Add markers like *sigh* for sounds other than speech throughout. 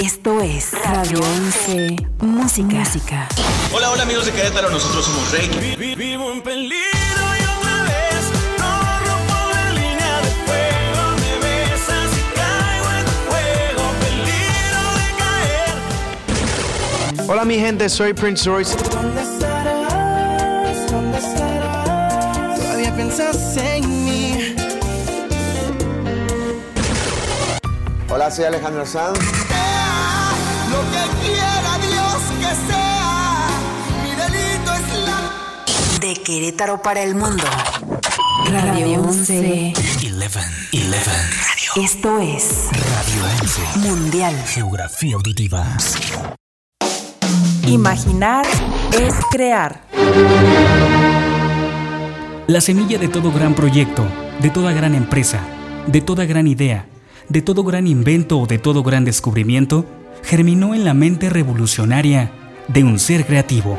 Esto es Radio 11 Música. Música. Hola, hola amigos de Querétaro, nosotros somos Rey. Vivo en peligro y otra vez no rompo la línea de fuego. Me besas y caigo en tu juego. Peligro de caer. Hola mi gente, soy Prince Royce. ¿Dónde estarás? ¿Dónde estarás? Todavía piensas en mí. Hola, soy Alejandro Sanz. De Querétaro para el mundo. Radio 11. 11, 11. Esto es Radio 11. Mundial. Geografía auditiva. Imaginar es crear. La semilla de todo gran proyecto, de toda gran empresa, de toda gran idea, de todo gran invento o de todo gran descubrimiento, germinó en la mente revolucionaria de un ser creativo.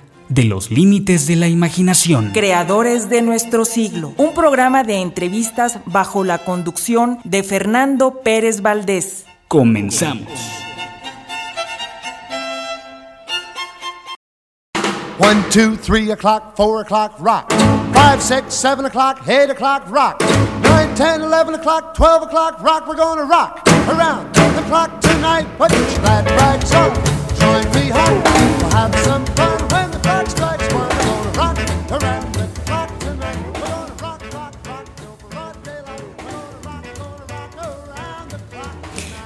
de los límites de la imaginación. Creadores de nuestro siglo, un programa de entrevistas bajo la conducción de Fernando Pérez Valdés. Comenzamos. One, two, three o'clock, four o'clock, rock. Five, six, seven o'clock, eight o'clock, rock. Nine, ten, eleven o'clock, twelve o'clock, rock. We're gonna rock around the clock tonight. Put your glad rags on. Join me home. We'll have some fun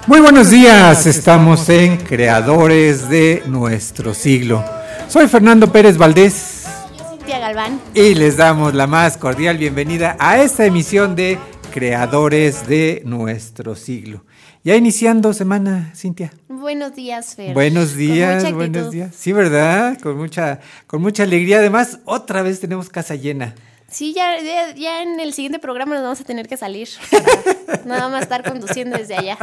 Muy buenos días, estamos en Creadores de nuestro siglo. Soy Fernando Pérez Valdés Cintia Galván. y les damos la más cordial bienvenida a esta emisión de Creadores de nuestro siglo. Ya iniciando semana, Cintia. Buenos días, Fer. Buenos días, buenos días. Sí, ¿verdad? Con mucha, con mucha alegría. Además, otra vez tenemos casa llena. Sí, ya, ya, ya en el siguiente programa nos vamos a tener que salir. para nada más estar conduciendo desde allá.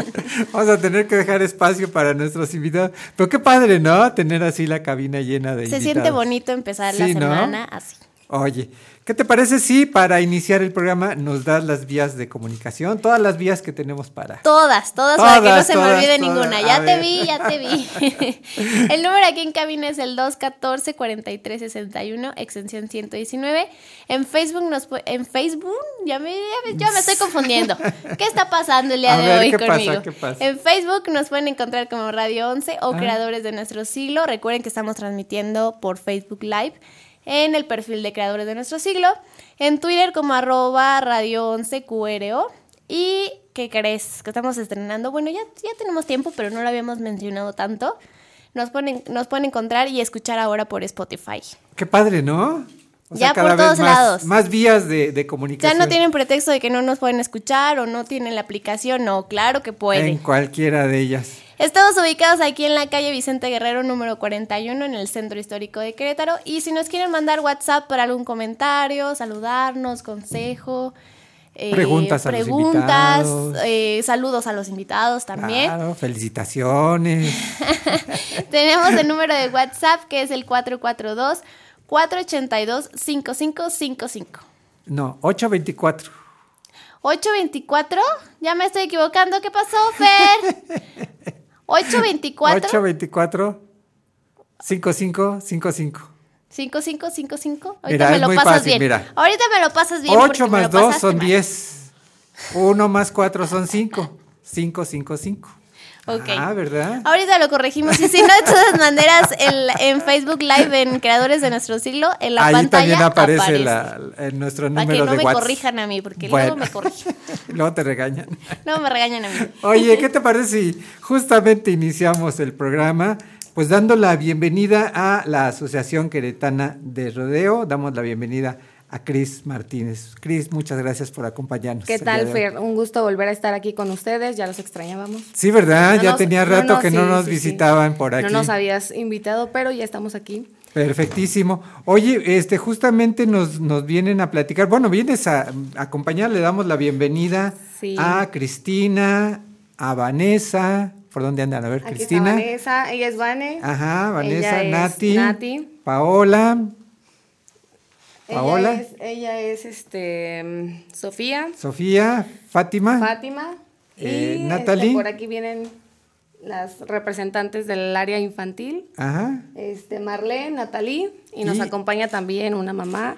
*laughs* Vamos a tener que dejar espacio para nuestros invitados. Pero qué padre, ¿no? Tener así la cabina llena de Se invitados. siente bonito empezar la semana así. Oye, ¿qué te parece si para iniciar el programa nos das las vías de comunicación? Todas las vías que tenemos para... Todas, todas, para que no Todas, se me olvide todas. ninguna. Ya te vi, ya te vi. *laughs* el número aquí en cabina es el 214-4361, extensión 119. En Facebook nos en Facebook, ya me, ya me, estoy confundiendo. ¿Qué está pasando el día A de ver, hoy ¿qué pasa? conmigo? ¿Qué pasa? En Facebook nos pueden encontrar como Radio 11 o Ah. Creadores de Nuestro Siglo. Recuerden que estamos transmitiendo por Facebook Live en el perfil de Creadores de Nuestro Siglo. En Twitter como arroba Radio 11 QRO. ¿Y qué crees? Que estamos estrenando. Bueno, ya, ya tenemos tiempo, pero no lo habíamos mencionado tanto. Nos pueden, nos pueden encontrar y escuchar ahora por Spotify. Qué padre, ¿no? O Ya por cada todos vez más, lados. Más vías de, de Ya comunicación. no tienen pretexto de que no nos pueden escuchar o no tienen la aplicación. No, claro que pueden. En cualquiera de ellas. Estamos ubicados aquí en la calle Vicente Guerrero número 41 en el centro histórico de Querétaro y si nos quieren mandar WhatsApp para algún comentario, saludarnos, consejo, eh, Preguntas a preguntas, eh, saludos a los invitados también. Claro, felicitaciones. *laughs* Tenemos el número de WhatsApp que es el 442 482 5555. No, 824. 824, ya me estoy equivocando, ¿qué pasó, Fer? *laughs* 824 824 5555. 5555. Ahorita Mira, me lo pasas fácil, bien. mira. Ahorita me lo pasas bien. 8 porque me más lo 2 pasaste son mal. 10. 1 más 4 son 5. 5, 5, 5. Ok. Ah, ¿verdad? Ahorita lo corregimos. Y si no, de todas maneras, en, en Facebook Live, en Creadores de Nuestro Siglo, en la Ahí pantalla también aparece, aparece. La, en nuestro Para número que no de me WhatsApp. corrijan a mí, porque Bueno. luego me corrigen. *laughs* Luego te regañan. Luego me regañan a mí. Oye, ¿qué te parece si justamente iniciamos el programa? Pues dando la bienvenida a la Asociación Queretana de Rodeo, damos la bienvenida a Cris Martínez. Cris, muchas gracias por acompañarnos. ¿Qué tal. Fer? Un gusto volver a estar aquí con ustedes, ya los extrañábamos. Sí, ¿verdad? No ya nos- tenía no rato que no nos sí, sí. visitaban por aquí. No nos habías invitado, pero ya estamos aquí. Perfectísimo. Oye, este, justamente nos, nos vienen a platicar. Bueno, vienes a, a acompañar, le damos la bienvenida a Cristina, a Vanessa. ¿Por dónde andan? A ver, Aquí Cristina. está Vanessa, ella es Vane. Ajá, Vanessa, Ella es Nati, Nati. Paola, Ella es, ella es este, mm, Sofía, Sofía, Fátima. Fátima. Eh, y Natalie. este, por aquí vienen las representantes del área infantil. Ajá. Este, Marlene, Natalie. Y nos Y- acompaña también una mamá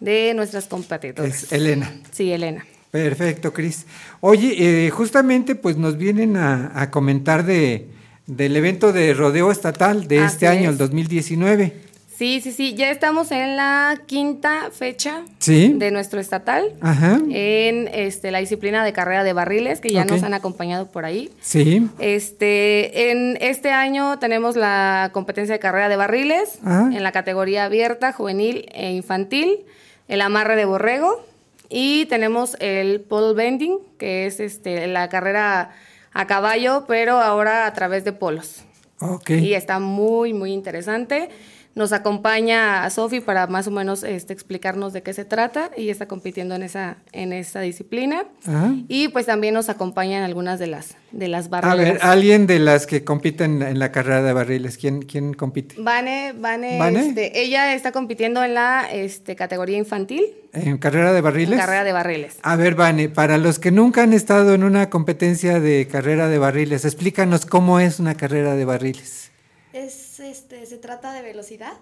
de nuestras competidoras. Es Elena. Sí, Elena. Perfecto, Cris. Oye, eh, justamente pues nos vienen a, a comentar de, del evento de rodeo estatal de Así este año, es. el 2019. Sí, sí, sí. Ya estamos en la quinta fecha Sí. de nuestro estatal. Ajá. En este, la disciplina de carrera de barriles, que ya nos han acompañado por ahí. Sí. Este, en este año tenemos la competencia de carrera de barriles Ajá. en la categoría abierta, juvenil e infantil, el amarre de borrego y tenemos el pole bending, que es este, la carrera a caballo, pero ahora a través de polos. Ok. Y está muy, muy interesante. Nos acompaña a Sofi para más o menos este, explicarnos de qué se trata. Ella está compitiendo en esa, en esa disciplina. Ajá. Y pues también nos acompañan algunas de las, de las A barreras. ver, alguien de las que compiten en la carrera de barriles, ¿quién, quién compite? Vane, Vane, ¿Vane? este, ella está compitiendo en la este, categoría infantil, ¿En carrera de en barriles? carrera de barriles. A ver, Vane, para los que nunca han estado en una competencia de carrera de barriles, explícanos cómo es una carrera de barriles. Es, este, se trata de velocidad.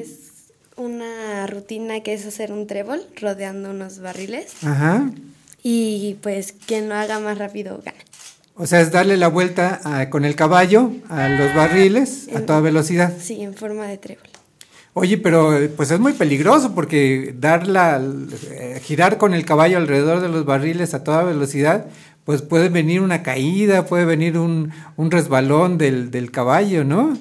Es una rutina que es hacer un trébol rodeando unos barriles. Ajá. Y pues quien lo haga más rápido gana. O sea, es darle la vuelta a- con el caballo a los barriles a toda velocidad. Sí, en forma de trébol. Oye, pero pues es muy peligroso porque dar la, eh, girar con el caballo alrededor de los barriles a toda velocidad, pues puede venir una caída, puede venir un, un resbalón del, del caballo, ¿no?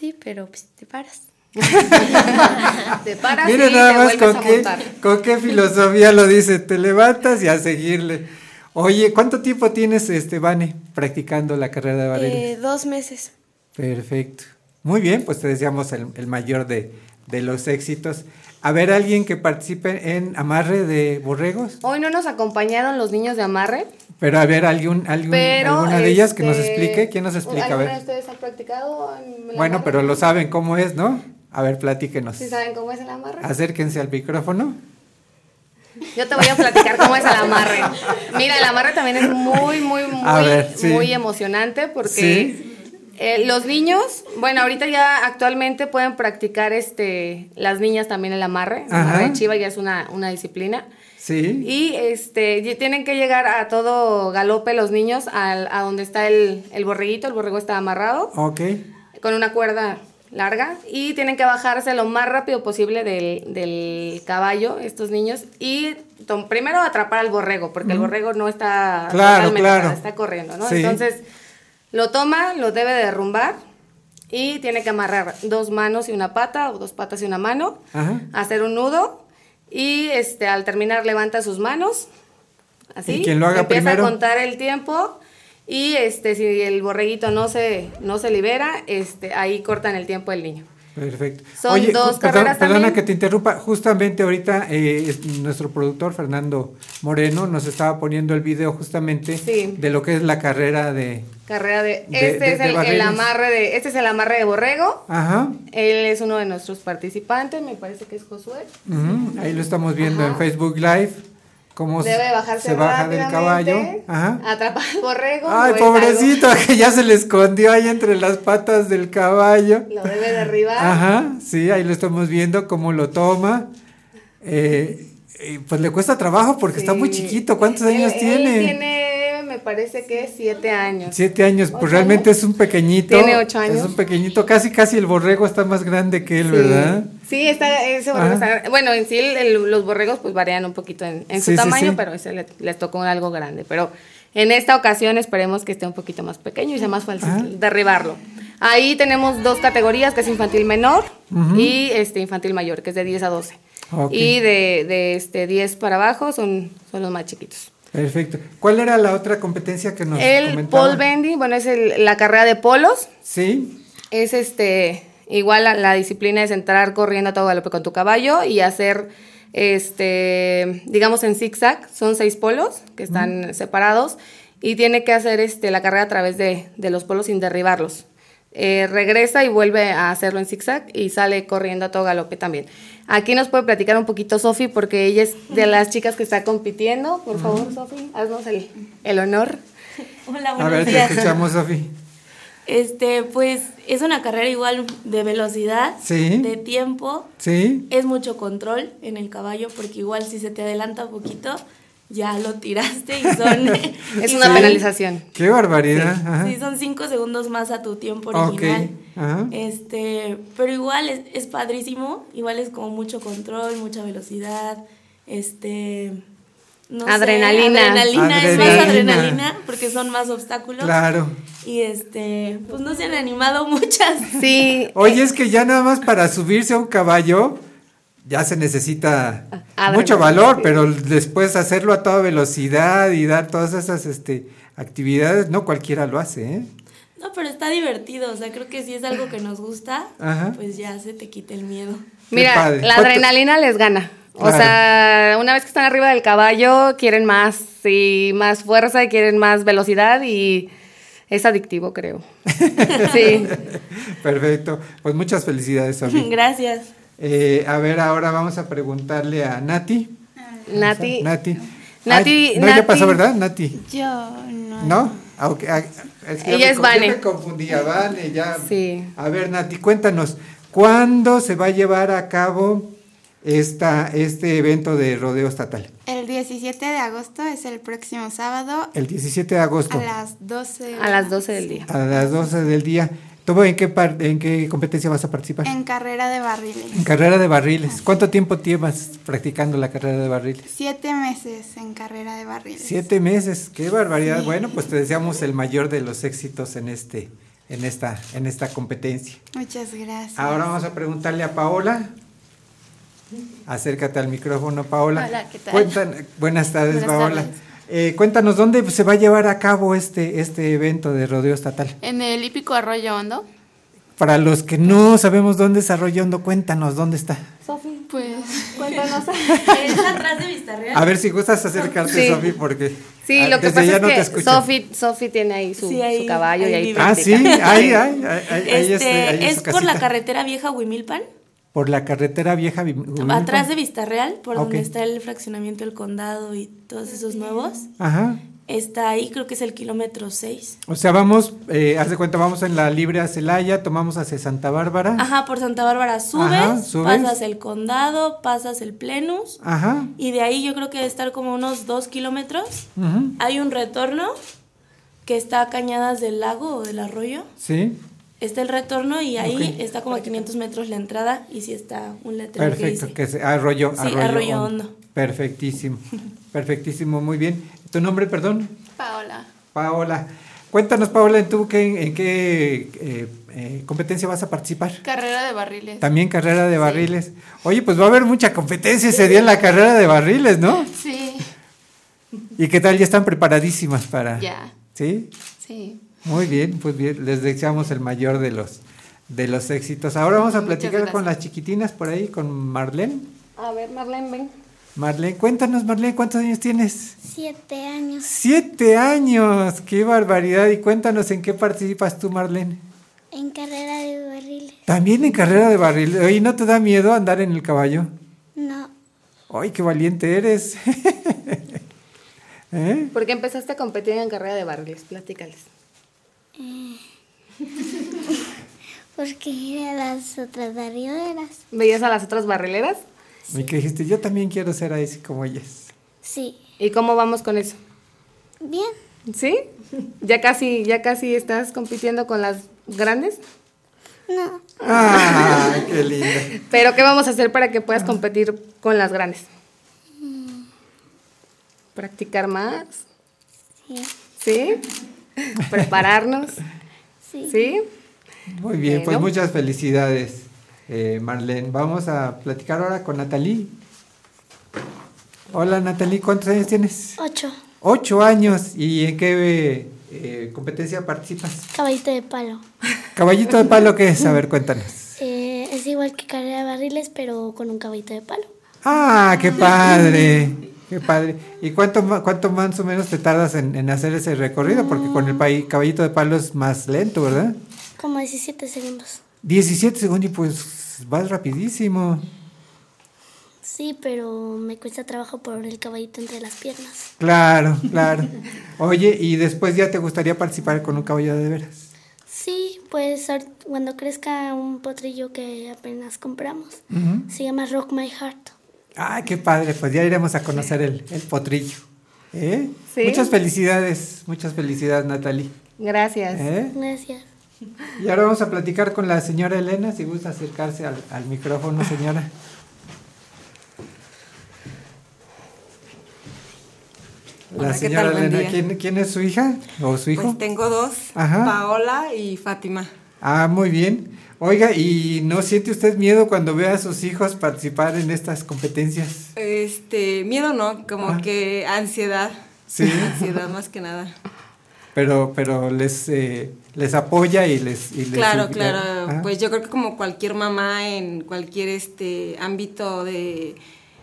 Sí, pero pues te paras. *laughs* Te paras Mire y nada te más con a qué, con qué filosofía lo dice, te levantas y a seguirle. Oye, ¿cuánto tiempo tienes, este, Vane, practicando la carrera de barriles? Eh, dos meses. Perfecto. Muy bien, pues te deseamos el, el mayor de, de los éxitos. A ver, alguien que participe en amarre de borregos. Hoy no nos acompañaron los niños de amarre, Pero a ver, algún, algún- pero... alguna de ellas que nos este, explique. ¿Quién nos explica? A ¿Alguna ver. de ustedes han practicado en el Bueno, pero lo saben cómo es, ¿no? A ver, platíquenos. ¿Sí saben cómo es el amarre? Acérquense al micrófono. Yo te voy a platicar cómo es el amarre. Mira, el amarre también es muy, muy, muy, A ver, sí. muy emocionante porque Sí. eh, los niños, bueno, ahorita ya actualmente pueden practicar este, las niñas también el amarre. El amarre de chiva ya es una, una disciplina. Sí. Y este, tienen que llegar a todo galope los niños al- a donde está el, el borreguito. El borrego está amarrado Ok. con una cuerda larga y tienen que bajarse lo más rápido posible del, del caballo estos niños y tom- primero atrapar al borrego porque el borrego no está Claro, claro. está corriendo, ¿no? Sí. Entonces lo toma, lo debe de derrumbar y tiene que amarrar dos manos y una pata o dos patas y una mano, Ajá. hacer un nudo y este al terminar levanta sus manos así Y quien lo haga empieza primero. a contar el tiempo y este si el borreguito no se no se libera este ahí cortan el tiempo del niño Perfecto. Son dos perdón- carreras Perdona también. que te interrumpa. Justamente ahorita eh, es- nuestro productor Fernando Moreno nos estaba poniendo el video justamente Sí. de lo que es la carrera de... carrera de, De- este de- es de el, amarre de este es el amarre de borrego Ajá. él es uno de nuestros participantes me parece que es Josué Ahí lo estamos viendo en. Facebook Live. Cómo debe se- bajarse se baja del caballo. Ajá. atrapar al borrego Ay, pobrecito, *laughs* que ya se le escondió ahí entre las patas del caballo. lo debe derribar Ajá, sí, ahí lo estamos viendo cómo lo toma. Eh, pues le cuesta trabajo porque está muy chiquito. ¿Cuántos años él tiene? tiene parece que siete años Siete años, pues ¿Ocho realmente años? es un pequeñito. Tiene ocho años. Es un pequeñito, casi casi el borrego está más grande que él, Sí. ¿verdad? Sí, está, ese borrego Ajá. está- bueno, en sí el- los borregos pues varían un poquito en, en su Sí, tamaño, sí. pero ese le- les tocó algo grande. Pero en esta ocasión esperemos que esté un poquito más pequeño y sea más fácil Ajá. derribarlo. Ahí tenemos dos categorías, que es infantil menor y este infantil mayor, que es de 10 a 12. Ok. Y de, de este 10 para abajo son, son los más chiquitos. Perfecto. ¿Cuál era la otra competencia que nos El comentaba? pole bending, bueno, es el- la carrera de polos. Sí. Es este igual la, la disciplina es entrar corriendo a todo galope con tu caballo y hacer este digamos en zigzag, son seis polos que están separados y tiene que hacer este la carrera a través de, de los polos sin derribarlos. Eh, regresa y vuelve a hacerlo en zigzag y sale corriendo a todo galope también. Aquí nos puede platicar un poquito Sofi porque ella es de las chicas que está compitiendo. Por favor, Sofi, haznos el, el honor. *laughs* Hola, A buenos ver, te días. escuchamos, Sofi. Este, pues es una carrera igual de velocidad, Sí. de tiempo. Sí. Es mucho control en el caballo porque igual si se te adelanta un poquito, ya lo tiraste y son... *laughs* Es una penalización. Qué barbaridad. Ajá. Sí, son cinco segundos más a tu tiempo original. ajá. Este, pero igual es, es padrísimo, igual es como mucho control, mucha velocidad, este, no sé, Adrenalina. adrenalina, es más Adrenalina. adrenalina porque son más obstáculos. Claro. Y este, pues no se han animado *laughs* muchas. Sí. Oye, es que ya nada más para subirse a un caballo ya se necesita Adrenalina, mucho valor, pero después hacerlo a toda velocidad y dar todas esas este, actividades, no cualquiera lo hace, ¿eh? No, pero está divertido, o sea, creo que si es algo que nos gusta, Ajá. pues ya se te quita el miedo. Mira, la ¿Cuánto- adrenalina les gana. O Claro. sea, una vez que están arriba del caballo, quieren más y más fuerza y quieren más velocidad y es adictivo, creo. *laughs* Sí. Perfecto. Pues muchas felicidades, Sofi. *laughs* Gracias. Eh, a ver, ahora vamos a preguntarle a Nati. Nati. Nati. Nati- Ay, no, ya Nati. pasó, ¿verdad, Nati? Yo no. ¿No? Ah, ok, ah, es que ya Ella me es ya Vane. me confundía, Vane, ya. Sí. A ver, Nati, cuéntanos, ¿cuándo se va a llevar a cabo esta, este evento de rodeo estatal? El 17 de agosto es el próximo sábado El 17 de agosto, a las 12 A las 12 del día. a las 12 del día. ¿Tú en qué, par- en qué competencia vas a participar? en carrera de barriles. En carrera de barriles. ¿Cuánto tiempo llevas practicando la carrera de barriles? Siete meses en carrera de barriles. Siete meses, qué barbaridad. Bueno, pues te deseamos el mayor de los éxitos en este, en esta, en esta competencia. Muchas gracias. Ahora vamos a preguntarle a Paola. Acércate al micrófono, Paola. Hola, ¿qué tal? Cuentan- buenas tardes, Buenas Paola. tardes. Eh, cuéntanos dónde se va a llevar a cabo este, este evento de rodeo estatal. En el hípico Arroyo Hondo. Para los que no sabemos dónde es Arroyo Hondo, cuéntanos dónde está. Sofi, Pues cuéntanos. *laughs* Es atrás de Vista Real. A ver si gustas acercarte, Sí. Sofi, porque Sí, ah, lo que desde pasa allá es no te que. Sofi, Sofi tiene ahí su, Sí, ahí- su caballo ahí y ahí. Ah, sí, ahí, ahí, ahí, ahí es, Este, ahí es es su por la carretera vieja Huimilpan, Por la carretera vieja. Atrás de Vista Real, por donde está el fraccionamiento del condado y todos esos nuevos. Ajá. Está ahí, creo que es el kilómetro 6. O sea, vamos, eh, haz de cuenta, vamos en la libre a Celaya, tomamos hacia Santa Bárbara. Ajá, por Santa Bárbara subes, Ajá, subes. pasas el condado, pasas el plenus. Ajá. Y de ahí yo creo que debe estar como unos dos kilómetros. ujú, Hay un retorno que está a Cañadas del Lago o del arroyo. Sí, Está el retorno y ahí está como a 500 metros la entrada y sí está un letrero perfecto. que Que dice. se, arroyo, Sí, Arroyo Hondo. Perfectísimo, *laughs* perfectísimo, muy bien. ¿Tu nombre, perdón? Paola. Paola. Cuéntanos, Paola, ¿en tú qué, en qué eh, eh, competencia vas a participar? Carrera de barriles. También carrera de barriles. Oye, pues va a haber mucha competencia ese día en la carrera de barriles, ¿no? Sí, ¿Y qué tal? ¿Ya están preparadísimas para...? ya. ¿Sí? Sí. Muy bien, pues bien, les deseamos el mayor de los de los éxitos. Ahora vamos a platicar con las chiquitinas por ahí, con Marlene. A ver, Marlene, ven. Marlene, cuéntanos, Marlene, ¿cuántos años tienes? Siete años. Siete años, qué barbaridad. Y cuéntanos en qué participas tú, Marlene. En carrera de barriles. También en carrera de barril. Oye, ¿no te da miedo andar en el caballo? No. Ay, qué valiente eres. *laughs* ¿Eh? ¿Por qué empezaste a competir en carrera de barriles? Platícales. Eh, *laughs* porque era las otras barrileras. ¿Veías a las otras barrileras? Y que dijiste, yo también quiero ser así como ellas. Sí. ¿Y cómo vamos con eso? Bien. ¿Sí? ¿Ya casi, ya casi estás compitiendo con las grandes? No. ¡Ah, qué *laughs* lindo! ¿Pero qué vamos a hacer para que puedas competir con las grandes? ¿Practicar más? Sí. ¿Sí? *laughs* ¿Prepararnos? Sí. ¿Sí? Muy bien, pues muchas felicidades. eh, Marlene. Vamos a platicar ahora con Natalie. Hola Natalie, ¿cuántos años tienes? Ocho. Ocho años. ¿Y en qué eh, competencia participas? Caballito de palo. ¿Caballito de palo qué es? A ver, *laughs* cuéntanos. Eh, es igual que carrera de barriles, pero con un caballito de palo. Ah, qué padre. Qué padre. ¿Y cuánto, cuánto más o menos te tardas en, en hacer ese recorrido? Porque con el paí- caballito de palo es más lento, ¿verdad? Como 17 segundos. 17 segundos y pues vas rapidísimo. Sí, pero me cuesta trabajo por el caballito entre las piernas. Claro, claro. *laughs* Oye, ¿y después ya te gustaría participar con un caballo de veras? Sí, pues cuando crezca un potrillo que apenas compramos. Se llama Rock My Heart. Ay, qué padre, pues ya iremos a conocer el, el potrillo. ¿Eh? Sí. Muchas felicidades, muchas felicidades, Natalie. Gracias. ¿Eh? Gracias. Y ahora vamos a platicar con la señora Elena, si gusta acercarse al, al micrófono, señora. *laughs* La Hola, ¿qué señora Elena. ¿quién, quién es su hija o su hijo? Pues tengo dos, Ajá. Paola y Fátima. Ah, muy bien. Oiga, ¿y no siente usted miedo cuando ve a sus hijos participar en estas competencias? Este, miedo no, como Ah. que ansiedad. Sí. *laughs* Ansiedad más que nada. Pero, pero les, eh, les apoya y les... y les- Claro, y- claro. Ah, Pues yo creo que como cualquier mamá en cualquier este ámbito de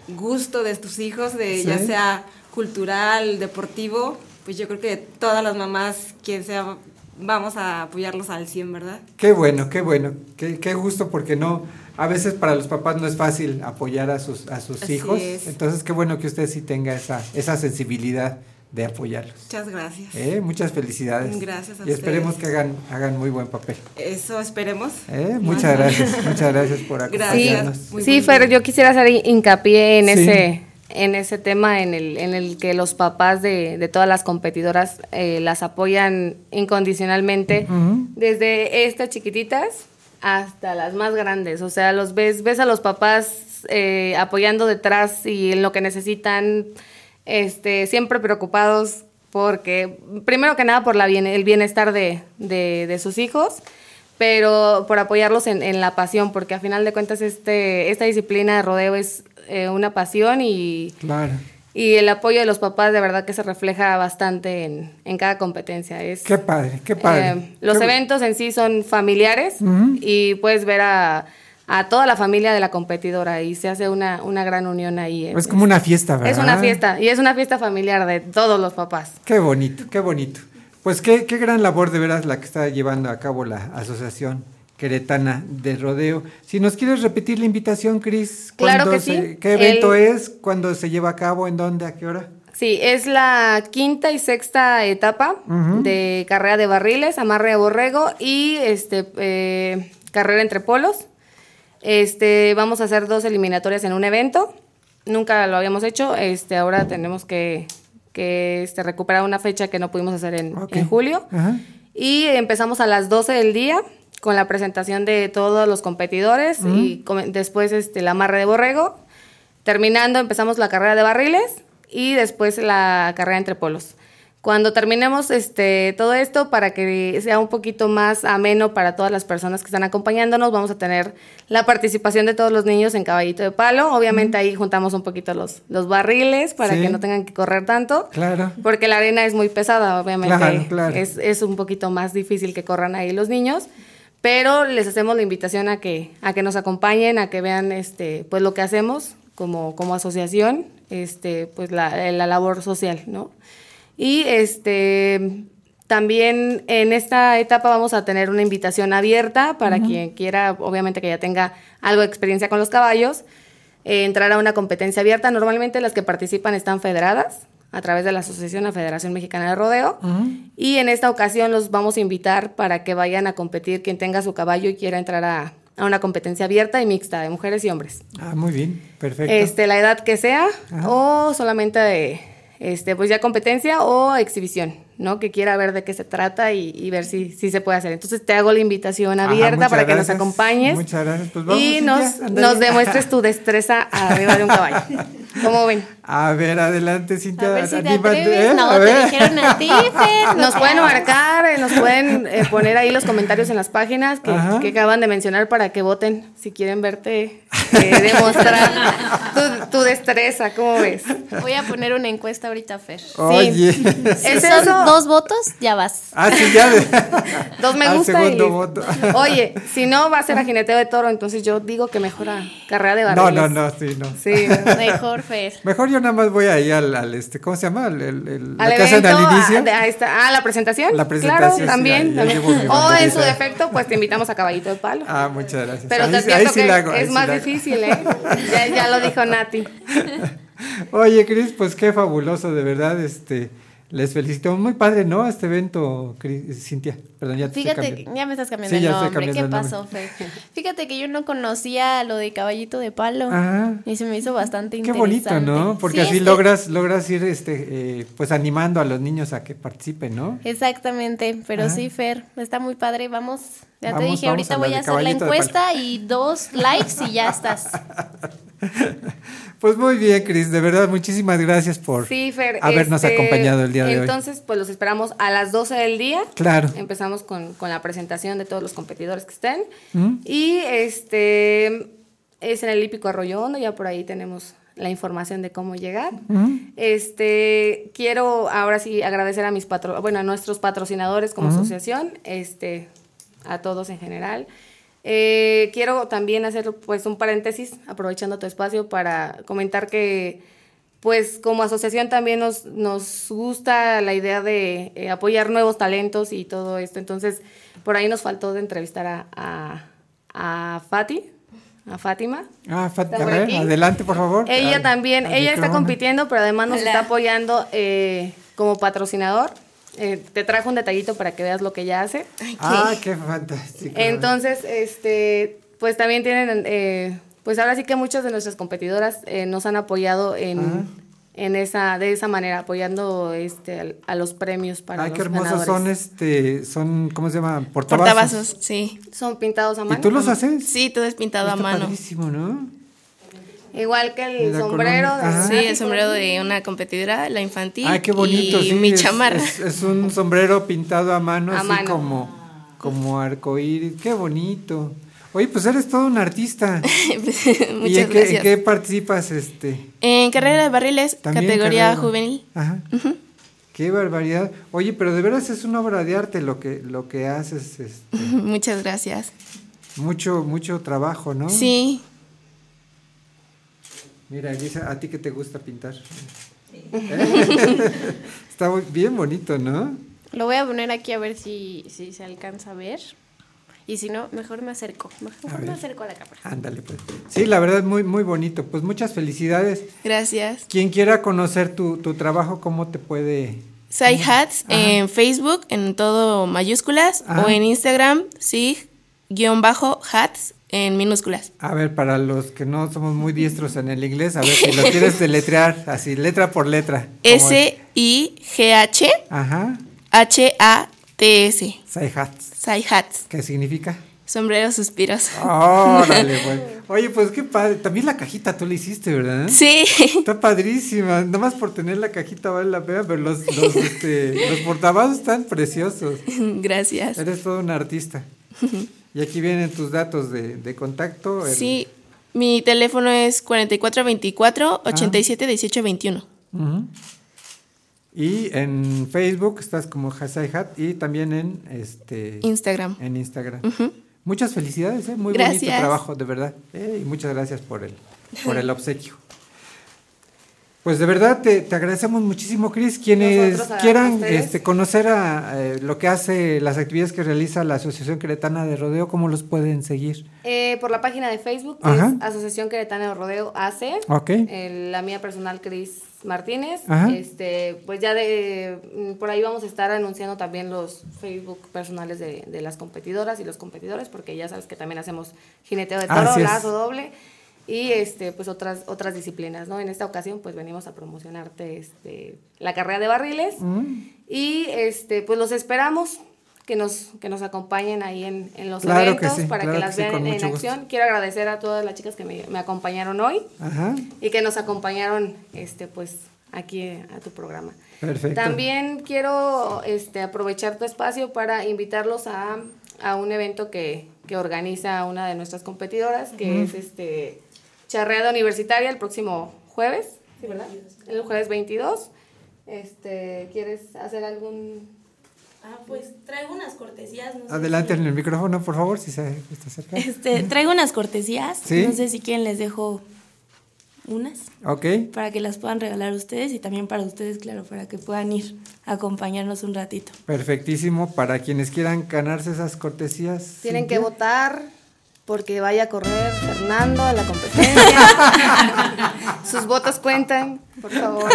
gusto de tus hijos, de ya sea cultural, deportivo, pues yo creo que todas las mamás, quien sea, vamos a apoyarlos al 100, ¿verdad? Qué bueno, qué bueno, qué, qué gusto porque no, a veces para los papás no es fácil apoyar a sus, a sus Así hijos, es. entonces qué bueno que usted sí tenga esa, esa sensibilidad de apoyarlos. Muchas gracias. ¿Eh? Muchas felicidades. Gracias a Y esperemos ustedes. que hagan, hagan muy buen papel. Eso esperemos. ¿Eh? Muchas gracias, muchas gracias por *laughs* acompañarnos. Sí, Fer, yo quisiera hacer hincapié en Sí. ese en ese tema en el, en el que los papás de, de todas las competidoras eh, las apoyan incondicionalmente desde estas chiquititas hasta las más grandes. O sea, los ves, ves a los papás eh, apoyando detrás y en lo que necesitan, este, siempre preocupados porque, primero que nada, por la bien, el bienestar de, de, de sus hijos, pero por apoyarlos en, en la pasión, porque a final de cuentas este, esta disciplina de rodeo es eh, una pasión y, Claro. y el apoyo de los papás de verdad que se refleja bastante en, en cada competencia. Es, Qué padre, qué padre. eh, los Qué- eventos en sí son familiares y puedes ver a, a toda la familia de la competidora y se hace una, una gran unión ahí. Es como una fiesta, ¿verdad? Es una fiesta y es una fiesta familiar de todos los papás. Qué bonito, qué bonito. Pues qué, qué gran labor de veras la que está llevando a cabo la Asociación Queretana de Rodeo. Si nos quieres repetir la invitación, Cris. Claro ¿cuándo que se- sí. ¿Qué evento El- es? ¿Cuándo se lleva a cabo? ¿En dónde? ¿A qué hora? Sí, es la quinta y sexta etapa de carrera de barriles, amarre de borrego y este eh, carrera entre polos. Este, vamos a hacer dos eliminatorias en un evento. Nunca lo habíamos hecho. Este, ahora tenemos que, que este, recuperar una fecha que no pudimos hacer en, julio. Y empezamos a las 12 del día con la presentación de todos los competidores Ujú. y come- después este, el amarre de borrego. Terminando empezamos la carrera de barriles y después la carrera entre polos. Cuando terminemos este, todo esto, para que sea un poquito más ameno para todas las personas que están acompañándonos, vamos a tener la participación de todos los niños en caballito de palo. Obviamente ahí juntamos un poquito los, los barriles para Sí. que no tengan que correr tanto. Claro. Porque la arena es muy pesada, obviamente. Claro, claro. Es, es un poquito más difícil que corran ahí los niños. Pero les hacemos la invitación a que, a que nos acompañen, a que vean este, pues lo que hacemos como, como asociación, este, pues la, la labor social, ¿no? Y este también en esta etapa vamos a tener una invitación abierta para quien quiera, obviamente que ya tenga algo de experiencia con los caballos, eh, entrar a una competencia abierta. Normalmente las que participan están federadas a través de la Asociación, la Federación Mexicana de Rodeo. Y en esta ocasión los vamos a invitar para que vayan a competir quien tenga su caballo y quiera entrar a, a una competencia abierta y mixta de mujeres y hombres. Ah, muy bien, perfecto. Este, la edad que sea o solamente de, este, pues ya competencia o exhibición, ¿no? Que quiera ver de qué se trata y, y ver si, si se puede hacer. Entonces te hago la invitación abierta para que nos acompañes Muchas gracias. Pues vamos, y nos, nos demuestres tu destreza arriba de un caballo. *laughs* ¿Cómo ven? A ver, adelante, Cintia. A ver si te atreves. ¿eh? No, A te ver. dijeron a ti, Fer. Nos pueden marcar, eh, nos pueden eh, poner ahí los comentarios en las páginas que, acaban de mencionar para que voten si quieren verte eh, demostrar *laughs* tu, tu destreza, ¿cómo ves? Voy a poner una encuesta ahorita, Fer. Oye. Si ¿Es son eso? dos votos, ya vas. Ah, sí, ya. de- Dos me Al gusta segundo voto. Oye, si no va a ser a jineteo de toro, entonces yo digo que mejora carrera de No, barriles. no, no, sí, no. Sí. Mejor, Fer. Mejor yo nada más voy ahí al, al este, ¿cómo se llama? El, el- el- Al evento, al inicio. a- ahí está. Ah, la presentación. La presentación, Claro, también. también. *laughs* O en banderita. su defecto, pues te invitamos a Caballito de Palo. Ah, muchas gracias. Pero Ahí te advierto sí que hago, es sí más difícil, ¿eh? *laughs* Ya, ya lo dijo Nati. Oye, Cris, pues qué fabuloso, de verdad, este, les felicito. Muy padre, ¿no? Este evento, Cintia. Perdón, ya te Fíjate, ya me estás cambiando Sí, ya el nombre. ¿Qué cambiando el pasó, Fer? *laughs* Fíjate que yo no conocía lo de caballito de palo. Ajá. Y se me hizo bastante Qué interesante. bonito, ¿no? Porque Sí, así logras, logras ir, este, eh, pues animando a los niños a que participen, ¿no? Exactamente, pero Ah. sí, Fer, está muy padre. Vamos, ya te dije, ahorita voy a hacer la encuesta y dos likes y ya estás. *laughs* Pues muy bien, Cris, de verdad, muchísimas gracias por Sí, Fer. habernos este, acompañado el día de hoy. Entonces, pues los esperamos a las 12 del día. Claro. Empezamos con, con la presentación de todos los competidores que estén. ¿Mm? Y este es en el Hípico Arroyo Hondo, ya por ahí tenemos la información de cómo llegar. ¿Mm? Este, quiero ahora sí agradecer a mis patro, bueno, a nuestros patrocinadores como asociación, este, a todos en general. Eh, quiero también hacer pues un paréntesis, aprovechando tu espacio, para comentar que pues como asociación también nos, nos gusta la idea de eh, apoyar nuevos talentos y todo esto. Entonces, por ahí nos faltó de entrevistar a, a, a Fati, a Fátima. Ah, Fat- ¿Está a por ver, aquí? adelante, por favor. Ella Al- también, al ella está compitiendo, pero además nos Hola. está apoyando eh, como patrocinador. Eh, te trajo un detallito para que veas lo que ella hace. Ah, qué fantástico. Entonces, este, pues también tienen, eh, pues ahora sí que muchas de nuestras competidoras eh, nos han apoyado en, Ah. en esa, de esa manera, apoyando este al- a, los premios para Ay, los qué hermosos ganadores. son, este, son, ¿cómo se llama? Portavasos. Portavasos, sí. Son pintados a mano. ¿Y tú los haces? Sí, todo es pintado a Está mano. padrísimo, ¿no? Igual que el la sombrero. de- Ajá. Sí, el sombrero de una competidora, la infantil. Ay, qué bonito, y sí. mi chamarra. Es, es un sombrero pintado a mano, A así mano. como, como arcoíris. Qué bonito. Oye, pues eres todo un artista. Muchas *laughs* ¿Y en qué, gracias. en qué participas, este? En carrera de barriles, categoría carrera. juvenil. Ajá. Qué barbaridad. Oye, pero de veras es una obra de arte lo que, lo que haces, es Muchas gracias. mucho, mucho trabajo, ¿no? Sí. Mira, Elisa, ¿a ti que te gusta pintar? ¿Eh? *laughs* Está muy- bien bonito, ¿no? Lo voy a poner aquí a ver si, si se alcanza a ver. Y si no, mejor me acerco. Mejor me acerco a la cámara. Ándale, pues. Sí, la verdad, muy, muy bonito. Pues muchas felicidades. Gracias. Quien quiera conocer tu, tu trabajo, ¿cómo te puede...? Sai Hats en Facebook, en todo mayúsculas, Ajá. o en Instagram, sig-hats en minúsculas. A ver, para los que no somos muy diestros en el inglés, a ver si lo quieres deletrear, así, letra por letra. S-I-G-H Ajá, H-A-T-S. Sai Hats. Sai Hats. ¿Qué significa? Sombrero suspiros. Órale, *laughs* pues. Oye, pues qué padre. También la cajita tú la hiciste, ¿verdad? Sí. Está padrísima. Nomás por tener la cajita vale la pena, pero los, los, este, los portavasos están preciosos. *laughs* Gracias. Eres todo un artista. *laughs* Y aquí vienen tus datos de, de contacto. el- Sí, mi teléfono es 4424-871821. Ujú. Y en Facebook estás como Hasai Hat y también en este Instagram. En Instagram. Muchas felicidades, ¿eh? muy bonito Gracias. trabajo, de verdad. ¿eh? Y muchas gracias por el, por el obsequio. Pues de verdad te, te agradecemos muchísimo, Cris. Quienes Nosotros quieran este, conocer a, eh, lo que hace, las actividades que realiza la Asociación Queretana de Rodeo, ¿cómo los pueden seguir? Eh, por la página de Facebook, que es Asociación Queretana de Rodeo AC. Ok. Eh, la mía personal, Cris Martínez. Ajá. Este, pues ya de mm, por ahí vamos a estar anunciando también los Facebook personales de, de las competidoras y los competidores, porque ya sabes que también hacemos jineteo de toro, lazo doble y este pues otras otras disciplinas, ¿no? En esta ocasión pues venimos a promocionarte este la carrera de barriles Mm. y este pues los esperamos que nos, que nos acompañen ahí en, en los Claro que eventos sí, para claro que que las sí, vean con en gusto. acción. Quiero agradecer a todas las chicas que me, me acompañaron hoy Ajá. y que nos acompañaron este pues aquí a tu programa. Perfecto. También quiero este, aprovechar tu espacio para invitarlos a, a un evento que, que organiza una de nuestras competidoras, que Ujú. es este Charreada Universitaria el próximo jueves, ¿sí, verdad? El jueves 22. Este, ¿Quieres hacer algún Ah, pues traigo unas cortesías. No Adelante si- en el micrófono, por favor, si se está cerca. Este, traigo unas cortesías. Sí. No sé si quieren les dejo unas Ok, para que las puedan regalar ustedes y también para ustedes, claro, para que puedan ir a acompañarnos un ratito. perfectísimo. Para quienes quieran ganarse esas cortesías. Tienen que votar porque vaya a correr Fernando a la competencia. *laughs* Sus votos cuentan, por favor.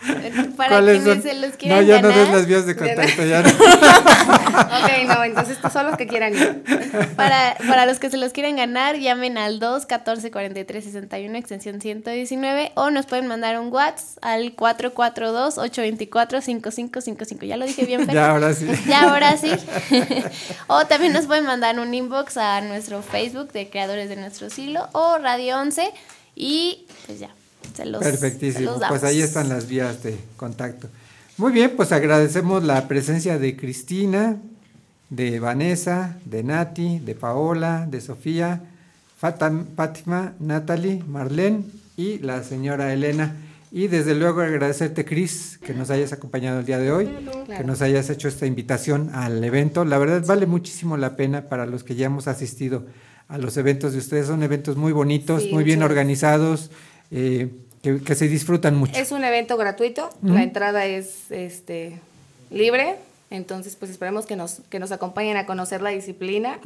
*laughs* Para ¿Cuáles quienes son? se los No, quieran ya no des ganar. las vías de contacto, ya no. *laughs* ok, no, entonces estos son los que quieran ir. Para, para los que se los quieren ganar, llamen al 2 14 43 61 extensión 119 o nos pueden mandar un WhatsApp al 442 824 5555. Ya lo dije bien, *laughs* Fer? Ya, ahora sí. Ya ahora sí. o también nos pueden mandar un inbox a nuestro Facebook de Creadores de Nuestro Siglo o Radio 11 y pues ya, se los, se Perfectísimo. Pues ahí están las vías de contacto. Muy bien, pues agradecemos la presencia de Cristina, de Vanessa, de Nati, de Paola, de Sofía, Fatam- Fátima, Natalie, Marlene y la señora Elena. Y desde luego agradecerte, Cris, que nos hayas acompañado el día de hoy, que nos hayas hecho esta invitación al evento. La verdad vale muchísimo la pena para los que ya hemos asistido a los eventos de ustedes. Son eventos muy bonitos, Sí, muy bien organizados, eh, que, que se disfrutan mucho. Es un evento gratuito, la entrada es este libre, entonces pues esperemos que nos, que nos acompañen a conocer la disciplina.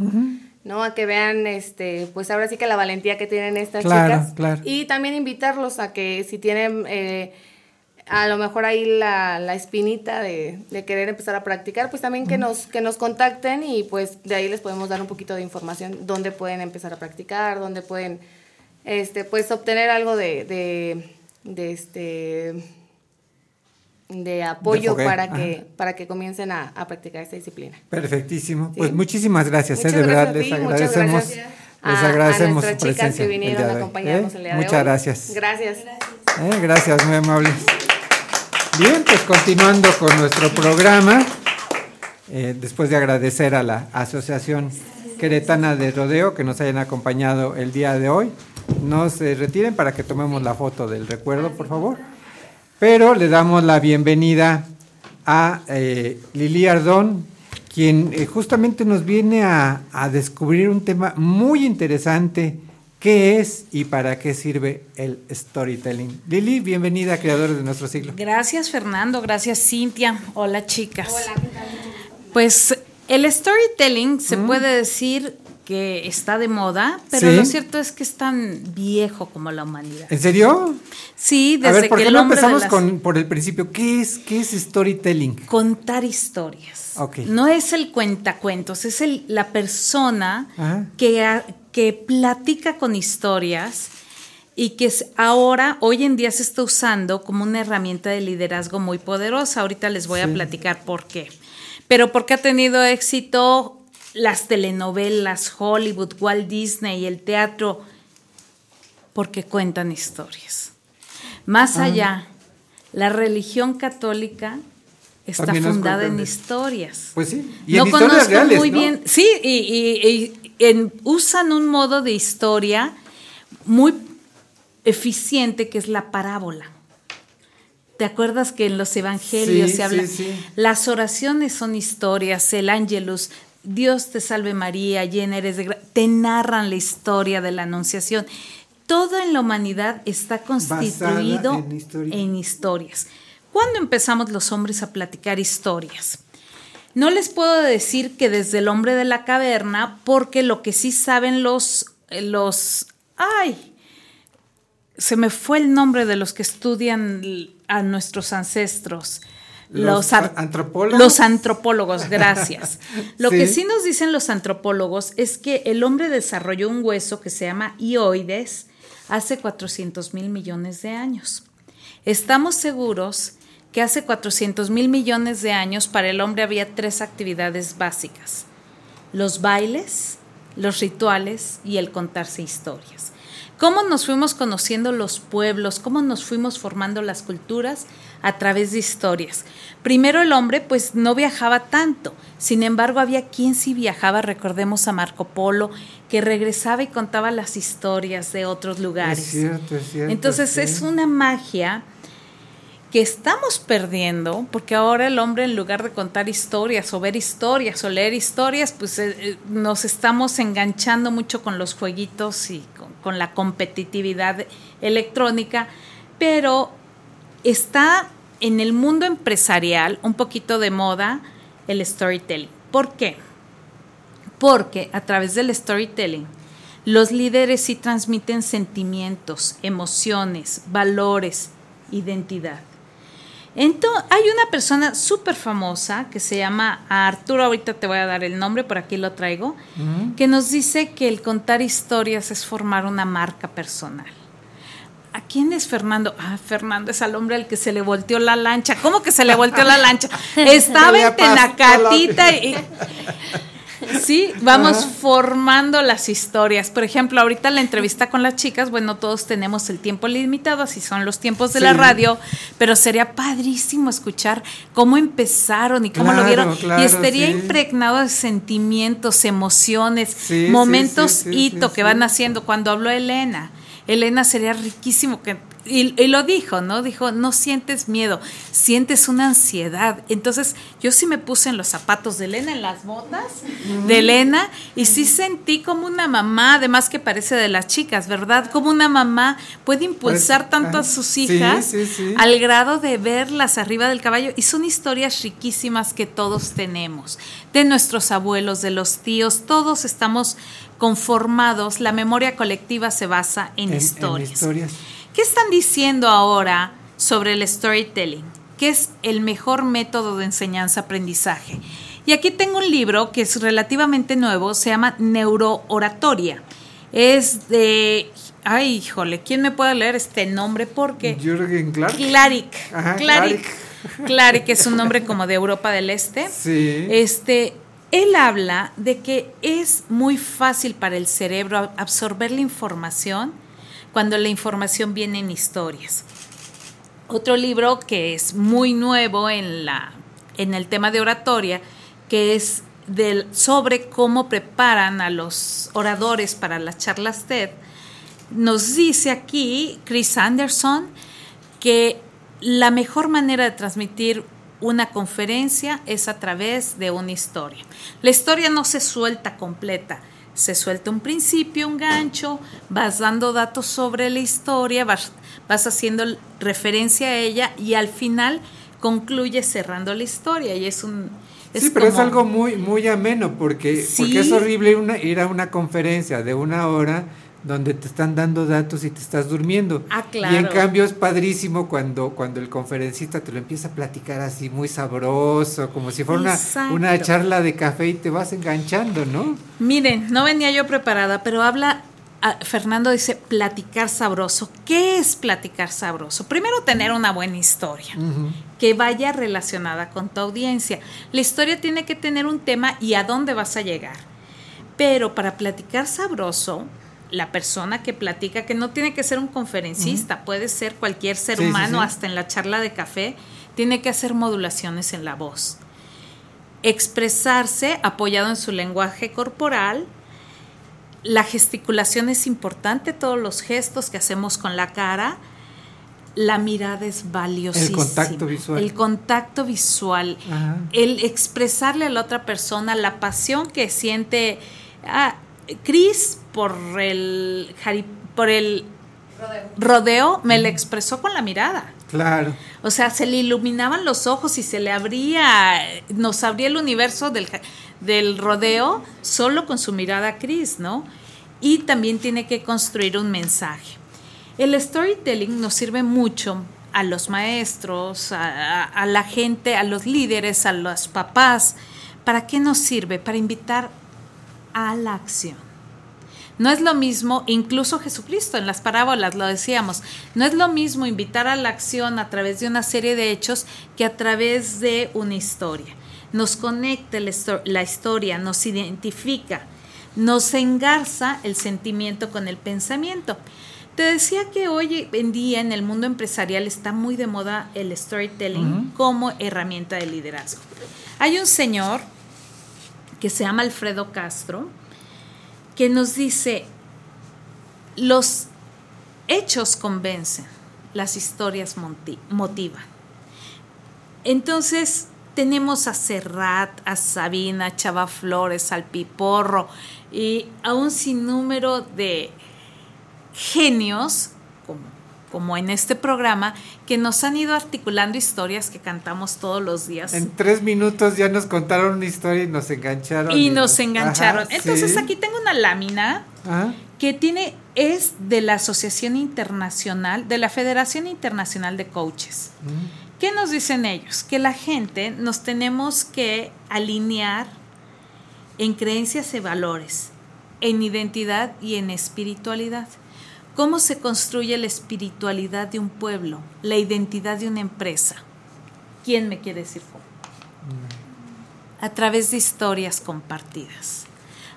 ¿no? A que vean este, pues ahora sí que la valentía que tienen estas Claro, chicas. claro. Y también invitarlos a que si tienen eh, a lo mejor ahí la, la espinita de, de querer empezar a practicar, pues también que nos, que nos contacten y pues de ahí les podemos dar un poquito de información dónde pueden empezar a practicar, dónde pueden este, pues obtener algo de, de, de este de apoyo para ajá. que para que comiencen a, a practicar esta disciplina. Perfectísimo. Sí. Pues muchísimas gracias, Muchas eh, de verdad gracias a les muchas agradecemos. gracias Les a- a agradecemos nuestras su chicas presencia que vinieron a acompañarnos ¿eh? el día de Muchas hoy. gracias. Gracias. Eh, Gracias, muy amables. Bien, pues continuando con nuestro programa, eh, después de agradecer a la Asociación Queretana de Rodeo que nos hayan acompañado el día de hoy, no se retiren para que tomemos la foto del recuerdo, por favor. Pero le damos la bienvenida a eh, Lili Ardón, quien eh, justamente nos viene a, a descubrir un tema muy interesante, qué es y para qué sirve el storytelling. Lili, bienvenida a Creadores de Nuestro Siglo. Gracias Fernando, gracias Cintia. Hola chicas. Pues el storytelling se puede decir que está de moda, pero Sí. lo cierto es que es tan viejo como la humanidad. ¿En serio? Sí, a desde ver, ¿por que qué el no empezamos las- con, por el principio? ¿Qué es, qué es storytelling? contar historias. Ok. No es el cuentacuentos, es el, la persona Ajá. que, que platica con historias y que es- ahora, hoy en día se está usando como una herramienta de liderazgo muy poderosa. Ahorita les voy a platicar por qué. Pero porque ha tenido éxito las telenovelas, Hollywood, Walt Disney, el teatro, porque cuentan historias. Más Ah. allá, la religión católica está También fundada en historias. Pues sí. Y no en historias conozco reales, muy ¿no? bien. Sí, y, y- y en- usan un modo de historia muy eficiente que es la parábola. ¿Te acuerdas que en los evangelios Sí, se habla? sí, sí. Las oraciones son historias, el ángelus, Dios te salve María, llena eres de gra-", te narran la historia de la anunciación. Todo en la humanidad está constituido en historia. en historias. ¿Cuándo empezamos los hombres a platicar historias? No les puedo decir que desde el hombre de la caverna, porque lo que sí saben los, eh, los, ay, se me fue el nombre de los que estudian a nuestros ancestros. Los antropólogos. Los antropólogos, gracias. *laughs* Lo que Sí. nos dicen los antropólogos es que el hombre desarrolló un hueso que se llama ioides hace 400 mil millones de años. Estamos seguros que hace 400 mil millones de años para el hombre había tres actividades básicas, los bailes, los rituales y el contarse historias. ¿Cómo nos fuimos conociendo los pueblos? ¿Cómo nos fuimos formando las culturas? A través de historias. Primero el hombre pues no viajaba tanto, sin embargo había quien sí viajaba, recordemos a Marco Polo, que regresaba y contaba las historias de otros lugares. Es cierto, es cierto. Entonces sí. es una magia que estamos perdiendo, porque ahora el hombre en lugar de contar historias o ver historias o leer historias, pues eh, eh, nos estamos enganchando mucho con los jueguitos y con, con la competitividad electrónica, pero está en el mundo empresarial un poquito de moda el storytelling. ¿Por qué? Porque a través del storytelling los líderes sí transmiten sentimientos, emociones, valores, identidad. Entonces, hay una persona súper famosa que se llama Arturo, ahorita te voy a dar el nombre, por aquí lo traigo, que nos dice que el contar historias es formar una marca personal. ¿A quién es Fernando? Ah, Fernando es al hombre al que se le volteó la lancha. ¿Cómo que se le volteó la lancha? *laughs* Estaba en Tenacatita y... Sí, vamos Ajá. formando las historias. Por ejemplo, ahorita la entrevista con las chicas, bueno, todos tenemos el tiempo limitado, así son los tiempos de la radio, pero sería padrísimo escuchar cómo empezaron y cómo lo vieron. claro, y estaría sí. impregnado de sentimientos, emociones, Sí, momentos hito que van haciendo. Cuando habló Elena, Elena sería riquísimo que y, y lo dijo, ¿no? Dijo, no sientes miedo, sientes una ansiedad. Entonces, yo sí me puse en los zapatos de Elena, en las botas de Elena, y sí sentí como una mamá, además que parece de las chicas, ¿verdad? Como una mamá puede impulsar Parece- tanto a ah, sus sí, hijas sí, sí. al grado de verlas arriba del caballo. Y son historias riquísimas que todos tenemos, de nuestros abuelos, de los tíos, todos estamos conformados, la memoria colectiva se basa en, En- en historias. ¿Qué están diciendo ahora sobre el storytelling? ¿Qué es el mejor método de enseñanza-aprendizaje? Y aquí tengo un libro que es relativamente nuevo, se llama Neurooratoria. Es de... Ay, híjole, ¿quién me puede leer este nombre? Porque... Jürgen Clark. Claric. Ajá, Claric. Claric es un nombre como de Europa del Este. Sí. Este, él habla de que es muy fácil para el cerebro ab- absorber la información cuando la información viene en historias. Otro libro que es muy nuevo en, la, en el tema de oratoria, que es del, sobre cómo preparan a los oradores para las charlas TED, nos dice aquí Chris Anderson que la mejor manera de transmitir una conferencia es a través de una historia. La historia no se suelta completa, se suelta un principio, un gancho, vas dando datos sobre la historia, vas, vas haciendo referencia a ella y al final concluye cerrando la historia y es un... sí, pero es algo muy, muy ameno porque, Sí. porque es horrible una- ir a una conferencia de una hora donde te están dando datos y te estás durmiendo. Ah, Y en claro. cambio es padrísimo cuando, cuando el conferencista te lo empieza a platicar así muy sabroso, como si fuera una, una charla de café y te vas enganchando, ¿no? Miren, no venía yo preparada, pero habla, ah, Fernando dice platicar sabroso. ¿Qué es platicar sabroso? Primero tener una buena historia que vaya relacionada con tu audiencia. La historia tiene que tener un tema y a dónde vas a llegar. Pero para platicar sabroso, la persona que platica, que no tiene que ser un conferencista, puede ser cualquier ser Sí, humano, sí. hasta en la charla de café, tiene que hacer modulaciones en la voz. Expresarse apoyado en su lenguaje corporal. La gesticulación es importante, todos los gestos que hacemos con la cara. La mirada es valiosísima. El contacto visual. El contacto visual. Ajá. El expresarle a la otra persona la pasión que siente ah, Chris por el, por el rodeo, me la expresó con la mirada. Claro. O sea, se le iluminaban los ojos y se le abría, nos abría el universo del, del rodeo solo con su mirada a Chris, ¿no? Y también tiene que construir un mensaje. El storytelling nos sirve mucho a los maestros, a, a- a la gente, a los líderes, a los papás. ¿Para qué nos sirve? Para invitar a la acción. No es lo mismo, incluso Jesucristo en las parábolas lo decíamos, no es lo mismo invitar a la acción a través de una serie de hechos que a través de una historia. Nos conecta la, histo- la historia, nos identifica, nos engarza el sentimiento con el pensamiento. Te decía que hoy en día en el mundo empresarial está muy de moda el storytelling como herramienta de liderazgo. Hay un señor que se llama Alfredo Castro que nos dice, los hechos convencen, las historias motivan. Entonces tenemos a Serrat, a Sabina, a Chava Flores, al Piporro y a un sinnúmero de genios, como, como en este programa, que nos han ido articulando historias que cantamos todos los días. En tres minutos ya nos contaron una historia y nos engancharon. y nos engancharon. Ajá, Entonces sí. aquí tengo una lámina Ajá. que tiene, es de la Asociación Internacional, de la Federación Internacional de Coaches. ¿Qué nos dicen ellos? Que la gente nos tenemos que alinear en creencias y valores, en identidad y en espiritualidad. ¿Cómo se construye la espiritualidad de un pueblo, la identidad de una empresa? ¿Quién me quiere decir cómo? A través de historias compartidas.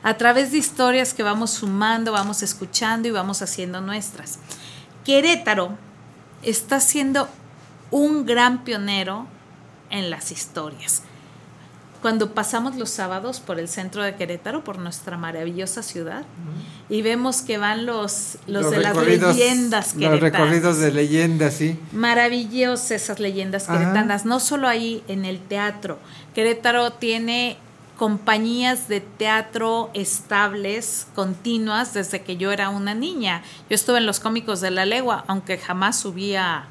A través de historias que vamos sumando, vamos escuchando y vamos haciendo nuestras. Querétaro está siendo un gran pionero en las historias. Cuando pasamos los sábados por el centro de Querétaro, por nuestra maravillosa ciudad, y vemos que van los, los, de las leyendas Los queretanas. recorridos de leyendas, sí. Maravillosas esas leyendas Ajá. queretanas, no solo ahí en el teatro. Querétaro tiene compañías de teatro estables, continuas, desde que yo era una niña. Yo estuve en los cómicos de la legua, aunque jamás subía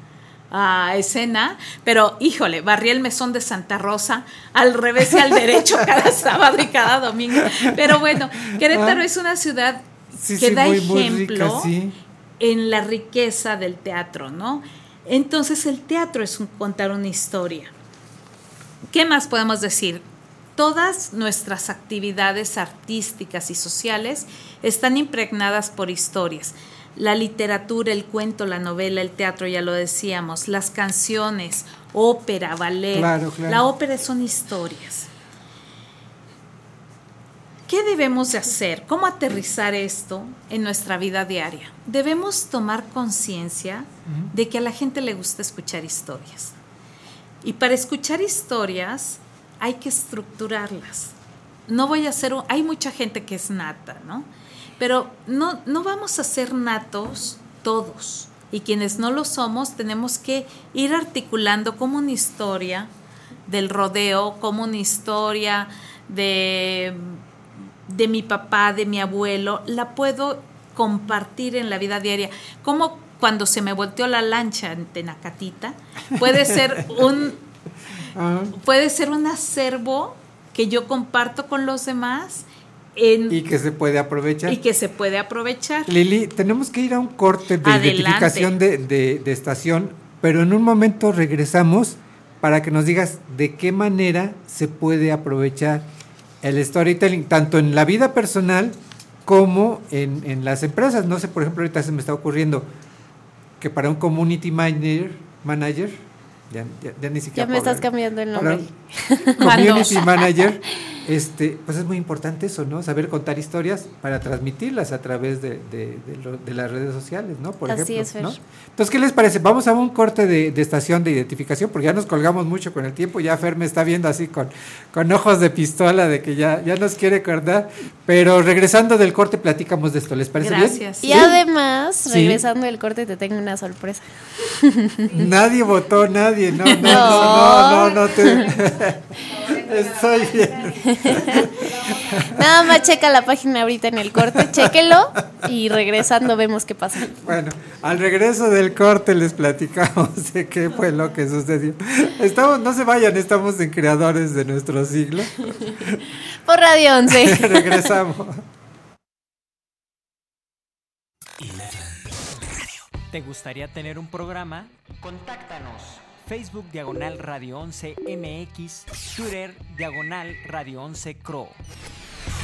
a escena, pero híjole, barrí el mesón de Santa Rosa al revés y al derecho *laughs* cada sábado y cada domingo. Pero bueno, Querétaro Ah. es una ciudad Sí, que sí, da muy, muy ejemplo rica, sí. en la riqueza del teatro, ¿no? Entonces el teatro es un- contar una historia. ¿Qué más podemos decir? Todas nuestras actividades artísticas y sociales están impregnadas por historias. La literatura, el cuento, la novela, el teatro, ya lo decíamos, las canciones, ópera, ballet. Claro, claro. La ópera son historias. ¿Qué debemos de hacer? ¿Cómo aterrizar esto en nuestra vida diaria? Debemos tomar conciencia de que a la gente le gusta escuchar historias. Y para escuchar historias hay que estructurarlas. No voy a hacer, un- hay mucha gente que es nata, ¿no? Pero no, no vamos a ser natos todos. Y quienes no lo somos tenemos que ir articulando como una historia del rodeo, como una historia de, de mi papá, de mi abuelo, la puedo compartir en la vida diaria. Como cuando se me volteó la lancha en Tenacatita, puede ser un, *laughs* puede ser un acervo que yo comparto con los demás en- Y que se puede aprovechar. y que se puede aprovechar. Lili, tenemos que ir a un corte de Adelante. identificación de, de- de estación, pero en un momento regresamos para que nos digas de qué manera se puede aprovechar el storytelling, tanto en la vida personal como en, en las empresas. No sé, por ejemplo, ahorita se me está ocurriendo que para un community manager, manager ya, ya- ya ni siquiera Ya me estás hablar. cambiando el nombre. un community *laughs* manager, *laughs* este, pues es muy importante eso, ¿no? Saber contar historias para transmitirlas a través de, de- de lo- de las redes sociales, ¿no? Por Así ejemplo, es, Fer. ¿no? Entonces, ¿qué les parece? Vamos a un corte de, de estación de identificación, porque ya nos colgamos mucho con el tiempo, ya Fer me está viendo así con, con ojos de pistola de que ya, ya nos quiere acordar, pero regresando del corte platicamos de esto, ¿les parece bien? Gracias. Y además, Sí. regresando del corte, te tengo una sorpresa. *laughs* Nadie votó, nadie, no, no, no, No. no, no, no te... *laughs* *laughs* Estoy bien. *laughs* Nada más checa la página ahorita en el corte, chéquelo y regresando vemos qué pasa. Bueno, al regreso del corte les platicamos de qué fue lo que sucedió. Estamos, no se vayan, estamos en creadores de nuestro siglo. Por Radio 11. *laughs* Regresamos. ¿Te gustaría tener un programa? Contáctanos. Facebook Diagonal Radio 11 MX, Twitter Diagonal Radio 11 Cro.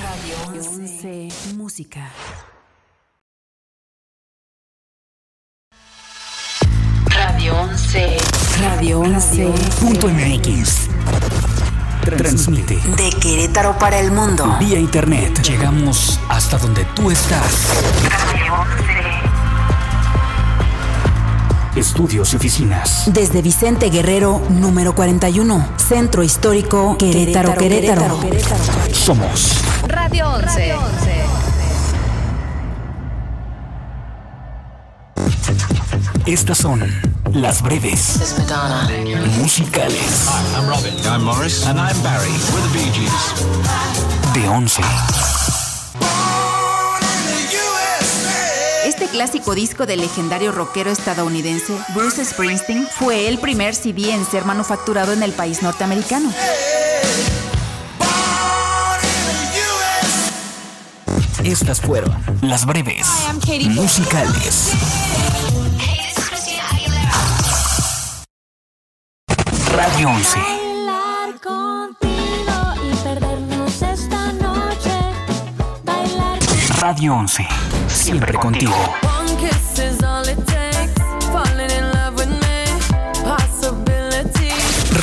Radio 11 Música. Radio 11. Radio 11.mx. Transmite. De Querétaro para el mundo. Vía internet. Llegamos hasta donde tú estás. Radio 11. Estudios y oficinas. Desde Vicente Guerrero, número 41. Centro Histórico Querétaro, Querétaro. Somos Radio 11. Estas son las breves musicales Hi, I'm Robin. I'm Morris. And I'm Barry. We're the Bee Gees. de 11. Clásico disco del legendario rockero estadounidense Bruce Springsteen fue el primer CD en ser manufacturado en el país norteamericano. Estas fueron las breves musicales. Radio 11. Bailar contigo y perdernos esta noche. Bailar Radio 11. Siempre contigo.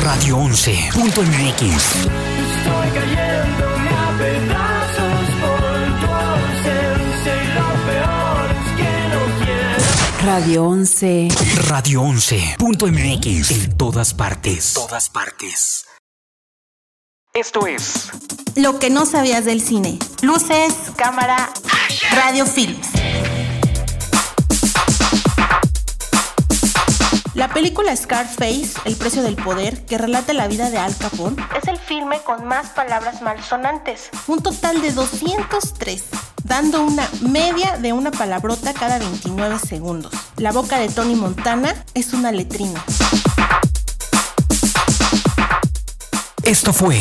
Radio 11.mx. Estoy cayéndome a pedazos por tu ausencia y lo peor es que no quiero. Radio 11. Radio 11.mx. En todas partes. Todas partes. Esto es Lo que no sabías del cine. Luces, cámara, radio films. La película Scarface, El precio del poder, que relata la vida de Al Capone, es el filme con más palabras malsonantes, un total de 203, dando una media de una palabrota cada 29 segundos. La boca de Tony Montana es una letrina. Esto fue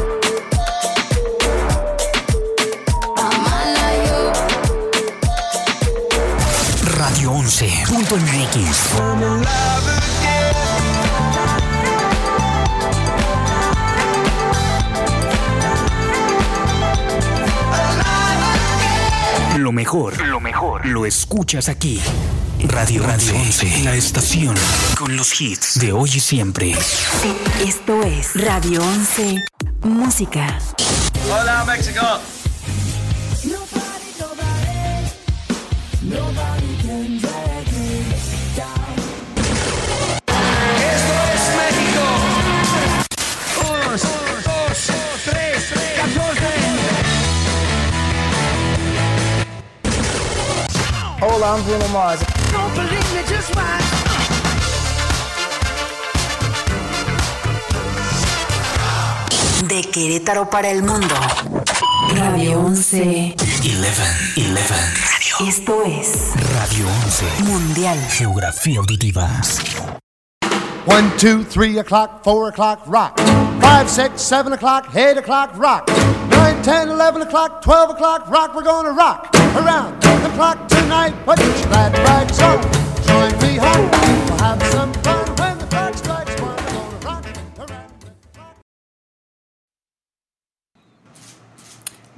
11.mx. Lo mejor, lo mejor, lo escuchas aquí. Radio Radio 11, la estación con los hits de hoy y siempre. Esto es Radio 11. Música. Hola, México. Esto es México. Hola, I'm Bruno Mars. Don't believe me, just watch. De Querétaro para el mundo. Radio 11. 11, 11. Radio. Esto es Radio 11. Mundial. Geografía auditiva. One, two, three o'clock, four o'clock, rock. Five, six, seven o'clock, eight o'clock, rock. Nine, ten, eleven o'clock, twelve o'clock, rock. We're gonna rock around the clock tonight. Put your glad rags on. Join me home. We'll have some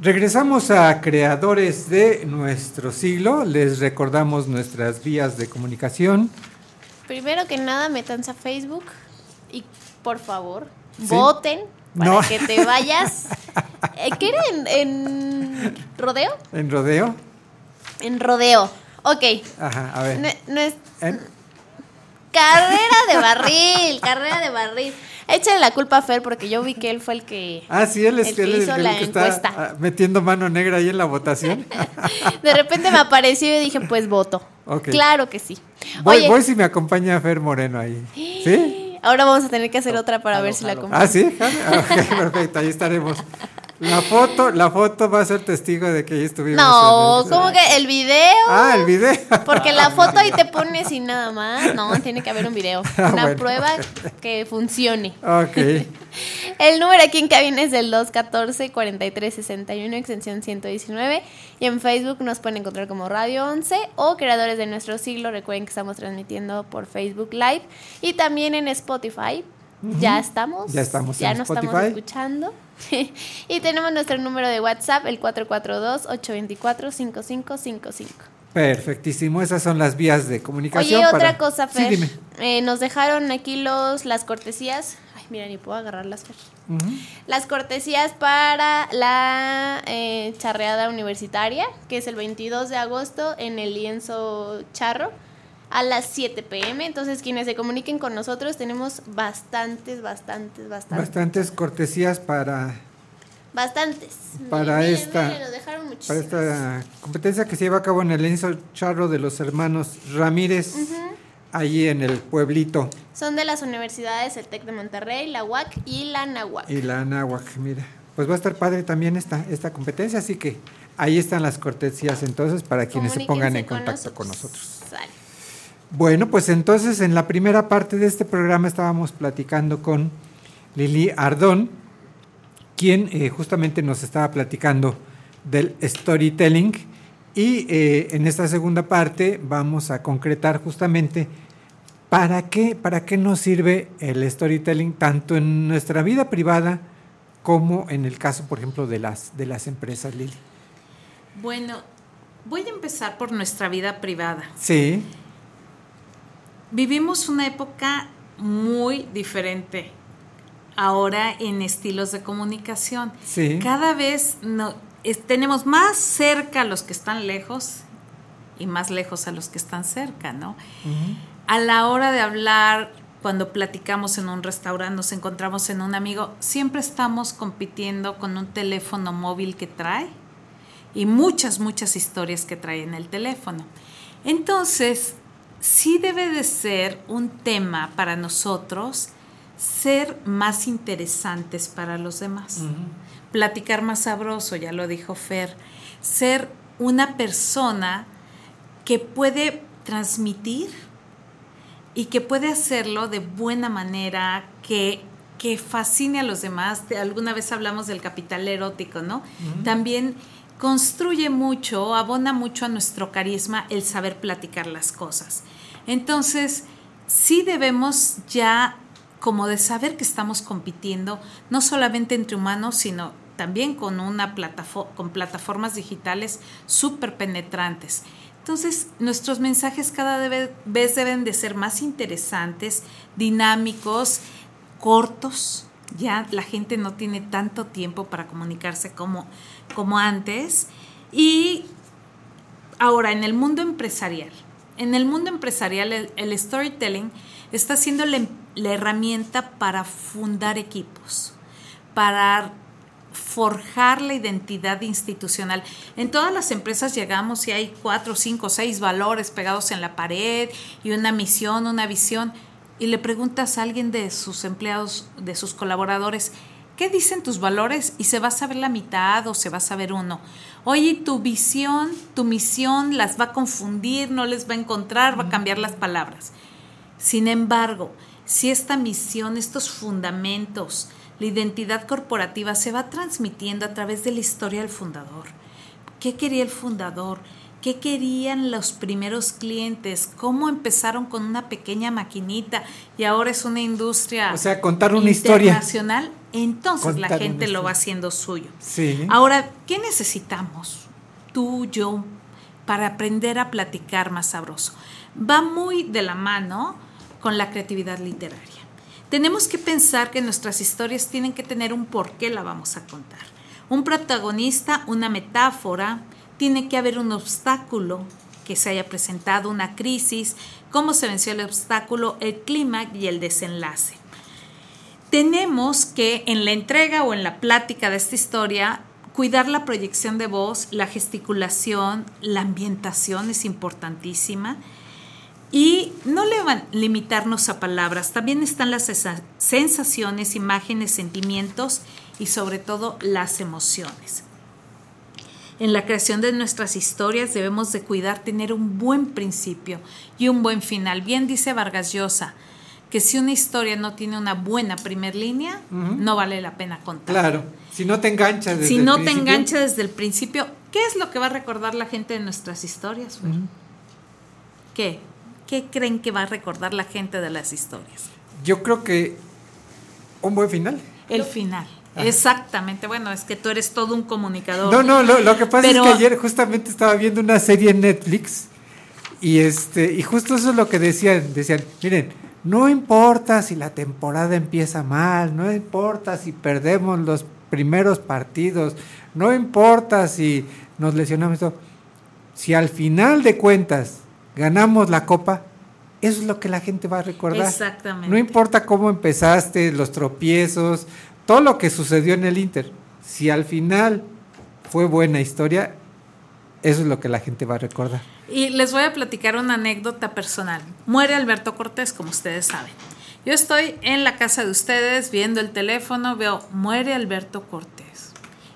Regresamos a creadores de nuestro siglo. Les recordamos nuestras vías de comunicación. Primero que nada, métanse a Facebook y por favor, Sí. voten para No. que te vayas. Eh, ¿Qué era en, en rodeo? En rodeo. En rodeo. Ok. Ajá, a ver. No, no es En- carrera de barril, carrera de barril. Échale la culpa a Fer porque yo vi que él fue el que, Ah, sí, él es el que él hizo el la que está encuesta. ah, metiendo mano negra ahí en la votación. *laughs* De repente me apareció y dije, pues voto. Claro que sí. Voy, Oye, voy si me acompaña Fer Moreno ahí. *gasps* ¿Sí? ahora vamos a tener que hacer otra para ver si la Ah, sí, acompaña. Ah, ok, *laughs* perfecto, ahí estaremos. La foto, la foto va a ser testigo de que ahí estuvimos. No, ¿cómo que el video? Ah, el video. Porque la *laughs* foto ahí te pones y nada más. No, tiene que haber un video. *laughs* Ah, Una bueno. prueba que funcione. Ok. *laughs* El número aquí en cabina es el 214-4361, extensión 119. Y en Facebook nos pueden encontrar como Radio 11 o Creadores de Nuestro Siglo. Recuerden que estamos transmitiendo por Facebook Live. Y también en Spotify. Ya estamos. Ya estamos Ya en nos estamos escuchando. *laughs* y tenemos nuestro número de WhatsApp, el 442-824-5555. Perfectísimo, esas son las vías de comunicación. Oye, otra cosa, Sí, Fer. dime. Eh, nos dejaron aquí los, las cortesías. Ay, mira, ni puedo agarrarlas, Fer. Las cortesías para la eh, charreada universitaria, que es el 22 de agosto en el lienzo charro a las 7 pm. Entonces, quienes se comuniquen con nosotros, tenemos bastantes, bastantes, bastantes. Bastantes cortesías para, Bastantes. para Miren, esta miren, para esta competencia que se lleva a cabo en el lienzo charro de los hermanos Ramírez, Ujú. allí en el pueblito Son de las universidades, el TEC de Monterrey, la UAC y la NAUAC. y la Anáhuac, mira. Pues va a estar padre también esta, esta competencia, así que ahí están las cortesías entonces para quienes se pongan en contacto con con nosotros. Sale. Bueno, pues entonces en la primera parte de este programa estábamos platicando con Lili Ardón, quien eh, justamente nos estaba platicando del storytelling y eh, en esta segunda parte vamos a concretar justamente para qué, para qué nos sirve el storytelling tanto en nuestra vida privada como en el caso, por ejemplo, de las, de las empresas, Lili. Bueno, voy a empezar por nuestra vida privada. Sí, Vivimos una época muy diferente ahora en estilos de comunicación. Sí. Cada vez no, es- tenemos más cerca a los que están lejos y más lejos a los que están cerca, ¿no? A la hora de hablar, cuando platicamos en un restaurante, nos encontramos en un amigo, siempre estamos compitiendo con un teléfono móvil que trae y muchas, muchas historias que trae en el teléfono. Entonces, sí debe de ser un tema para nosotros ser más interesantes para los demás. Platicar más sabroso, ya lo dijo Fer. Ser una persona que puede transmitir y que puede hacerlo de buena manera, que, que fascine a los demás. De- alguna vez hablamos del capital erótico, ¿no? También construye mucho, abona mucho a nuestro carisma el saber platicar las cosas. Entonces, sí debemos ya como de saber que estamos compitiendo, no solamente entre humanos, sino también con, una platafo- con plataformas digitales súper penetrantes. Entonces, nuestros mensajes cada vez deben de ser más interesantes, dinámicos, cortos. Ya la gente no tiene tanto tiempo para comunicarse como, como antes. Y ahora, en el mundo empresarial, en el mundo empresarial el, el storytelling está siendo la, la herramienta para fundar equipos, para forjar la identidad institucional. En todas las empresas llegamos y hay cuatro, cinco, seis valores pegados en la pared y una misión, una visión, y le preguntas a alguien de sus empleados, de sus colaboradores, ¿qué dicen tus valores? Y se va a saber la mitad o se va a saber uno. Oye, tu visión, tu misión las va a confundir, no les va a encontrar, va a cambiar las palabras. Sin embargo, si esta misión, estos fundamentos, la identidad corporativa se va transmitiendo a través de la historia del fundador. ¿Qué quería el fundador? ¿Qué querían los primeros clientes? ¿Cómo empezaron con una pequeña maquinita y ahora es una industria O sea, contar una historia. internacional? Entonces la Contar gente lo va historia. haciendo suyo. Sí. Ahora, ¿qué necesitamos? Tú, yo, para aprender a platicar más sabroso. Va muy de la mano con la creatividad literaria. Tenemos que pensar que nuestras historias tienen que tener un por qué la vamos a contar. Un protagonista, una metáfora, tiene que haber un obstáculo que se haya presentado, una crisis, cómo se venció el obstáculo, el clímax y el desenlace tenemos que en la entrega o en la plática de esta historia cuidar la proyección de voz, la gesticulación, la ambientación es importantísima. Y no le van a limitarnos a palabras, también están las sensaciones, imágenes, sentimientos y sobre todo las emociones. En la creación de nuestras historias debemos de cuidar tener un buen principio y un buen final. Bien dice Vargas Llosa que si una historia no tiene una buena primer línea, no vale la pena contar. Claro, si no te enganchas desde Si el no te principio, engancha desde el principio, ¿qué es lo que va a recordar la gente de nuestras historias? Ujú. ¿Qué? ¿Qué creen que va a recordar la gente de las historias? Yo creo que un buen final. El final. Exactamente. Bueno, es que tú eres todo un comunicador. No, no, lo, lo que pasa Pero- es que ayer justamente estaba viendo una serie en Netflix y este y justo eso es lo que decían, decían, miren, no importa si la temporada empieza mal, no importa si perdemos los primeros partidos, no importa si nos lesionamos, todo, si al final de cuentas ganamos la copa, eso es lo que la gente va a recordar. Exactamente. No importa cómo empezaste, los tropiezos, todo lo que sucedió en el Inter. Si al final fue buena historia, eso es lo que la gente va a recordar. Y les voy a platicar una anécdota personal. Muere Alberto Cortés, como ustedes saben. Yo estoy en la casa de ustedes viendo el teléfono, veo, muere Alberto Cortés.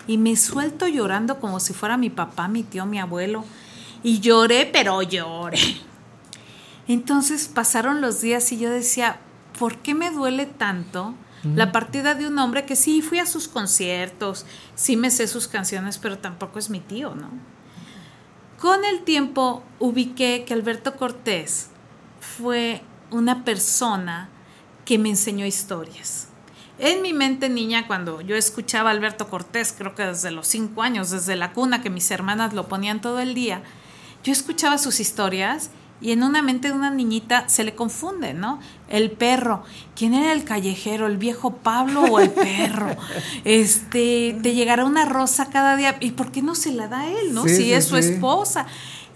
Y me suelto llorando como si fuera mi papá, mi tío, mi abuelo. Y lloré, pero lloré. Entonces pasaron los días y yo decía, ¿por qué me duele tanto la partida de un hombre que sí fui a sus conciertos, sí me sé sus canciones, pero tampoco es mi tío, ¿no? Con el tiempo ubiqué que Alberto Cortés fue una persona que me enseñó historias. En mi mente niña, cuando yo escuchaba a Alberto Cortés, creo que desde los cinco años, desde la cuna que mis hermanas lo ponían todo el día, yo escuchaba sus historias y en una mente de una niñita se le confunde, ¿no? El perro, ¿quién era el callejero, el viejo Pablo o el perro? *laughs* Este, te llegará una rosa cada día, ¿y por qué no se la da a él, no? Sí, si sí, es su sí. esposa.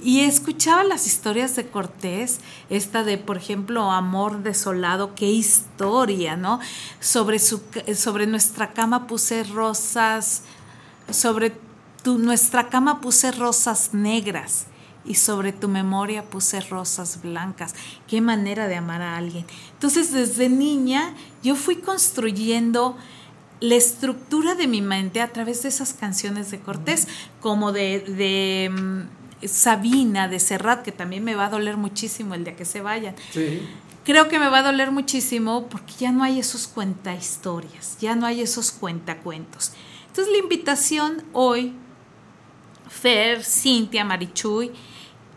Y escuchaba las historias de Cortés, esta de, por ejemplo, Amor desolado, qué historia, ¿no? Sobre, su, sobre nuestra cama puse rosas, sobre tu, nuestra cama puse rosas negras y sobre tu memoria puse rosas blancas. Qué manera de amar a alguien. Entonces, desde niña, yo fui construyendo la estructura de mi mente a través de esas canciones de Cortés, como de, de mm, Sabina, de Serrat, que también me va a doler muchísimo el día que se vayan. Sí. Creo que me va a doler muchísimo porque ya no hay esos cuenta historias, ya no hay esos cuentacuentos. Entonces la invitación hoy, Fer, Cintia, Marichuy,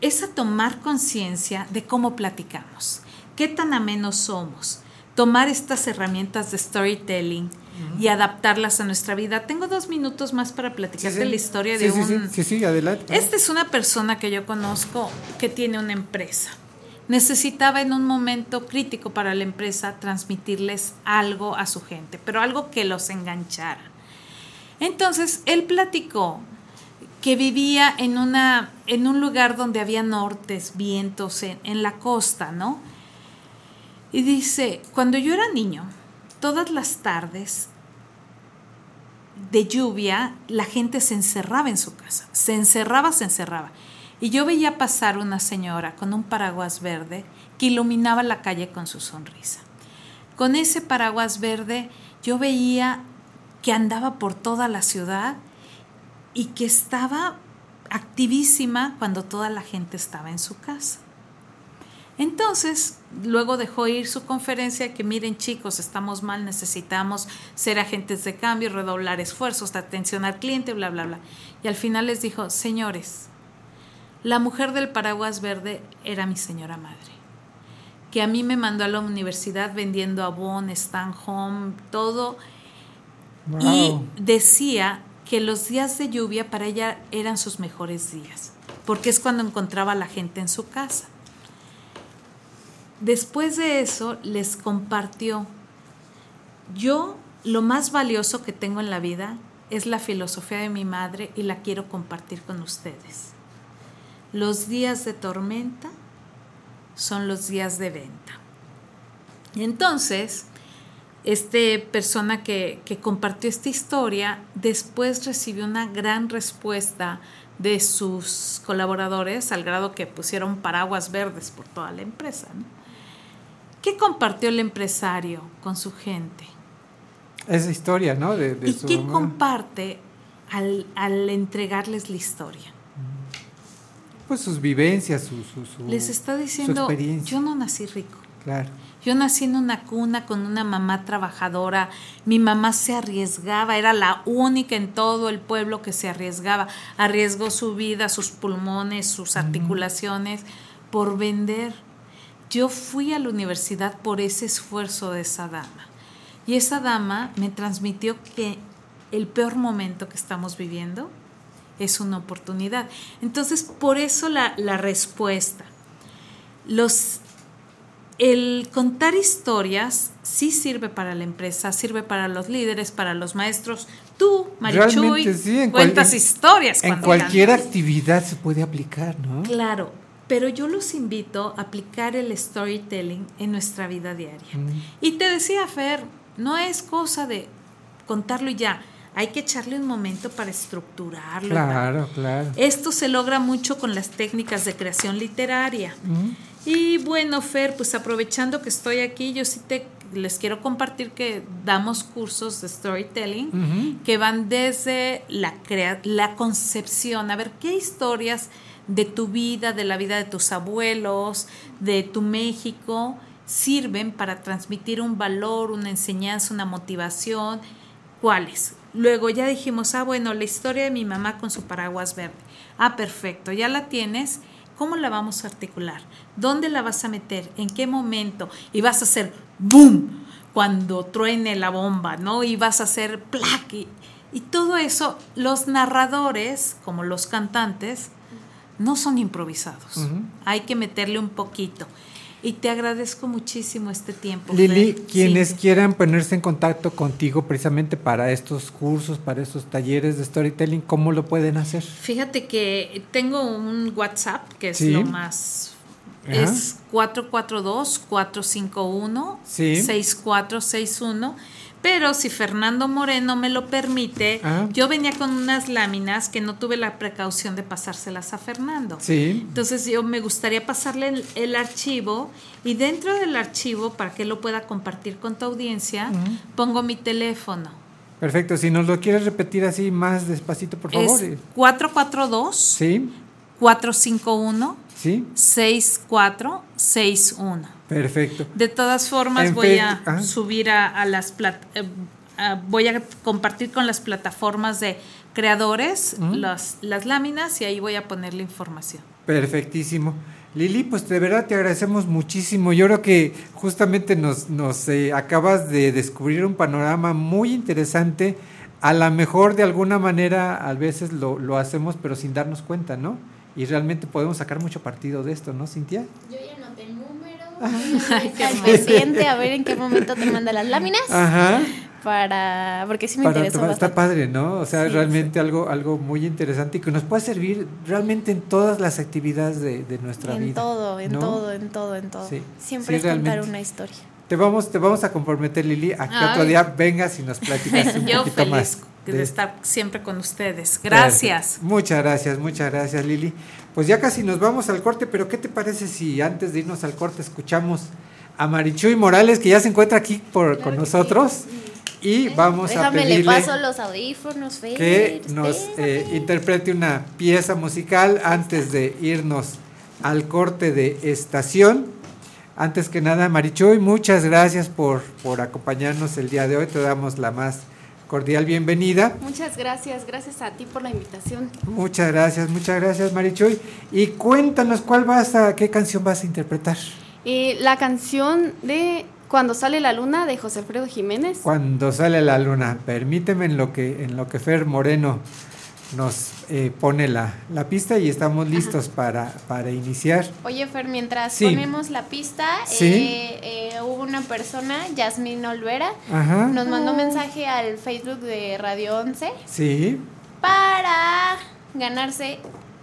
es a tomar conciencia de cómo platicamos, qué tan amenos somos, tomar estas herramientas de storytelling y adaptarlas a nuestra vida. Tengo dos minutos más para platicarte Sí, sí. la historia Sí, de un... sí, sí, sí, adelante. Esta es una persona que yo conozco que tiene una empresa. Necesitaba en un momento crítico para la empresa transmitirles algo a su gente, pero algo que los enganchara. Entonces, él platicó que vivía en, una, en un lugar donde había nortes, vientos, en, en la costa, ¿no? Y dice, cuando yo era niño, todas las tardes de lluvia, la gente se encerraba en su casa. Se encerraba, se encerraba. Y yo veía pasar una señora con un paraguas verde que iluminaba la calle con su sonrisa. Con ese paraguas verde yo veía que andaba por toda la ciudad y que estaba activísima cuando toda la gente estaba en su casa. Entonces, luego dejó ir su conferencia que miren chicos, estamos mal, necesitamos ser agentes de cambio, redoblar esfuerzos de atención al cliente, bla, bla, bla. Y al final les dijo, señores, la mujer del paraguas verde era mi señora madre, que a mí me mandó a la universidad vendiendo Avon, Stan Home, todo, y decía que los días de lluvia para ella eran sus mejores días, porque es cuando encontraba a la gente en su casa. Después de eso les compartió, yo lo más valioso que tengo en la vida es la filosofía de mi madre y la quiero compartir con ustedes. Los días de tormenta son los días de venta. Y entonces, este persona que, que compartió esta historia después recibió una gran respuesta de sus colaboradores al grado que pusieron paraguas verdes por toda la empresa. ¿no? ¿Qué compartió el empresario con su gente? Esa historia, ¿no? De, de ¿Y su qué mamá. comparte al, al entregarles la historia? Pues sus vivencias, su, su, su- Les está su diciendo, experiencia. yo no nací rico. Claro. Yo nací en una cuna con una mamá trabajadora. Mi mamá se arriesgaba, era la única en todo el pueblo que se arriesgaba. Arriesgó su vida, sus pulmones, sus articulaciones por vender. Yo fui a la universidad por ese esfuerzo de esa dama. Y esa dama me transmitió que el peor momento que estamos viviendo es una oportunidad. Entonces, por eso la, la respuesta. Los, el contar historias sí sirve para la empresa, sirve para los líderes, para los maestros. Tú, Marichuy, sí, cual- cuentas en- historias. En cualquier cantas. actividad se puede aplicar, ¿no? Claro, pero yo los invito a aplicar el storytelling en nuestra vida diaria. Mm. Y te decía, Fer, no es cosa de contarlo y ya. Hay que echarle un momento para estructurarlo. Claro, claro. Esto se logra mucho con las técnicas de creación literaria. Mm. Y bueno, Fer, pues aprovechando que estoy aquí, yo sí te les quiero compartir que damos cursos de storytelling que van desde la crea la concepción, a ver qué historias de tu vida, de la vida de tus abuelos, de tu México sirven para transmitir un valor, una enseñanza, una motivación, cuáles. Luego ya dijimos, ah, bueno, la historia de mi mamá con su paraguas verde. Ah, perfecto, ya la tienes. ¿Cómo la vamos a articular? ¿Dónde la vas a meter? ¿En qué momento? Y vas a hacer boom cuando truene la bomba, ¿no? Y vas a hacer plac. Y, y todo eso, los narradores, como los cantantes, no son improvisados. Hay que meterle un poquito. Y te agradezco muchísimo este tiempo. Lili, Fer. quienes Sí. quieran ponerse en contacto contigo precisamente para estos cursos, para estos talleres de storytelling, ¿cómo lo pueden hacer? Fíjate que tengo un WhatsApp que es Sí. lo más. Ajá. Es 442-451-6461. Pero si Fernando Moreno me lo permite, Ah. yo venía con unas láminas que no tuve la precaución de pasárselas a Fernando. Sí. Entonces yo me gustaría pasarle el, el archivo y dentro del archivo, para que lo pueda compartir con tu audiencia, pongo mi teléfono. Perfecto, si nos lo quieres repetir así más despacito, por favor. Es 442 Sí, 451 sí, 6461. Perfecto. De todas formas, En voy a ah. subir a, a las plat- eh, a- voy a compartir con las plataformas de creadores Ujú. las, las láminas y ahí voy a poner la información. Perfectísimo. Lili, pues de verdad te agradecemos muchísimo. Yo creo que justamente nos, nos eh, acabas de descubrir un panorama muy interesante. A lo mejor de alguna manera a veces lo, lo hacemos pero sin darnos cuenta, ¿no? Y realmente podemos sacar mucho partido de esto, ¿no, Cintia? Yo ya número. Ay, qué pendiente a ver en qué momento te manda las láminas. Ajá. Para. Porque sí me Para interesó tomar- está padre, ¿no? O sea, Sí, realmente algo algo muy interesante y que nos puede servir realmente en todas las actividades de, de nuestra En vida. todo, en ¿no? todo, en todo, en todo. Sí, Siempre es contar una historia. Te vamos, te vamos a comprometer, Lili, a que otro día vengas y nos platicas *laughs* un Yo poquito feliz más. De estar siempre con ustedes. Gracias. Perfecto. Muchas gracias, muchas gracias, Lili. Pues ya casi nos vamos al corte, pero ¿qué te parece si antes de irnos al corte escuchamos a Marichuy Morales, que ya se encuentra aquí por, con nosotros? Y vamos a le pedirle paso los audífonos, Fer. que nos eh, interprete una pieza musical antes de irnos al corte de estación. Antes que nada, Marichuy, muchas gracias por, por acompañarnos el día de hoy. Te damos la más cordial bienvenida. Muchas gracias, gracias a ti por la invitación. Muchas gracias, muchas gracias, Marichuy. Y cuéntanos cuál vas a, qué canción vas a interpretar. Eh, la canción de Cuando sale la luna de José Alfredo Jiménez. Cuando sale la luna, permíteme en lo que, en lo que Fer Moreno nos eh, pone la, la pista y estamos listos para, para iniciar. Oye, Fer, mientras Sí. ponemos la pista, Sí. eh, eh, hubo una persona, Yasmín Olvera, Ajá. nos mandó un mensaje al Facebook de Radio 11 Sí, para ganarse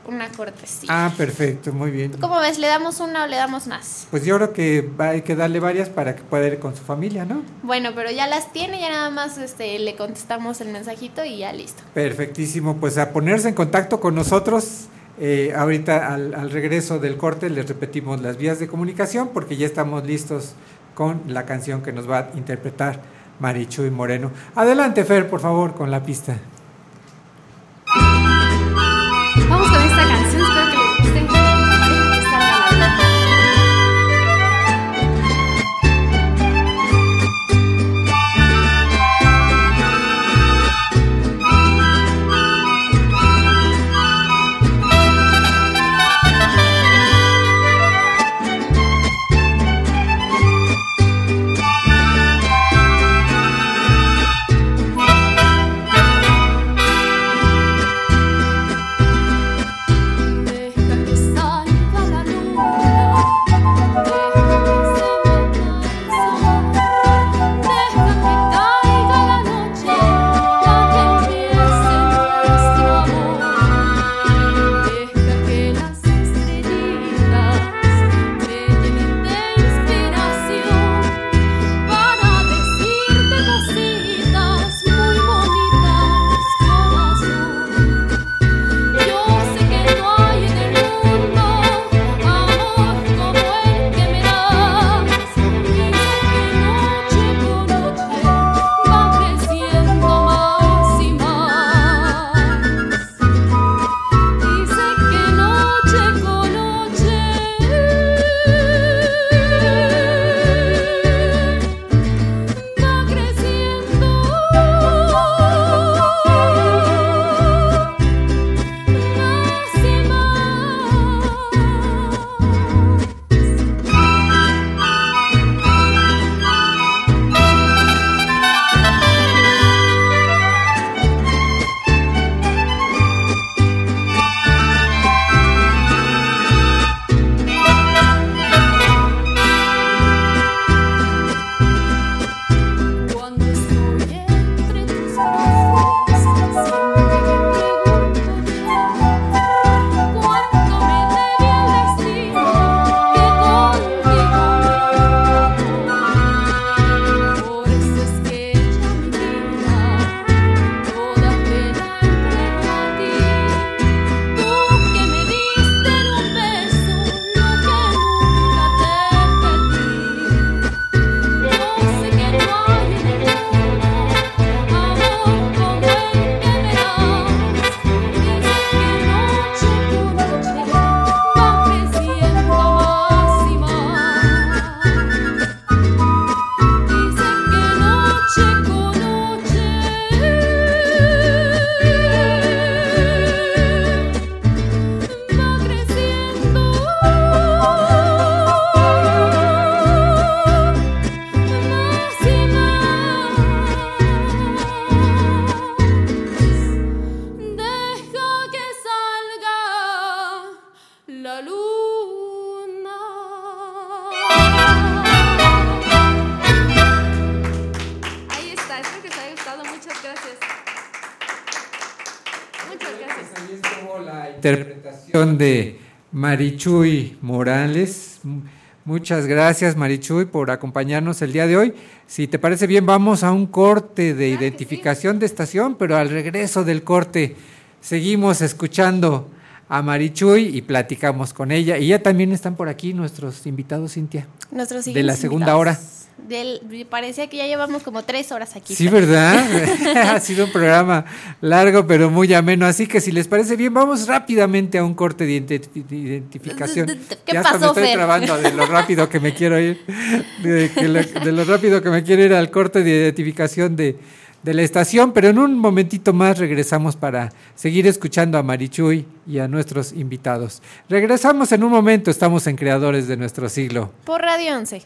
una cortesía. Ah, perfecto, muy bien. ¿Cómo ves? ¿Le damos una o le damos más? Pues yo creo que hay que darle varias para que pueda ir con su familia, ¿no? Bueno, pero ya las tiene, ya nada más este, le contestamos el mensajito y ya listo. Perfectísimo, pues a ponerse en contacto con nosotros. eh, ahorita al, al regreso del corte les repetimos las vías de comunicación porque ya estamos listos con la canción que nos va a interpretar Marichuy Moreno. Adelante Fer, por favor, con la pista. Interpretación de Marichuy Morales. Muchas gracias Marichuy por acompañarnos el día de hoy. Si te parece bien, vamos a un corte de identificación de estación, pero al regreso del corte seguimos escuchando a Marichuy y platicamos con ella. Y ya también están por aquí nuestros invitados, Cintia. Nuestros de la segunda invitados. hora. Del, parecía que ya llevamos como tres horas aquí. Sí, ¿verdad? *laughs* *laughs* ha sido un programa largo, pero muy ameno. Así que si les parece bien, vamos rápidamente a un corte de, identi- de identificación. ¿Qué ya hasta pasó, me estoy Fer? trabando de lo rápido que me quiero ir. De, lo, de lo rápido que me quiero ir al corte de identificación de, de la estación. Pero en un momentito más regresamos para seguir escuchando a Marichuy y a nuestros invitados. Regresamos en un momento. Estamos en Creadores de nuestro siglo. Por Radio 11.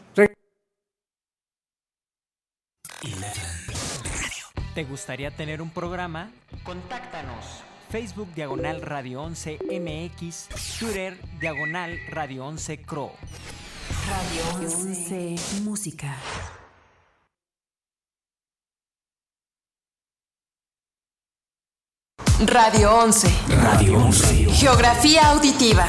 ¿Te gustaría tener un programa? Contáctanos. Facebook Diagonal Radio 11 MX, Twitter Diagonal Radio 11 Cro. Radio 11 Música. Radio 11. Radio 11. Geografía auditiva.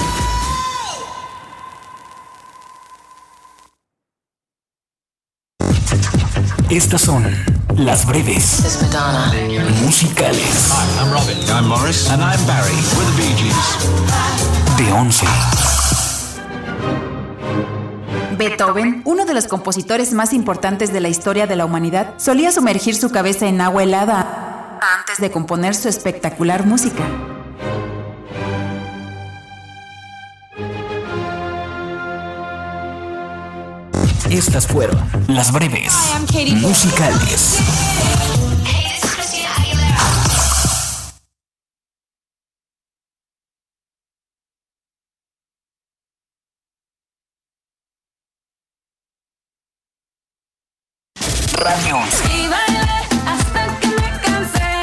Estas son las breves musicales Hi, I'm Robin. I'm Morris. And I'm Barry. We're the Bee Gees. de 11. Beethoven, uno de los compositores más importantes de la historia de la humanidad, solía sumergir su cabeza en agua helada antes de componer su espectacular música. Estas fueron las breves musicales. Radio 11. Y bailé hasta que me cansé,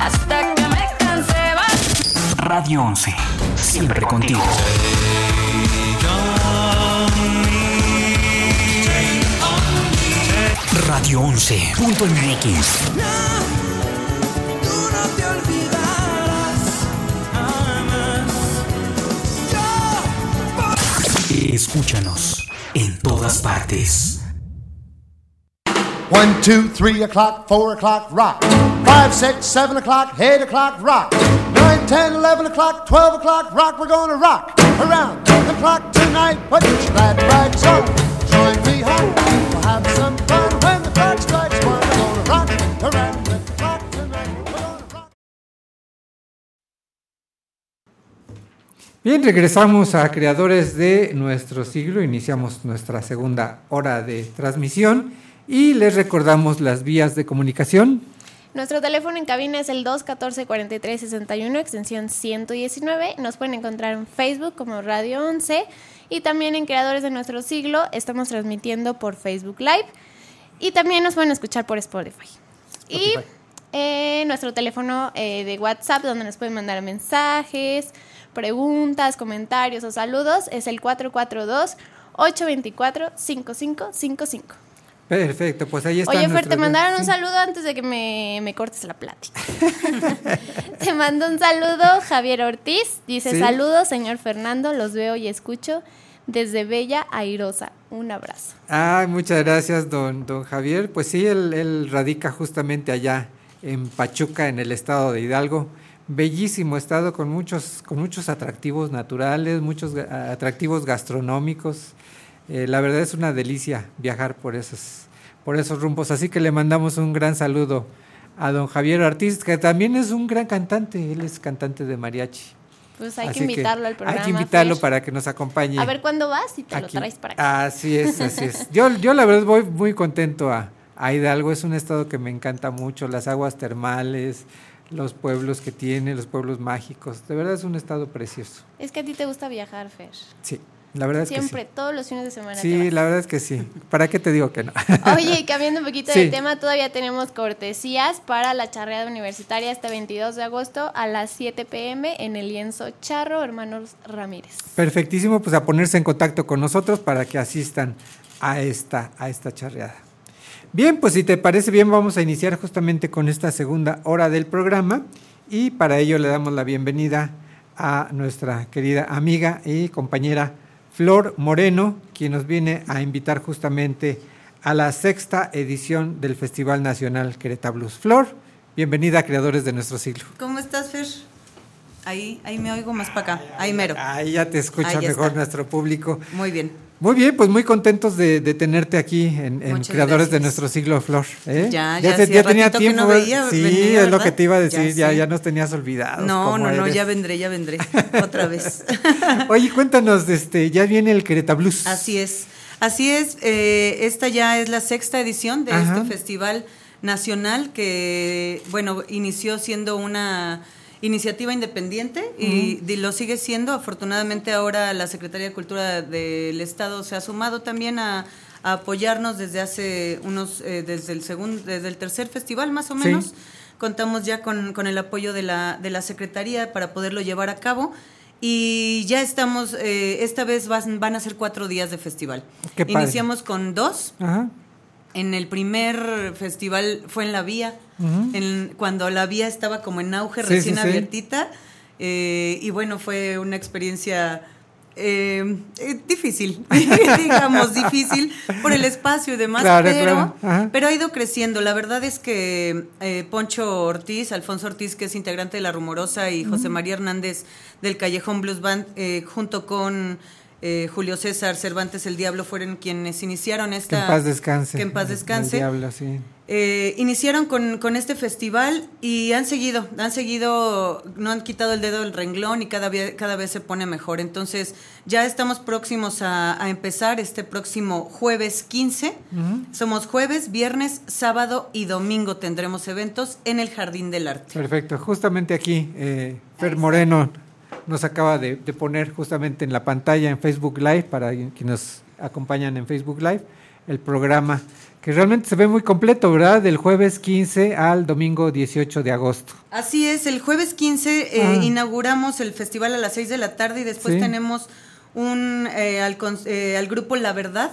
hasta que me cansé. va- Radio 11. Siempre contigo. Radio 11.mx. Escúchanos en todas partes. One, two, three o'clock, four o'clock, rock. Five, six, seven o'clock, eight o'clock, rock. Nine, ten, eleven o'clock, twelve o'clock, rock. We're gonna rock around the clock tonight. Put your glad rags on. Join me home. Bien, regresamos a Creadores de nuestro siglo. Iniciamos nuestra segunda hora de transmisión y les recordamos las vías de comunicación. Nuestro teléfono en cabina es el 214-4361, extensión 119. Nos pueden encontrar en Facebook como Radio 11 y también en Creadores de Nuestro Siglo. Estamos transmitiendo por Facebook Live y también nos pueden escuchar por Spotify. Y eh, nuestro teléfono eh, de WhatsApp, donde nos pueden mandar mensajes, preguntas, comentarios o saludos, es el 442-824-5555. Perfecto, pues ahí está. Oye, Fer, te mandaron un saludo antes de que me, me cortes la plática. *laughs* te mando un saludo, Javier Ortiz. Dice, Sí. saludos, señor Fernando, los veo y escucho desde Bella Airosa. Un abrazo. Ay, muchas gracias, don, don Javier. Pues sí, él, él radica justamente allá en Pachuca, en el estado de Hidalgo. Bellísimo estado con muchos, con muchos atractivos naturales, muchos atractivos gastronómicos. Eh, la verdad es una delicia viajar por esos, por esos rumbos. Así que le mandamos un gran saludo a don Javier Ortiz, que también es un gran cantante. Él es cantante de mariachi. Pues hay Así que invitarlo al programa. Hay que invitarlo Fer. para que nos acompañe. A ver cuándo vas y te lo traes para acá. Así es, así es. *laughs* Yo, yo la verdad voy muy contento a, a Hidalgo, es un estado que me encanta mucho, las aguas termales, los pueblos que tiene, los pueblos mágicos, de verdad es un estado precioso. Es que a ti te gusta viajar, Fer. Sí, la verdad es Siempre, que todos los fines de semana. sí. Sí, la verdad es que sí. ¿Para qué te digo que no? *laughs* Oye, cambiando un poquito Sí. de tema, todavía tenemos cortesías para la charreada universitaria este 22 de agosto a las 7 pm en el lienzo Charro Hermanos Ramírez. Perfectísimo, pues a ponerse en contacto con nosotros para que asistan a esta, a esta charreada. Bien, pues si te parece bien, vamos a iniciar justamente con esta segunda hora del programa y para ello le damos la bienvenida a nuestra querida amiga y compañera Flor Moreno, quien nos viene a invitar justamente a la sexta edición del Festival Nacional Querétaro Blues. Flor, bienvenida a Creadores de Nuestro Siglo. ¿Cómo estás, Fer? Ahí, ahí me oigo más para acá, ahí mero. Ahí ya te escucha Ahí mejor está. nuestro público. Muy bien. Muy bien, pues muy contentos de, de tenerte aquí en, Creadores de. Nuestro Siglo, Flor. ¿eh? Ya, ya hacía te- tenía ratito que tiempo. no veía sí, venir, es lo que te iba a Ya decir, ya, ya, nos tenías olvidados. No, no, no, ya vendré, ya vendré. *laughs* Otra vez. *laughs* Oye, cuéntanos, este, ya viene el Querétaro Blues. Así es. Así es, eh, esta ya es la sexta edición de Ajá. este festival nacional que, bueno, inició siendo una iniciativa independiente y di- lo sigue siendo. Afortunadamente ahora la Secretaría de Cultura del Estado se ha sumado también a, a apoyarnos desde hace unos, eh, desde el segundo, desde el tercer festival más o Sí. menos. Contamos ya con, con el apoyo de la, de la Secretaría para poderlo llevar a cabo. Y ya estamos, eh, esta vez van, van a ser cuatro días de festival. Qué padre. Iniciamos con dos. Ajá. En el primer festival fue en La Vía, en- cuando La Vía estaba como en auge, Sí, recién sí, sí. abiertita. eh, y bueno, fue una experiencia eh, eh, difícil, *laughs* digamos, difícil por el espacio y demás, Claro, pero, claro. Pero ha ido creciendo. La verdad es que eh, Poncho Ortiz, Alfonso Ortiz, que es integrante de La Rumorosa, y José. María Hernández del Callejón Blues Band, eh, junto con eh, Julio César Cervantes el Diablo, fueron quienes iniciaron Que esta... en paz descanse. Que en paz el- el descanse. diablo, sí. Eh, iniciaron con, con este festival y han seguido, han seguido, no han quitado el dedo del renglón y cada vez, cada vez se pone mejor. Entonces ya estamos próximos a, a empezar este próximo jueves 15. Somos jueves, viernes, sábado y domingo tendremos eventos en el Jardín del Arte. Perfecto. Justamente aquí, eh, Fer Moreno nos acaba de, de poner justamente en la pantalla en Facebook Live, para quienes nos acompañan en Facebook Live, el programa que realmente se ve muy completo, ¿verdad? Del jueves 15 al domingo 18 de agosto. Así es, el jueves 15 eh, Ah. inauguramos el festival a las 6 de la tarde y después Sí. tenemos un eh, al, eh, al grupo La Verdad,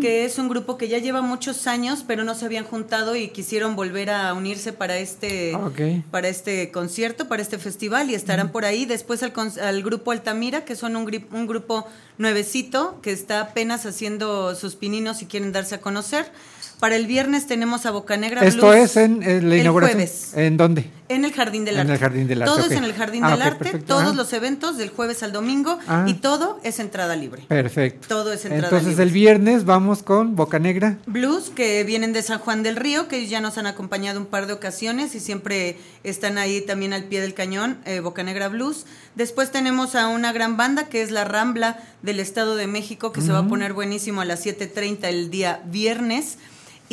que es un grupo que ya lleva muchos años, pero no se habían juntado y quisieron volver a unirse para este Ok. para este concierto, para este festival y estarán por ahí. Después al, al grupo Altamira, que son un, gri- un grupo nuevecito que está apenas haciendo sus pininos y quieren darse a conocer. Para el viernes tenemos a Bocanegra Esto Blues es en, eh, la el inauguración. jueves. ¿En dónde? En el Jardín del En Arte. el Jardín del Arte, Todo es en el Jardín Ah, del Arte, perfecto, todos ajá. los eventos del jueves al domingo Ah. y todo es entrada libre. Perfecto. Todo es entrada Entonces libre. el viernes vamos con Boca Negra. Blues que vienen de San Juan del Río, que ya nos han acompañado un par de ocasiones y siempre están ahí también al pie del cañón, eh, Bocanegra Blues. Después tenemos a una gran banda que es la Rambla del Estado de México, que se va a poner buenísimo a las 7.30 el día viernes.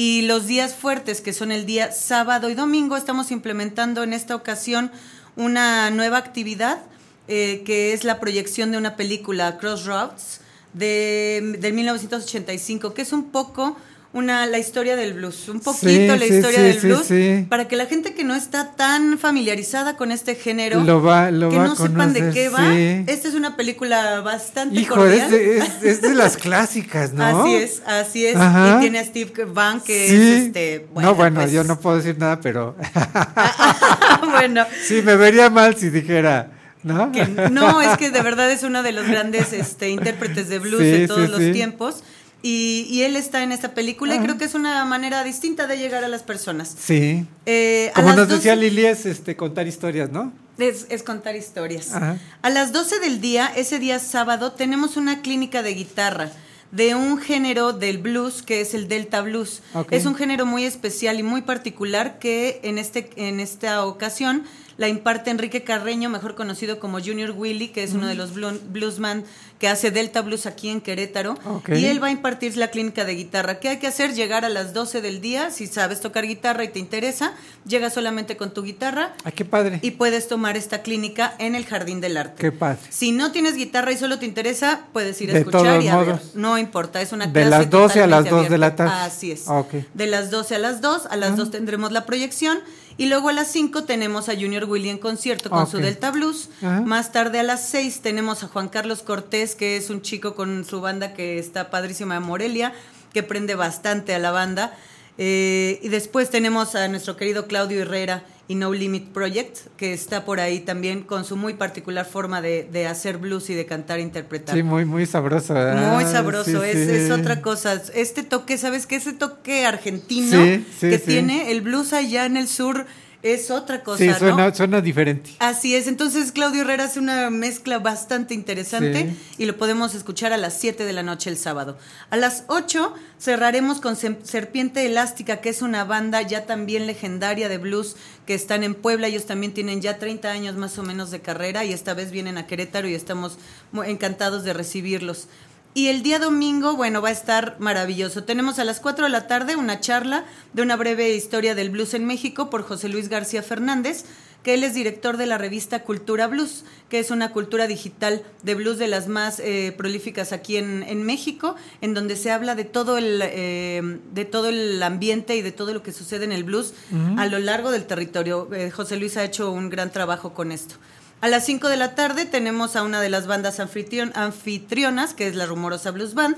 Y los días fuertes, que son el día sábado y domingo, estamos implementando en esta ocasión una nueva actividad, eh, que es la proyección de una película, Crossroads, de, del 1985, que es un poco una, la historia del blues, un poquito Sí, la sí, historia sí, del blues, para que la gente que no está tan familiarizada con este género, Lo va- lo que va no sepan de conocer, qué va, esta es una película bastante Hijo, cordial. es de, es- es de las clásicas, ¿no? Así es, así es. Ajá. Y tiene a Steve Van, que es este. no, bueno, pues, yo no puedo decir nada, pero *laughs* bueno. sí, me vería mal si dijera, ¿no? que no, es que de verdad es uno de los grandes este, intérpretes de blues de todos los tiempos. Y, y él está en esta película y creo que es una manera distinta de llegar a las personas. Sí. Eh, Como nos 12 decía Lili, es este, contar historias, ¿no? Es, es contar historias. Ajá. A las 12 del día, ese día sábado, tenemos una clínica de guitarra de un género del blues que es el Delta Blues. Es un género muy especial y muy particular que en, este, en esta ocasión la imparte Enrique Carreño, mejor conocido como Junior Willy, que es uno de los blu- bluesman que hace Delta Blues aquí en Querétaro. Ok. Y él va a impartir la clínica de guitarra. ¿Qué hay que hacer? Llegar a las 12 del día. Si sabes tocar guitarra y te interesa, llegas solamente con tu guitarra Ah, qué padre. y puedes tomar esta clínica en el Jardín del Arte. Qué padre. Si no tienes guitarra y solo te interesa, puedes ir a De escuchar todos y a ver. No importa, es una De clase las 12 a las totalmente 2 de la tarde. Así es. Ok. De las 12 a las 2, a las Ah. 2 tendremos la proyección y luego a las 5 tenemos a Junior Willy en concierto con su. Delta Blues. Ajá. Más tarde a las 6 tenemos a Juan Carlos Cortés, que es un chico con su banda que está padrísima de Morelia, que prende bastante a la banda. Eh, y después tenemos a nuestro querido Claudio Herrera y No Limit Project, que está por ahí también con su muy particular forma de, de hacer blues y de cantar e interpretar. Sí, muy, muy sabroso. ¿verdad? Muy sabroso, Sí, es, sí. es otra cosa. Este toque, ¿sabes qué? Ese toque argentino Sí, que tiene el blues allá en el sur es otra cosa, Sí, ¿no? suena, diferente. Así es, entonces Claudio Herrera hace una mezcla bastante interesante y lo podemos escuchar a las 7 de la noche el sábado. A las 8 cerraremos con Serpiente Elástica, que es una banda ya también legendaria de blues que están en Puebla. Ellos también tienen ya 30 años más o menos de carrera y esta vez vienen a Querétaro y estamos encantados de recibirlos. Y el día domingo, bueno, va a estar maravilloso. Tenemos a las 4 de la tarde una charla de una breve historia del blues en México por José Luis García Fernández, que él es director de la revista Cultura Blues, que es una cultura digital de blues de las más eh, prolíficas aquí en, en México, en donde se habla de todo el eh, de todo el ambiente y de todo lo que sucede en el blues a lo largo del territorio. Eh, José Luis ha hecho un gran trabajo con esto. A las 5 de la tarde tenemos a una de las bandas anfitrion- anfitrionas, que es la Rumorosa Blues Band.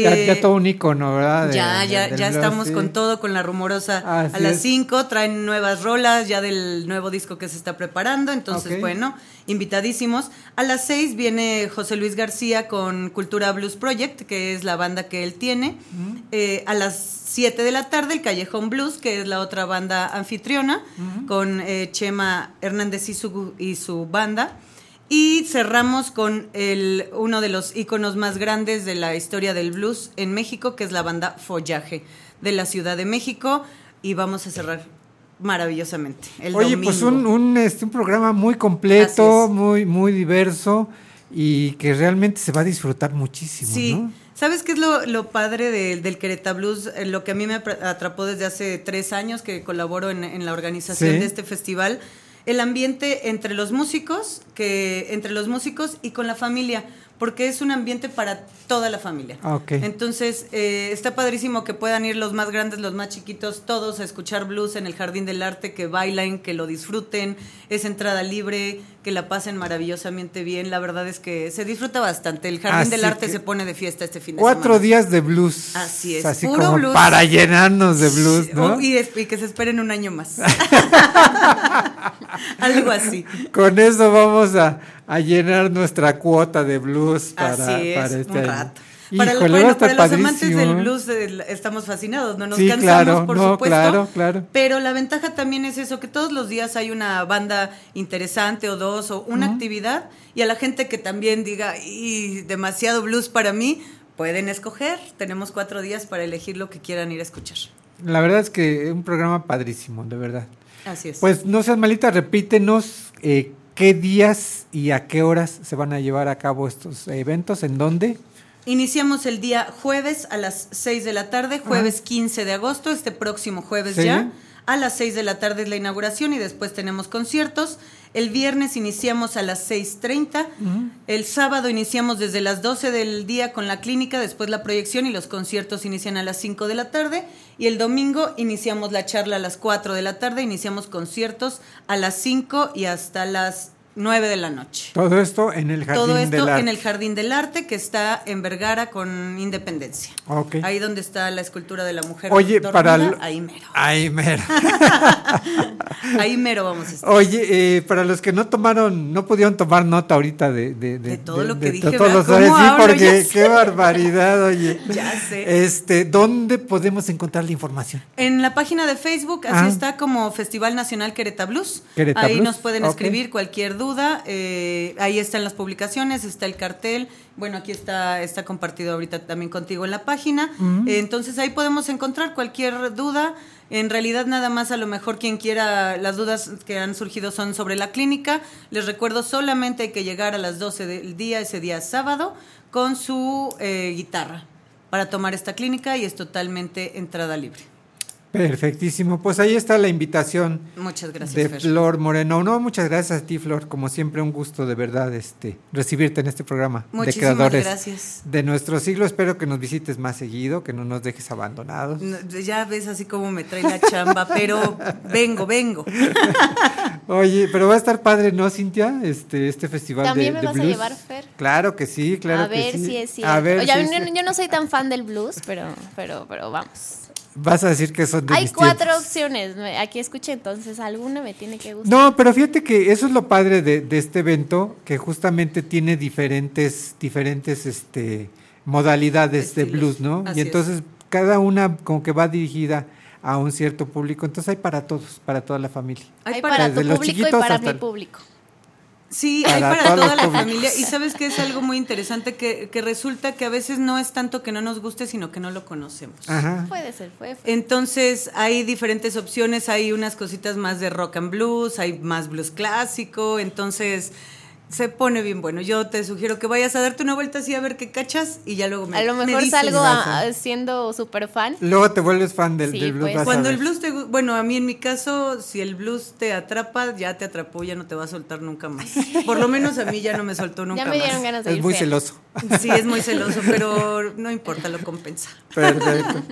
Ya, ya todo un icono, ¿verdad? De- ya, ya, ya estamos sí. con todo, con la rumorosa Así a las es. 5, traen nuevas rolas ya del nuevo disco que se está preparando, entonces bueno, invitadísimos. A las 6 viene José Luis García con Cultura Blues Project, que es la banda que él tiene. Eh, a las 7 de la tarde el Callejón Blues, que es la otra banda anfitriona, con eh, Chema Hernández y su, y su banda. Y cerramos con el, uno de los íconos más grandes de la historia del blues en México, que es la banda Follaje de la Ciudad de México. Y vamos a cerrar maravillosamente. El Oye, domingo. pues un, un, este, un programa muy completo, muy, muy diverso y que realmente se va a disfrutar muchísimo, Sí. ¿no? ¿Sabes qué es lo, lo padre de- del Querétaro Blues? Eh, Lo que a mí me atrapó desde hace tres años que colaboro en, en la organización Sí. de este festival, el ambiente entre los músicos, que entre los músicos y con la familia, porque es un ambiente para toda la familia. Ah, ok. Entonces, eh, está padrísimo que puedan ir los más grandes, los más chiquitos, todos a escuchar blues en el Jardín del Arte, que bailen, que lo disfruten, es entrada libre, que la pasen maravillosamente bien. La verdad es que se disfruta bastante. El Jardín Así del Arte se pone de fiesta este fin de Cuatro semana. días de blues. Así es, Así puro como blues. para llenarnos de blues, ¿no? Oh, y que se esperen un año más. *laughs* *laughs* Algo así. Con eso vamos a, a llenar nuestra cuota de blues para, Así es, para este un año. rato. Para, Híjole, bueno, para los amantes del blues eh, estamos fascinados, no nos Sí, cansamos, claro, por no, supuesto. claro, claro. Pero la ventaja también es eso, que todos los días hay una banda interesante o dos o una actividad y a la gente que también diga, y demasiado blues para mí, pueden escoger. Tenemos cuatro días para elegir lo que quieran ir a escuchar. La verdad es que es un programa padrísimo, de verdad. Así es. Pues no seas malita, repítenos eh, qué días y a qué horas se van a llevar a cabo estos eventos, en dónde. Iniciamos el día jueves a las 6 de la tarde, jueves 15 de agosto, este próximo jueves Sí. ya. A las 6 de la tarde es la inauguración y después tenemos conciertos. El viernes iniciamos a las 6.30. El sábado iniciamos desde las 12 del día con la clínica, después la proyección y los conciertos inician a las 5 de la tarde. Y el domingo iniciamos la charla a las 4 de la tarde, iniciamos conciertos a las 5 y hasta las 9 de la noche. Todo esto en el Jardín Todo esto del Arte. en el Jardín del Arte que está en Vergara con Independencia. Ahí donde está la escultura de la mujer. Oye, dormida, para el- ahí mero. Ahí mero. *laughs* Ahí mero vamos a estar. Oye, eh, para los que no tomaron, no pudieron tomar nota ahorita de, de, de, todo lo que de dije, todos ¿Cómo horarios, sí, porque qué barbaridad, oye. *laughs* Ya sé. Este, ¿dónde podemos encontrar la información? En la página de Facebook, así Ah. está como Festival Nacional Quereta Blues. Quereta ahí Blues, nos pueden escribir cualquier duda. Eh, ahí están las publicaciones, está el cartel. Bueno, aquí está, está compartido ahorita también contigo en la página. Entonces ahí podemos encontrar cualquier duda. En realidad nada más a lo mejor quien quiera, las dudas que han surgido son sobre la clínica. Les recuerdo, solamente hay que llegar a las 12 del día, ese día sábado, con su eh, guitarra para tomar esta clínica y es totalmente entrada libre. Perfectísimo. Pues ahí está la invitación Muchas gracias, de Fer. Flor Moreno. No, muchas gracias a ti, Flor. Como siempre, un gusto de verdad este, recibirte en este programa de Muchísimas creadores gracias. de nuestro siglo. Espero que nos visites más seguido, que no nos dejes abandonados. No, Ya ves así como me trae la chamba, pero vengo, vengo. *laughs* Oye, pero va a estar padre, ¿no, Cintia? Este, este festival También de, me de vas a blues. llevar, Fer. Claro que sí, claro a que ver sí. si es cierto. A ver Oye, si a es mí no- cierto. yo no soy tan fan del blues, pero, pero, pero vamos. Vas a decir que son de Hay mis cuatro tiempos. opciones. Aquí escuché, entonces alguna me tiene que gustar. No, pero fíjate que eso es lo padre de, de este evento, que justamente tiene diferentes, diferentes este, modalidades de blues, ¿no? así y es. entonces cada una como que va dirigida a un cierto público. Entonces hay para todos, para toda la familia. Hay para Desde tu los público y para hasta- mi público. Sí, Para hay para toda la públicos. familia. Y sabes que es algo muy interesante que, que resulta que a veces no es tanto que no nos guste, sino que no lo conocemos. Ajá. Puede ser, puede ser. Entonces hay diferentes opciones, hay unas cositas más de rock and blues, hay más blues clásico, entonces Se pone bien bueno. Yo te sugiero que vayas a darte una vuelta así a ver qué cachas y ya luego me A lo me mejor dices. salgo a- siendo súper fan. Luego te vuelves fan del, Sí, del blues. pues. Cuando el blues te... Bueno, a mí en mi caso, si el blues te atrapa, ya te atrapó, ya no te va a soltar nunca más. *laughs* Por lo menos a mí ya no me soltó nunca Ya me dieron más. ganas de Es ir muy fea. celoso. Sí, es muy celoso, pero no importa, lo compensa. Perfecto.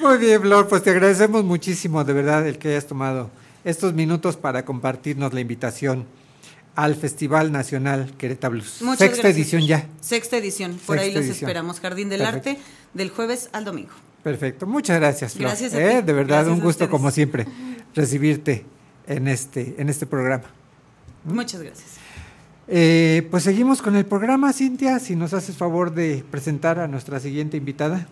Muy bien, Flor, pues te agradecemos muchísimo, de verdad, el que hayas tomado estos minutos para compartirnos la invitación al Festival Nacional Querétaro Blues. Muchas Sexta gracias. edición ya. Sexta edición, por ahí los edición. esperamos. Jardín del Perfecto. Arte, del jueves al domingo. Perfecto. Muchas gracias, Flor. Gracias a Eh, ti. De verdad, Gracias un gusto como siempre recibirte en este, en este programa. Muchas gracias. Eh, pues seguimos con el programa, Cintia, si nos haces favor de presentar a nuestra siguiente invitada.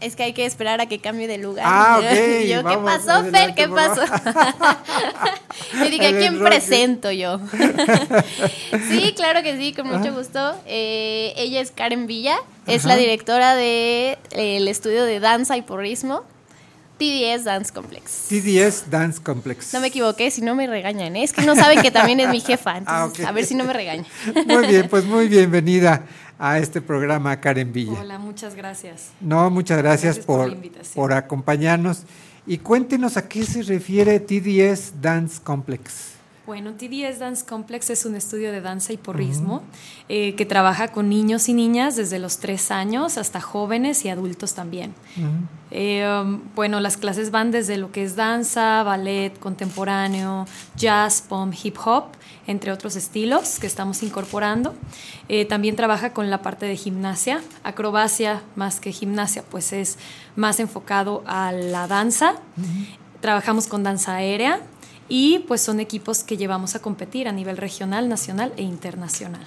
Es que hay que esperar a que cambie de lugar. Ah, *laughs* Y yo, ¿qué pasó, adelante, Fer? ¿Qué pasó? *laughs* yo dije, ¿a quién *laughs* presento yo? sí, claro que sí, con mucho Ajá. gusto. Eh, ella es Karen Villa, es Ajá. la directora del estudio de danza y porrismo, TDS Dance Complex. TDS Dance Complex. No me equivoqué, si no me regañan. ¿eh? Es que no saben que también es mi jefa. Entonces, Ah, ok. a ver si no me regaña. Muy bien, pues muy bienvenida a este programa, Karen Villa. Hola, muchas gracias. No, muchas gracias, Gracias por por, acompañarnos. Y cuéntenos a qué se refiere TDS Dance Complex. Bueno, TDS Dance Complex es un estudio de danza y porrismo eh, que trabaja con niños y niñas desde los tres años hasta jóvenes y adultos también. Eh, um, bueno, las clases van desde lo que es danza, ballet, contemporáneo, jazz, pop, hip hop, entre otros estilos que estamos incorporando. Eh, también trabaja con la parte de gimnasia, acrobacia más que gimnasia, pues es más enfocado a la danza. Trabajamos con danza aérea y pues son equipos que llevamos a competir a nivel regional, nacional e internacional.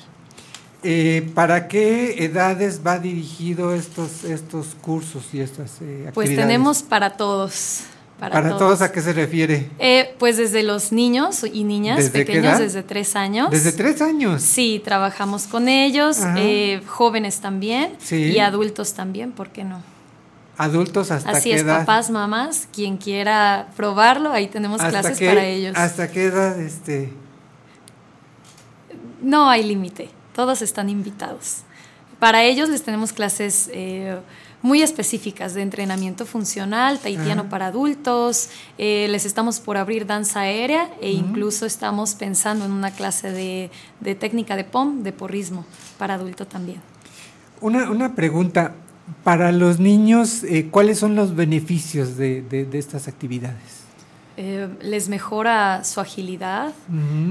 Eh, ¿Para qué edades va dirigido estos, estos cursos y estas eh, Pues actividades? tenemos para todos. Para, ¿Para todos. todos a qué se refiere? Eh, pues desde los niños y niñas ¿Desde qué pequeños, desde tres años. ¿Desde tres años? Sí, trabajamos con ellos, eh, jóvenes también Sí. y adultos también, ¿por qué no? ¿Adultos hasta Así qué es, edad? papás, mamás, quien quiera probarlo, ahí tenemos ¿Hasta clases qué- para ellos. ¿Hasta qué edad? Este, No hay límite, todos están invitados. Para ellos les tenemos clases eh, muy específicas de entrenamiento funcional, tahitiano Ajá. para adultos, eh, les estamos por abrir danza aérea e incluso estamos pensando en una clase de, de técnica de POM, de porrismo, para adulto también. una, una pregunta. Para los niños, eh, ¿cuáles son los beneficios de, de- de estas actividades? Eh, les mejora su agilidad,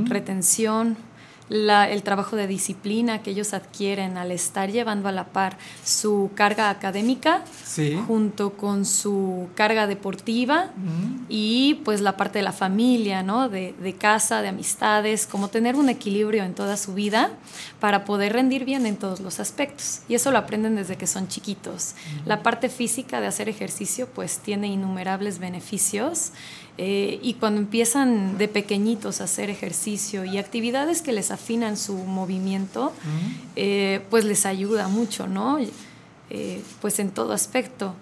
retención, la- el trabajo de disciplina que ellos adquieren al estar llevando a la par su carga académica Sí. junto con su carga deportiva y pues la parte de la familia, ¿no? De, de casa, de amistades, como tener un equilibrio en toda su vida para poder rendir bien en todos los aspectos. Y eso lo aprenden desde que son chiquitos. La parte física de hacer ejercicio pues tiene innumerables beneficios eh, y cuando empiezan de pequeñitos a hacer ejercicio y actividades que les afinan su movimiento, eh, pues les ayuda mucho, ¿no? Eh, pues en todo aspecto,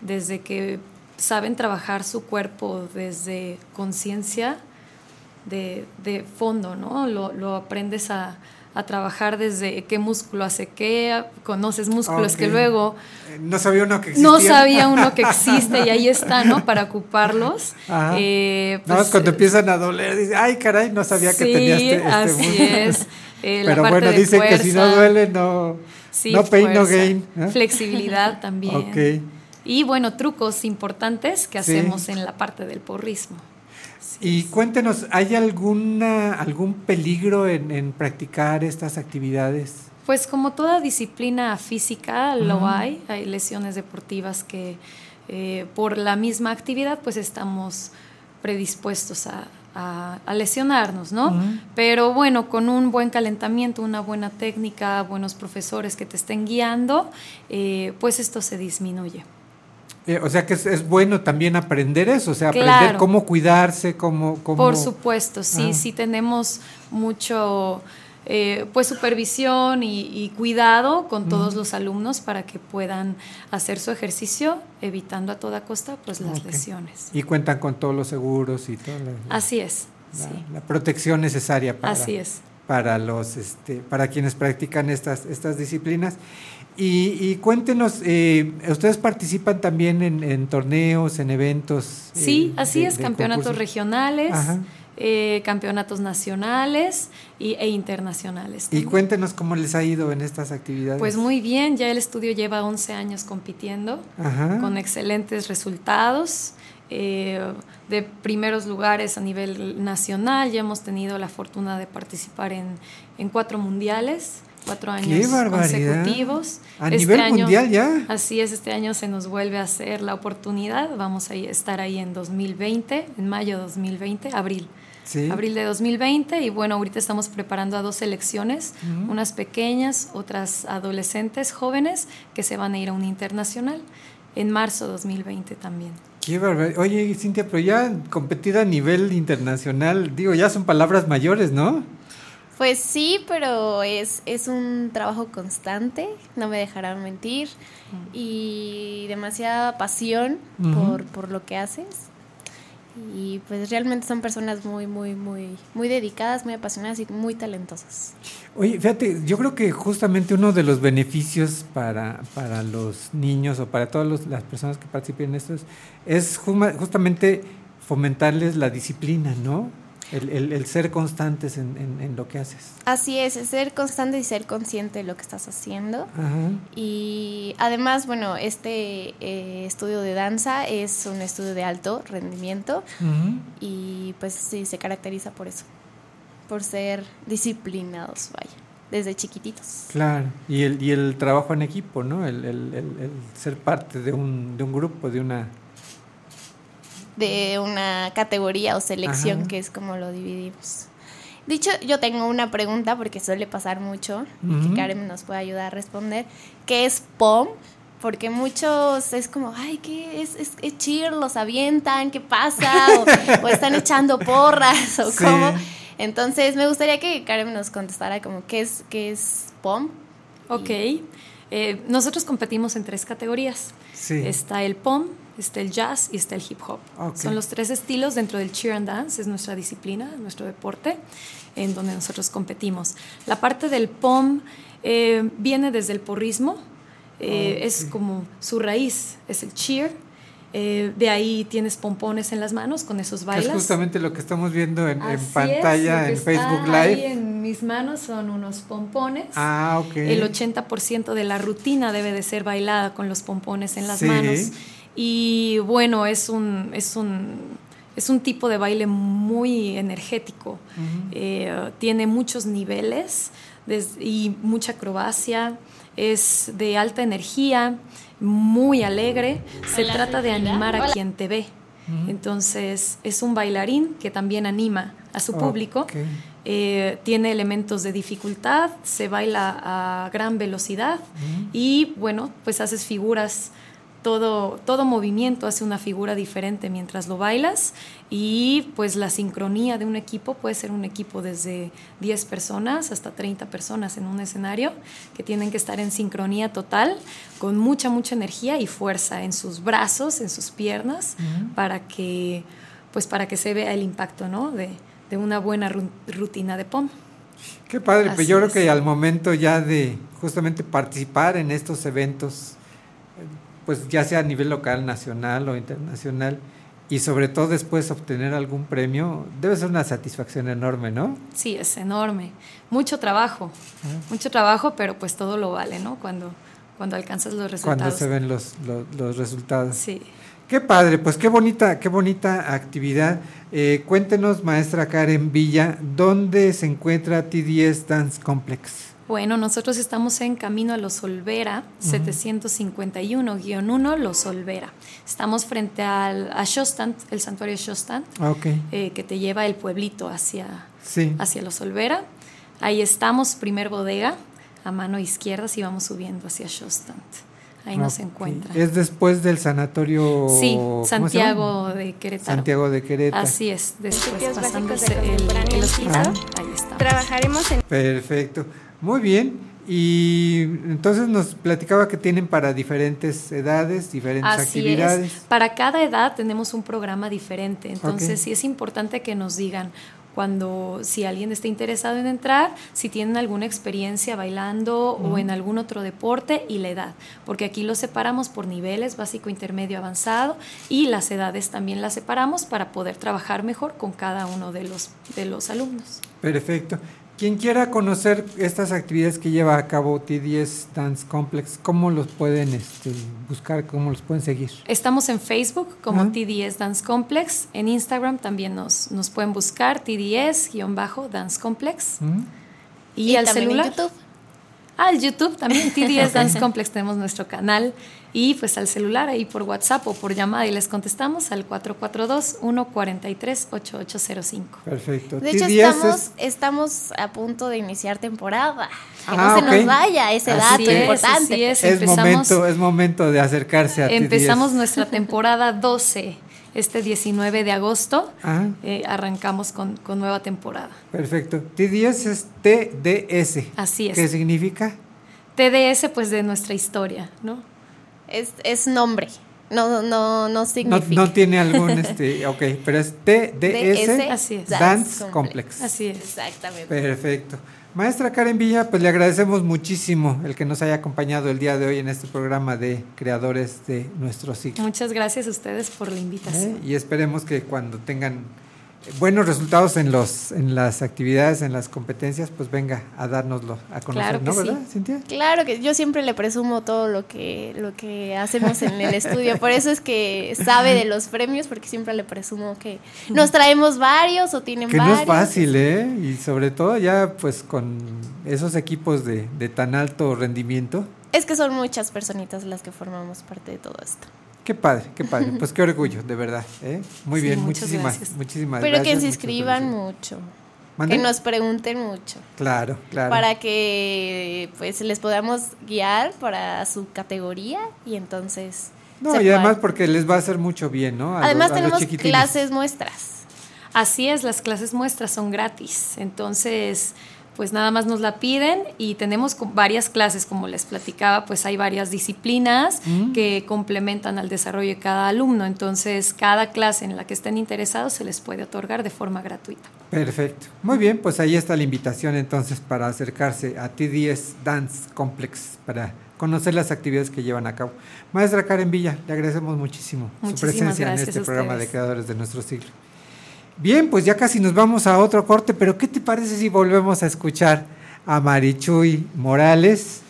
desde que saben trabajar su cuerpo desde conciencia de, de fondo, ¿no? Lo, lo aprendes a, a trabajar desde qué músculo hace qué, conoces músculos que luego Eh, No sabía uno que existía. no sabía uno que *laughs* existe y ahí está, ¿no? Para ocuparlos. Ajá. Eh, Nada más pues, cuando empiezan a doler, dice, ay, caray, no sabía que Sí, tenía este, este así músculo". es. Eh, la Pero parte bueno, dicen que si no duele, no, Sí, no pain, no gain. ¿eh? Flexibilidad *laughs* también. Y bueno, trucos importantes que Sí. hacemos en la parte del porrismo. Y cuéntenos, ¿hay alguna algún peligro en, en practicar estas actividades? Pues como toda disciplina física lo hay, hay lesiones deportivas que eh, por la misma actividad pues estamos predispuestos a, a- a lesionarnos, ¿no? Pero bueno, con un buen calentamiento, una buena técnica, buenos profesores que te estén guiando, eh, pues esto se disminuye. Eh, o sea que es, es bueno también aprender eso, o sea, aprender cómo cuidarse, cómo... cómo Por supuesto, sí, Ah. sí tenemos mucho, eh, pues supervisión y, y cuidado con todos Ujú. los alumnos para que puedan hacer su ejercicio, evitando a toda costa pues las lesiones. Y cuentan con todos los seguros y todo. Así es, la- Sí. la protección necesaria para, Así es. para los este, para quienes practican estas, estas disciplinas. Y, y cuéntenos, eh, ustedes participan también en, en torneos, en eventos. eh, Sí, así de- es, de campeonatos concursos? regionales, eh, campeonatos nacionales y, e internacionales. Y cuéntenos cómo les ha ido en estas actividades. Pues muy bien, ya el estudio lleva 11 años compitiendo Ajá. con excelentes resultados. eh, de primeros lugares a nivel nacional, ya hemos tenido la fortuna de participar en, en cuatro mundiales, cuatro años consecutivos. A nivel mundial ya. Así es, este año se nos vuelve a hacer la oportunidad, vamos a estar ahí en 2020, en mayo de 2020, abril. Sí. Abril de 2020 y bueno, ahorita estamos preparando a dos selecciones, unas pequeñas, otras adolescentes jóvenes que se van a ir a un internacional en marzo 2020 también. Qué barbaridad. Oye, Cintia, pero ya competir a nivel internacional, digo, ya son palabras mayores, ¿no? Pues sí, pero es, es un trabajo constante, no me dejarán mentir, y demasiada pasión por, por lo que haces. Y pues realmente son personas muy, muy, muy, muy dedicadas, muy apasionadas y muy talentosas. Oye, fíjate, yo creo que justamente uno de los beneficios para, para los niños o para todas los- las personas que participen en esto es, es justamente fomentarles la disciplina, ¿no? El, el- el ser constantes en, en- en lo que haces. Así es, es ser constante y ser consciente de lo que estás haciendo. Ajá. Y además, bueno, este eh, estudio de danza es un estudio de alto rendimiento y pues sí, se caracteriza por eso, por ser disciplinados, vaya, desde chiquititos. Claro, y el, y el trabajo en equipo, ¿no? El, el- el- el ser parte de un, de un grupo, de una... de una categoría o selección Ajá. que es como lo dividimos. Dicho, yo tengo una pregunta porque suele pasar mucho y Ujú. que Karen nos puede ayudar a responder. ¿Qué es POM? Porque muchos es como, ay, ¿qué es, es, es cheer? ¿Los avientan? ¿Qué pasa? O, *laughs* o están echando porras o Sí. cómo. Entonces, me gustaría que Karen nos contestara como, ¿qué es, qué es POM? Ok. Eh, nosotros competimos en tres categorías. Sí. Está el pom, está el jazz y está el hip hop. Ok. Son los tres estilos dentro del cheer and dance, es nuestra disciplina, nuestro deporte, en donde nosotros competimos. La parte del pom eh, viene desde el porrismo, eh, Ok. es como su raíz, es el cheer. eh, de ahí tienes pompones en las manos, con esos bailas. es justamente lo que estamos viendo en, en es, pantalla, que en Facebook está ahí Live. en mis manos son unos pompones. Ah, ok. El 80% de la rutina debe de ser bailada con los pompones en las Sí. manos. Y bueno, es un, es un, es un tipo de baile muy energético. Eh, tiene muchos niveles des- y mucha acrobacia. Es de alta energía, muy alegre. Se Hola, trata de animar a Hola. quien te ve. Entonces, es un bailarín que también anima a su público. Eh, tiene elementos de dificultad, se baila a gran velocidad y bueno, pues haces figuras, todo, todo movimiento hace una figura diferente mientras lo bailas y pues la sincronía de un equipo puede ser un equipo desde 10 personas hasta 30 personas en un escenario que tienen que estar en sincronía total, con mucha, mucha energía y fuerza en sus brazos, en sus piernas, para que pues para que se vea el impacto ¿no? de, de una buena ru- rutina de POM. Qué padre, pues yo creo que al momento ya de justamente participar en estos eventos, pues ya sea a nivel local, nacional o internacional, y sobre todo después obtener algún premio, debe ser una satisfacción enorme, ¿no? Sí, es enorme. Mucho trabajo, mucho trabajo, pero pues todo lo vale, ¿no? Cuando, cuando alcanzas los resultados. Cuando se ven los, los, los resultados. Sí. Qué padre, pues qué bonita, qué bonita actividad. Eh, cuéntenos, maestra Karen Villa, ¿dónde se encuentra TDS Dance Complex? Bueno, nosotros estamos en camino a Los Olvera, 751-1 Los Olvera. Estamos frente al, a Shostant, el santuario Shostant, Ok. eh, que te lleva el pueblito hacia, Sí. hacia Los Olvera. Ahí estamos, primer bodega, a mano izquierda, si vamos subiendo hacia Shostant. Ahí nos Ok. encuentran. Es después del sanatorio. Sí, ¿cómo se Santiago de Querétaro. Santiago de Querétaro. Así es, después pasando el, el, hospital, ahí está. Trabajaremos en Perfecto. Muy bien. Y entonces nos platicaba que tienen para diferentes edades, diferentes Así actividades. es. Para cada edad tenemos un programa diferente. Entonces sí es importante que nos digan cuando si alguien está interesado en entrar, si tienen alguna experiencia bailando o en algún otro deporte y la edad, porque aquí lo separamos por niveles, básico, intermedio, avanzado y las edades también las separamos para poder trabajar mejor con cada uno de los, de los alumnos. Perfecto. Quien quiera conocer estas actividades que lleva a cabo T10 Dance Complex, ¿cómo los pueden este, buscar? ¿Cómo los pueden seguir? Estamos en Facebook como Ajá. TDS Dance Complex, en Instagram también nos, nos pueden buscar TDS-Dance Complex. ¿Mm? Y, Y al también en celular. YouTube. Ah, el YouTube también, TDS. *laughs* Dance Complex, tenemos nuestro canal. Y pues al celular, ahí por WhatsApp o por llamada y les contestamos al 442-143-8805. Perfecto. De hecho, T10 es- estamos, estamos a punto de iniciar temporada. Que Ah, no se ok. nos vaya ese Así dato es, importante. así es. es empezamos- momento, es momento de acercarse a Empezamos T10. nuestra temporada 12 este 19 de agosto. Ajá. eh, arrancamos con, con nueva temporada. Perfecto. T10 es TDS. Así es. ¿Qué significa? TDS, pues de nuestra historia, ¿no? Es, es nombre. No, no, no No, significa. no tiene algún, *laughs* este, ok, pero es TDS DS, Así es. Dance Complex. Así es. Exactamente. Perfecto. Maestra Karen Villa, pues le agradecemos muchísimo el que nos haya acompañado el día de hoy en este programa de creadores de nuestro ciclo. Muchas gracias a ustedes por la invitación. ¿eh? Y esperemos que cuando tengan buenos resultados en los en las actividades, en las competencias, pues venga a dárnoslo a conocer, Claro que ¿no? sí. ¿Verdad, Cintia? Claro que yo siempre le presumo todo lo que, lo que hacemos en el estudio. Por eso es que sabe de los premios, porque siempre le presumo que nos traemos varios o tienen Que no varios. es fácil, ¿eh? Y sobre todo ya pues con esos equipos de, de tan alto rendimiento. Es que son muchas personitas las que formamos parte de todo esto. Qué padre, qué padre. Pues qué orgullo, de verdad. ¿eh? Muy Sí, bien, muchísimas, gracias. muchísimas Pero gracias. que se inscriban mucho. Que nos pregunten mucho. Claro, claro. Para que pues les podamos guiar para su categoría y entonces... No, y además porque les va a hacer mucho bien, ¿no? A los- Además los tenemos clases muestras. Así es, las clases muestras son gratis. Entonces, pues nada más nos la piden y tenemos varias clases, como les platicaba, pues hay varias disciplinas Mm. que complementan al desarrollo de cada alumno. Entonces, cada clase en la que estén interesados se les puede otorgar de forma gratuita. Perfecto. Muy bien, pues ahí está la invitación entonces para acercarse a T10 Dance Complex para conocer las actividades que llevan a cabo. Maestra Karen Villa, le agradecemos muchísimo su presencia en este programa de creadores de nuestro siglo. Bien, pues ya casi nos vamos a otro corte, pero ¿qué te parece si volvemos a escuchar a Marichuy Morales?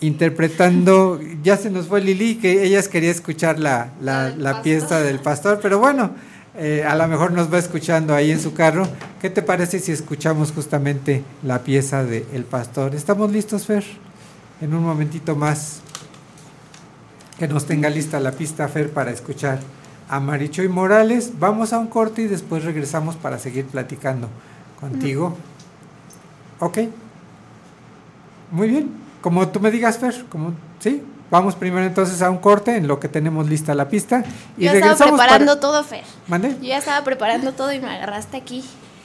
Interpretando, *laughs* ya se nos fue Lili, que ellas quería escuchar la, la, la pieza del pastor, pero bueno, eh, a lo mejor nos va escuchando ahí en su carro. ¿Qué te parece si escuchamos justamente la pieza de El Pastor? ¿Estamos listos, Fer? En un momentito más que nos tenga lista la pista, Fer, para escuchar a Marichoy Morales. Vamos a un corte y después regresamos para seguir platicando contigo. Ok. Muy bien. Como tú me digas, Fer, como, ¿sí? Vamos primero entonces a un corte en lo que tenemos lista la pista y Yo estaba regresamos preparando para- todo, Fer. ¿Mande? Yo ya estaba preparando todo y me agarraste aquí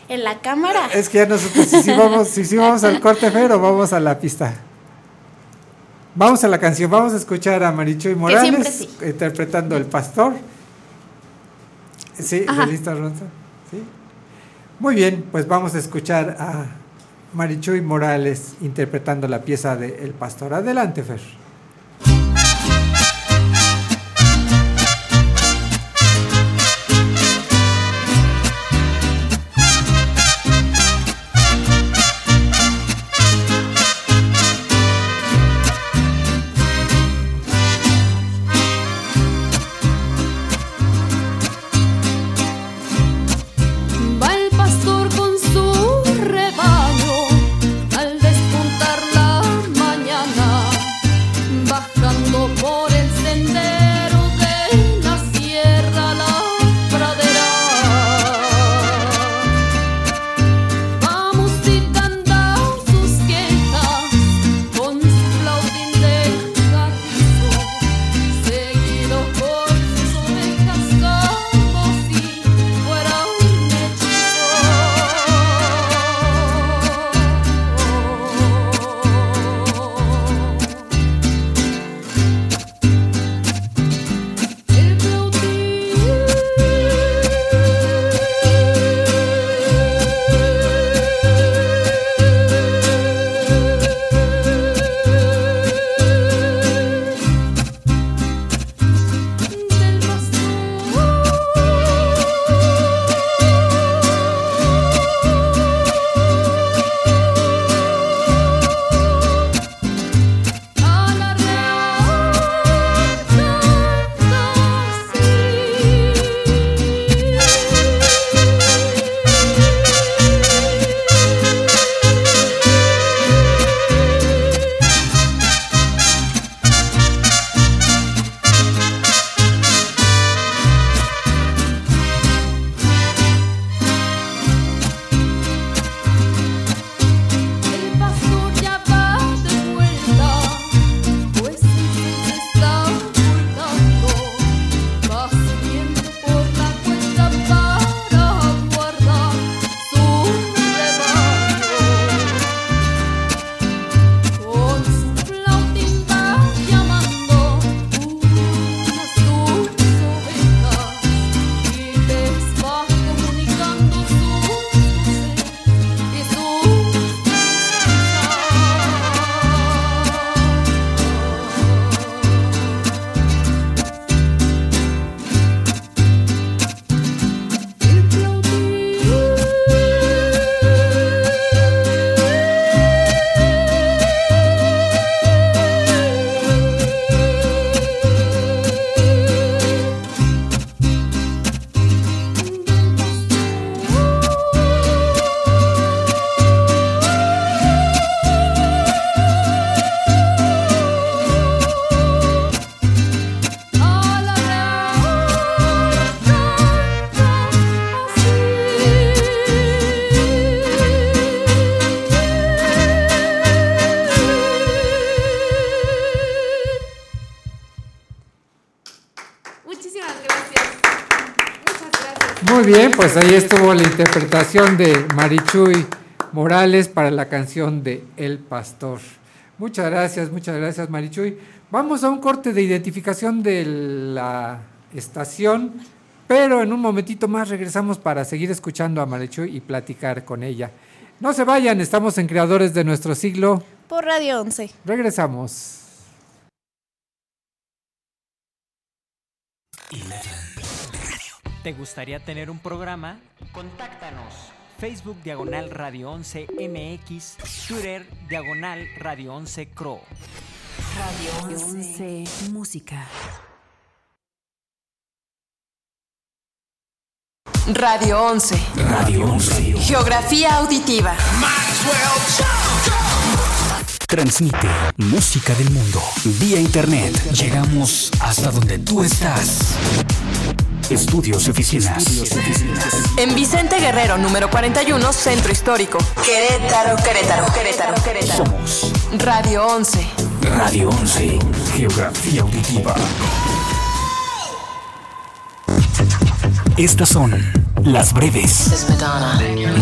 en la cámara. Es que ya nosotros, si sí vamos, si sí vamos al corte, Fer, o vamos a la pista. Vamos a la canción, vamos a escuchar a Marichoy Morales sí. interpretando El Pastor. Sí, Ajá. ¿de lista, Ronza? Sí. Muy bien, pues vamos a escuchar a Marichoy Morales interpretando la pieza de El Pastor. Adelante, Fer. Pues ahí estuvo la interpretación de Marichuy Morales para la canción de El Pastor. Muchas gracias, muchas gracias Marichuy. Vamos a un corte de identificación de la estación, pero en un momentito más regresamos para seguir escuchando a Marichuy y platicar con ella. No se vayan, estamos en Creadores de nuestro siglo. Por Radio 11. Regresamos. ¿Te gustaría tener un programa? Contáctanos. Facebook Diagonal Radio 11 MX, Twitter Diagonal Radio 11 Cro. Radio 11 Música. Radio 11. Radio 11. Geografía auditiva. Transmite música del mundo vía internet. Llegamos hasta donde tú estás. Estudios y oficinas. En Vicente Guerrero, número 41, Centro Histórico. Querétaro, Querétaro, Querétaro, Querétaro. Somos Radio 11. Radio 11. Geografía auditiva. Estas son las breves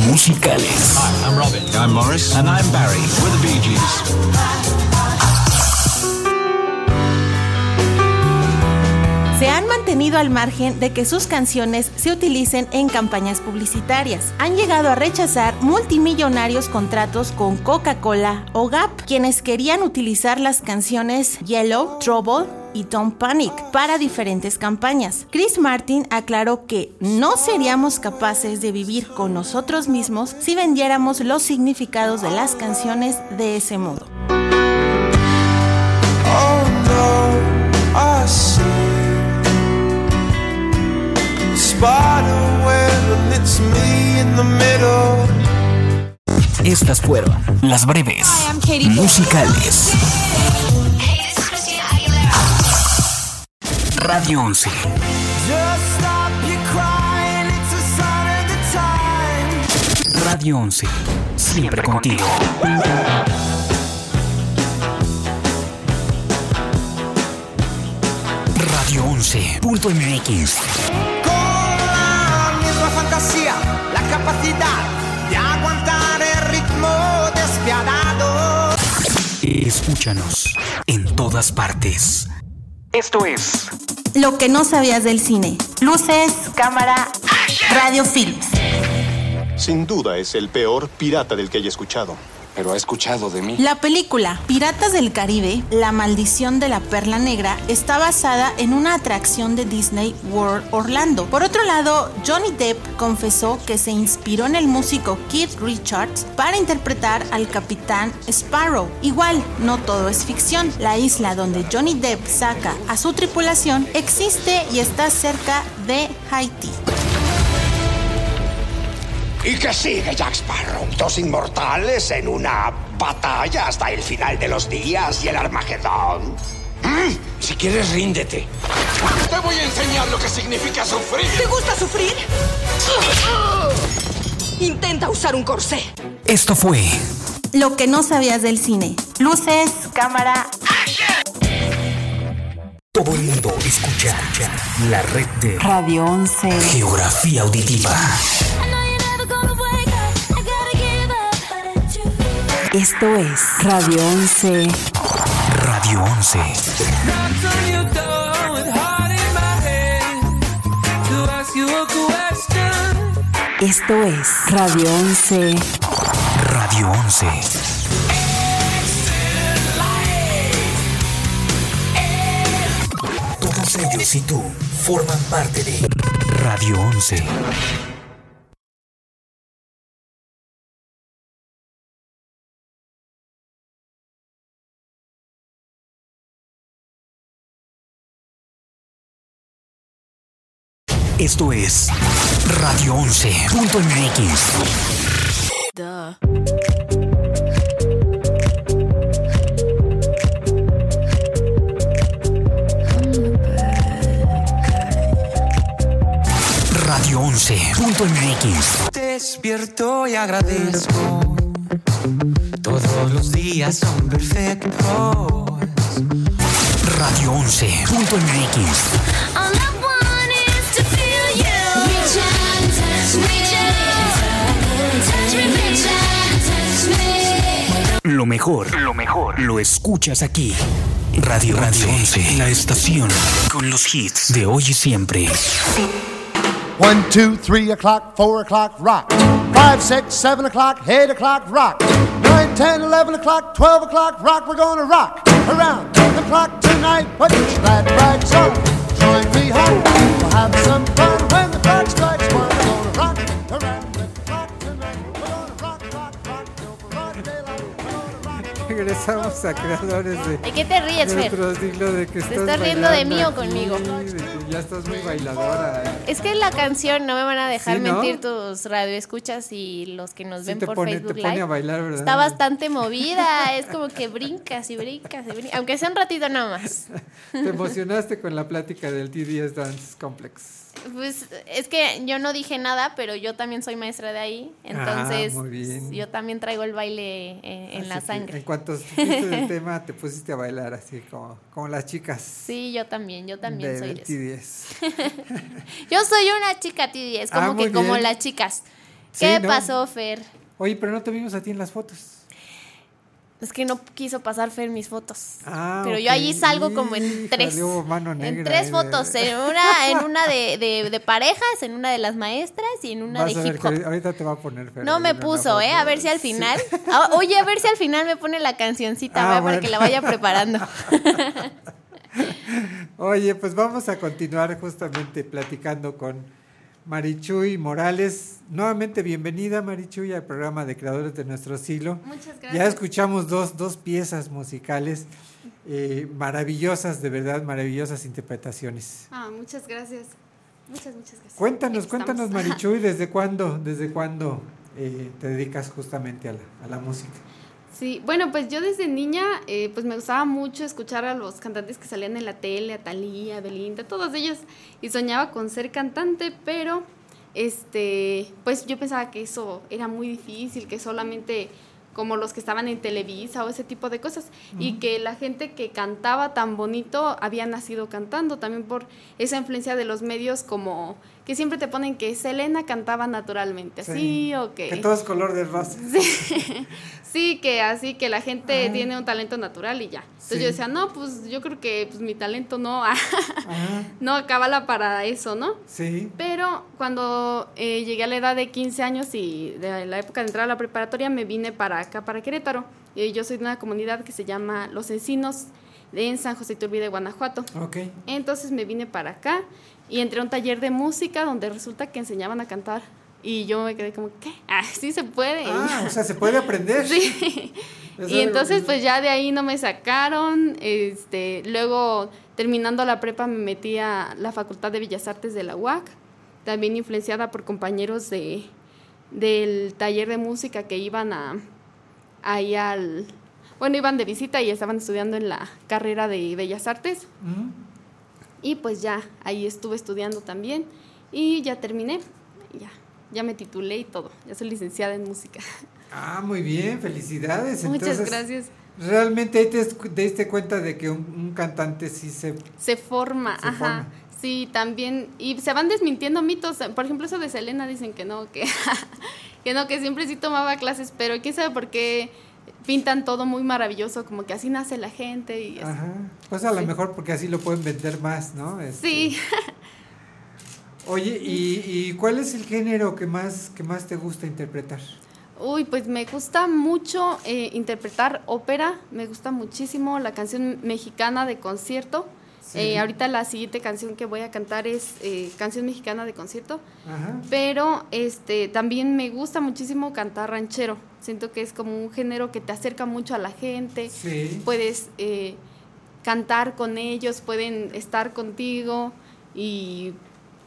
musicales. Hi, I'm Robin. I'm Morris. And I'm Barry. We're the Bee Gees. Se han mantenido al margen de que sus canciones se utilicen en campañas publicitarias. Han llegado a rechazar multimillonarios contratos con Coca-Cola o Gap, quienes querían utilizar las canciones Yellow, Trouble y Don't Panic para diferentes campañas. Chris Martin aclaró que no seríamos capaces de vivir con nosotros mismos si vendiéramos los significados de las canciones de ese modo. Oh spider web and it's me in the middle. Estas fueron las breves musicales. Radio 11. Just stop your crying, it's a sign of the time. Radio 11. Siempre contigo. Radio 11.mx. Fantasía, la capacidad de aguantar el ritmo despiadado. Escúchanos en todas partes. Esto es Lo que no sabías del cine. Luces, cámara, radio films. Sin duda es el peor pirata del que haya escuchado. Pero ha escuchado de mí. La película Piratas del Caribe, La maldición de la perla negra, está basada en una atracción de Disney World Orlando. Por otro lado, Johnny Depp confesó que se inspiró en el músico Keith Richards para interpretar al capitán Sparrow. Igual, no todo es ficción. La isla donde Johnny Depp saca a su tripulación existe y está cerca de Haití. ¿Y qué sigue, Jack Sparrow? Dos inmortales en una batalla hasta el final de los días y el Armagedón. ¿Mm? Si quieres, ríndete. Te voy a enseñar lo que significa sufrir. ¿Te gusta sufrir? Intenta usar un corsé. Esto fue Lo que no sabías del cine. Luces, cámara, Todo el mundo escucha la red de Radio 11. Geografía Auditiva. Esto es Radio 11. Radio 11. Knocked on your door with heart in my head to ask you a question. Esto es Radio 11. Radio 11. Todos ellos y tú forman parte de Radio 11. Esto es Radio 11.mx. Radio 11.mx. Despierto y agradezco. Todos los días son perfectos. Radio 11.mx. Lo mejor, lo mejor, lo escuchas aquí. Radio Radio 11, la estación con los hits de hoy y siempre. One, two, three o'clock, four o'clock, rock. Five, six, seven o'clock, eight o'clock, rock. Nine, ten, eleven o'clock, twelve o'clock, rock. We're gonna rock around the clock tonight. Put your glad rags on. Join me home. We'll have some fun when the clock strikes one. We're gonna rock around Regresamos a creadores de. ¿De qué te ríes, Fer? de que ¿Te estás estás riendo de mí o aquí, conmigo? de que ya estás muy bailadora. ¿eh? Es que la canción, no me van a dejar Sí, ¿no? mentir tus radioescuchas y los que nos Sí ven por pone- Facebook te pone a bailar, ¿verdad? Está bastante movida, es como que brincas y brincas y brincas, aunque sea un ratito nada más. *laughs* Te emocionaste con la plática del TDS Dance Complex. Pues es que yo no dije nada, pero yo también soy maestra de ahí, entonces Ah, muy bien. yo también traigo el baile en, en la sangre. En cuanto supiste del *laughs* tema, te pusiste a bailar así como, como las chicas. Sí, yo también, yo también del soy de eso. TDS. *laughs* Yo soy una chica TDS, como Ah, muy que como bien. las chicas. Sí, ¿Qué ¿no? pasó, Fer? Oye, pero no te vimos a ti en las fotos. Es que no quiso pasar Fer mis fotos. Ah, Pero yo allí salgo como en tres. En tres de- fotos. En una, en una de, de, de parejas, en una de las maestras y en una Vas de hip hop. ahorita- ahorita te va a poner Fer No me puso, ¿eh? A ver si al Sí. final. Ah, Oye, a ver si al final me pone la cancioncita, Ah, para que la vaya preparando. *laughs* Oye, pues vamos a continuar justamente platicando con Marichuy Morales. Nuevamente bienvenida Marichuy al programa de Creadores de Nuestro Siglo. Muchas Ya gracias. escuchamos dos, dos piezas musicales eh, maravillosas, de verdad, maravillosas interpretaciones. Ah, muchas gracias. Muchas, muchas gracias. Cuéntanos, cuéntanos. Marichuy, ¿desde *laughs* cuándo, desde cuándo eh, te dedicas justamente a la, a la música? Sí, bueno, pues yo desde niña, eh, pues me gustaba mucho escuchar a los cantantes que salían en la tele, a Thalía, a Belinda, todos ellos, y soñaba con ser cantante, pero, este, pues yo pensaba que eso era muy difícil, que solamente como los que estaban en Televisa o ese tipo de cosas, y que la gente que cantaba tan bonito había nacido cantando, también por esa influencia de los medios como que siempre te ponen que Selena cantaba naturalmente, así o que... Que todo es color de rosa. Sí, *laughs* sí, que así que la gente Ajá. tiene un talento natural y ya. Entonces Sí. yo decía, no, pues yo creo que pues, mi talento no, *laughs* no acabala para eso, ¿no? Sí. Pero cuando eh, llegué a la edad de 15 años y de la época de entrar a la preparatoria, me vine para acá, para Querétaro. Y yo soy de una comunidad que se llama Los Encinos, en San José Iturbide, Guanajuato. Ok. Entonces me vine para acá y entré a un taller de música donde resulta que enseñaban a cantar. Y yo me quedé como, ¿qué? Ah, sí se puede. Ah, o sea, se puede aprender. *laughs* Sí. *laughs* Y entonces pues ya de ahí no me sacaron. Este, luego terminando la prepa me metí a la Facultad de Bellas Artes de la UAC, también influenciada por compañeros de del taller de música que iban a ahí al bueno, iban de visita y estaban estudiando en la carrera de Bellas Artes. Ujú. Y pues ya, ahí estuve estudiando también y ya terminé. Ya, ya me titulé y todo. Ya soy licenciada en música. Ah, muy bien, felicidades. Muchas Entonces, gracias. Realmente ahí te diste cuenta de que un, un cantante sí se... Se forma, Se ajá. forma. Sí, también. Y se van desmintiendo mitos. Por ejemplo, eso de Selena dicen que no, que, *laughs* que no, que siempre sí tomaba clases, pero quién sabe por qué pintan todo muy maravilloso, como que así nace la gente y así. Ajá. Pues a lo Sí. mejor porque así lo pueden vender más, ¿no? Este, Sí. *laughs* Oye, ¿y, y cuál es el género que más, que más te gusta interpretar? Uy, pues me gusta mucho eh, interpretar ópera, me gusta muchísimo la canción mexicana de concierto. Sí. Eh, ahorita la siguiente canción que voy a cantar es eh, canción mexicana de concierto, Ajá. pero este también me gusta muchísimo cantar ranchero. Siento que es como un género que te acerca mucho a la gente. Sí. Puedes eh, cantar con ellos, pueden estar contigo y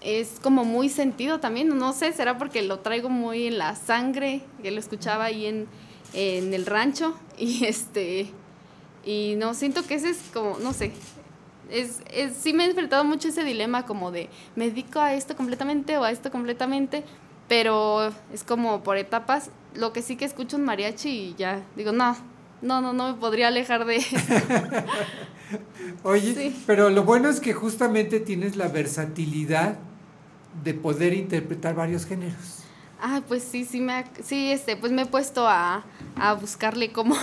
es como muy sentido también, no sé, será porque lo traigo muy en la sangre, que lo escuchaba ahí en, en el rancho *laughs* y este y no siento que ese es como, no sé, es, es sí me he enfrentado mucho ese dilema como de me dedico a esto completamente o a esto completamente, pero es como por etapas, lo que sí que escucho un mariachi y ya digo, no, no, no, no me podría alejar de eso. *laughs* Oye, Sí. pero lo bueno es que justamente tienes la versatilidad de poder interpretar varios géneros. Ah, pues sí, sí me, ha- sí, este, pues me he puesto a, a buscarle cómo,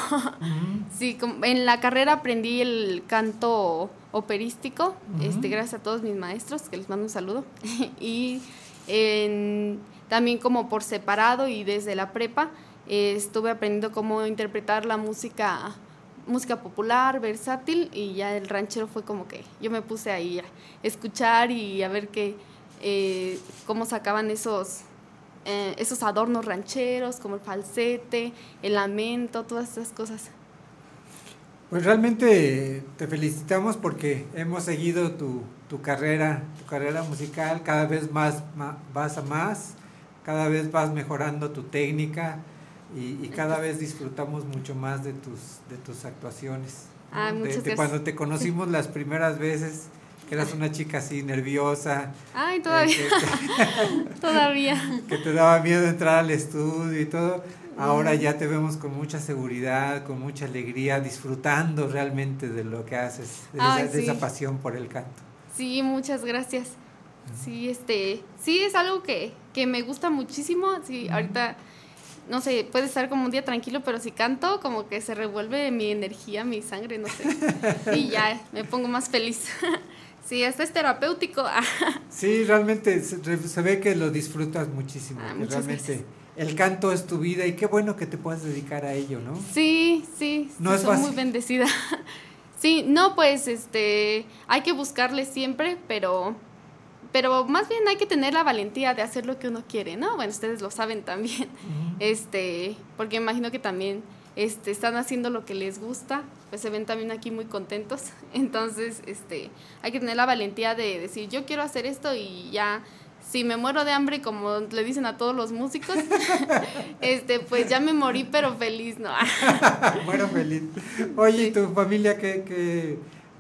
*laughs* sí, como- en la carrera aprendí el canto operístico, este, gracias a todos mis maestros, que les mando un saludo, *laughs* y en- también como por separado y desde la prepa eh, estuve aprendiendo cómo interpretar la música, música popular, versátil, y ya el ranchero fue como que yo me puse ahí a escuchar y a ver qué, eh, cómo sacaban esos eh, esos adornos rancheros, como el falsete, el lamento, todas esas cosas. Pues realmente te felicitamos porque hemos seguido tu, tu carrera, tu carrera musical, cada vez más ma- vas a más, cada vez vas mejorando tu técnica y, y cada vez disfrutamos mucho más de tus, de tus actuaciones. Ah, De- muchas gracias. cuando te conocimos las primeras veces, que eras una chica así nerviosa, Ay, todavía. Eh, *laughs* todavía. que te daba miedo entrar al estudio y todo. Ahora ya te vemos con mucha seguridad, con mucha alegría, disfrutando realmente de lo que haces, de, Ay, esa, de sí. esa pasión por el canto. Sí, muchas gracias. Sí, este, sí es algo que, que me gusta muchísimo. Sí, ahorita, no sé, puede estar como un día tranquilo, pero si canto, como que se revuelve mi energía, mi sangre, no sé. Y ya me pongo más feliz. *laughs* Sí, hasta es terapéutico. *laughs* Sí, realmente se, ve que lo disfrutas muchísimo. Ah, que realmente el canto es tu vida y qué bueno que te puedas dedicar a ello, ¿no? Sí, sí, No sí, es soy muy bendecida. *laughs* Sí, no, pues, este, hay que buscarle siempre, pero, pero más bien hay que tener la valentía de hacer lo que uno quiere, ¿no? Bueno, ustedes lo saben también, este, porque imagino que también, este, están haciendo lo que les gusta, pues se ven también aquí muy contentos, *laughs* entonces, este, hay que tener la valentía de decir, yo quiero hacer esto y ya, si me muero de hambre, como le dicen a todos los músicos, *laughs* este, pues ya me morí, pero feliz, ¿no? *laughs* bueno, feliz. Oye, ¿y tu familia qué, qué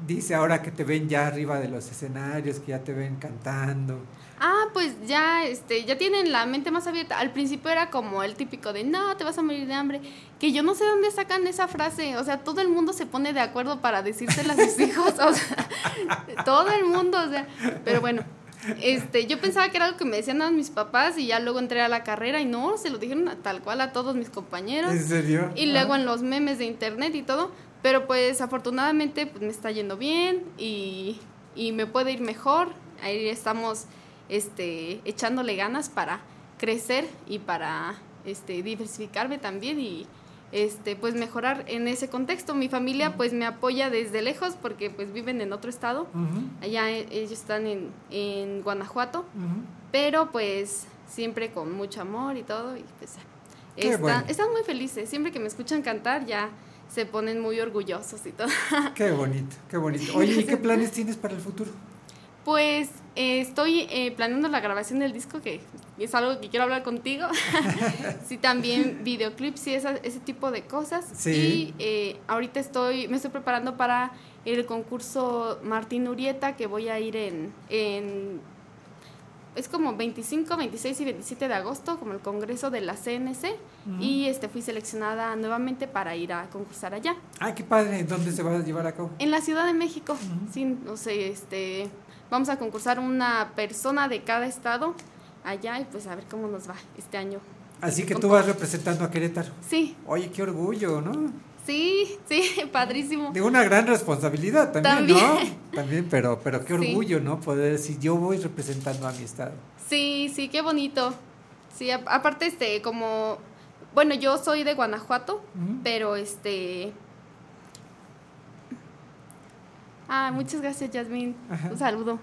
dice ahora que te ven ya arriba de los escenarios, que ya te ven cantando? Ah, pues ya, este, ya tienen la mente más abierta. Al principio era como el típico de no, te vas a morir de hambre. Que yo no sé dónde sacan esa frase. O sea, todo el mundo se pone de acuerdo para decírsela a sus *laughs* hijos. O sea, todo el mundo, o sea. Pero bueno, este, yo pensaba que era algo que me decían a mis papás y ya luego entré a la carrera y no, se lo dijeron a- tal cual a todos mis compañeros. ¿En serio? Y luego en los memes de internet y todo. Pero pues afortunadamente pues, me está yendo bien y, y me puede ir mejor. Ahí estamos este, echándole ganas para crecer y para este, diversificarme también y este, pues mejorar en ese contexto. Mi familia pues me apoya desde lejos porque pues viven en otro estado. Allá eh, ellos están en, en Guanajuato, pero pues siempre con mucho amor y todo y pues Qué están, bueno. están muy felices. Siempre que me escuchan cantar ya se ponen muy orgullosos y todo. *laughs* Qué bonito, qué bonito. Oye, ¿y qué planes tienes para el futuro? Pues eh, estoy eh, planeando la grabación del disco, que es algo que quiero hablar contigo. *laughs* sí, también videoclips y esa- ese tipo de cosas. Sí. Y eh, ahorita estoy, me estoy preparando para el concurso Martín Urieta, que voy a ir en, en es como 25, 26 y 27 de agosto, como el congreso de la CNC. Y este fui seleccionada nuevamente para ir a concursar allá. Ay, qué padre, ¿dónde se va a llevar a cabo? En la Ciudad de México, sí, no sé, este, vamos a concursar una persona de cada estado allá y pues a ver cómo nos va este año. Así que tú vas representando a Querétaro. Sí, Oye, qué orgullo, ¿no? Sí, sí, *laughs* padrísimo. De una gran responsabilidad también, También. ¿no? También, pero, pero qué Sí. orgullo, ¿no? Poder decir, yo voy representando a mi estado. Sí, sí, qué bonito. Sí, a- aparte, este, como, bueno, yo soy de Guanajuato, pero este... Ah, muchas gracias, Yasmín. Ajá. Un saludo.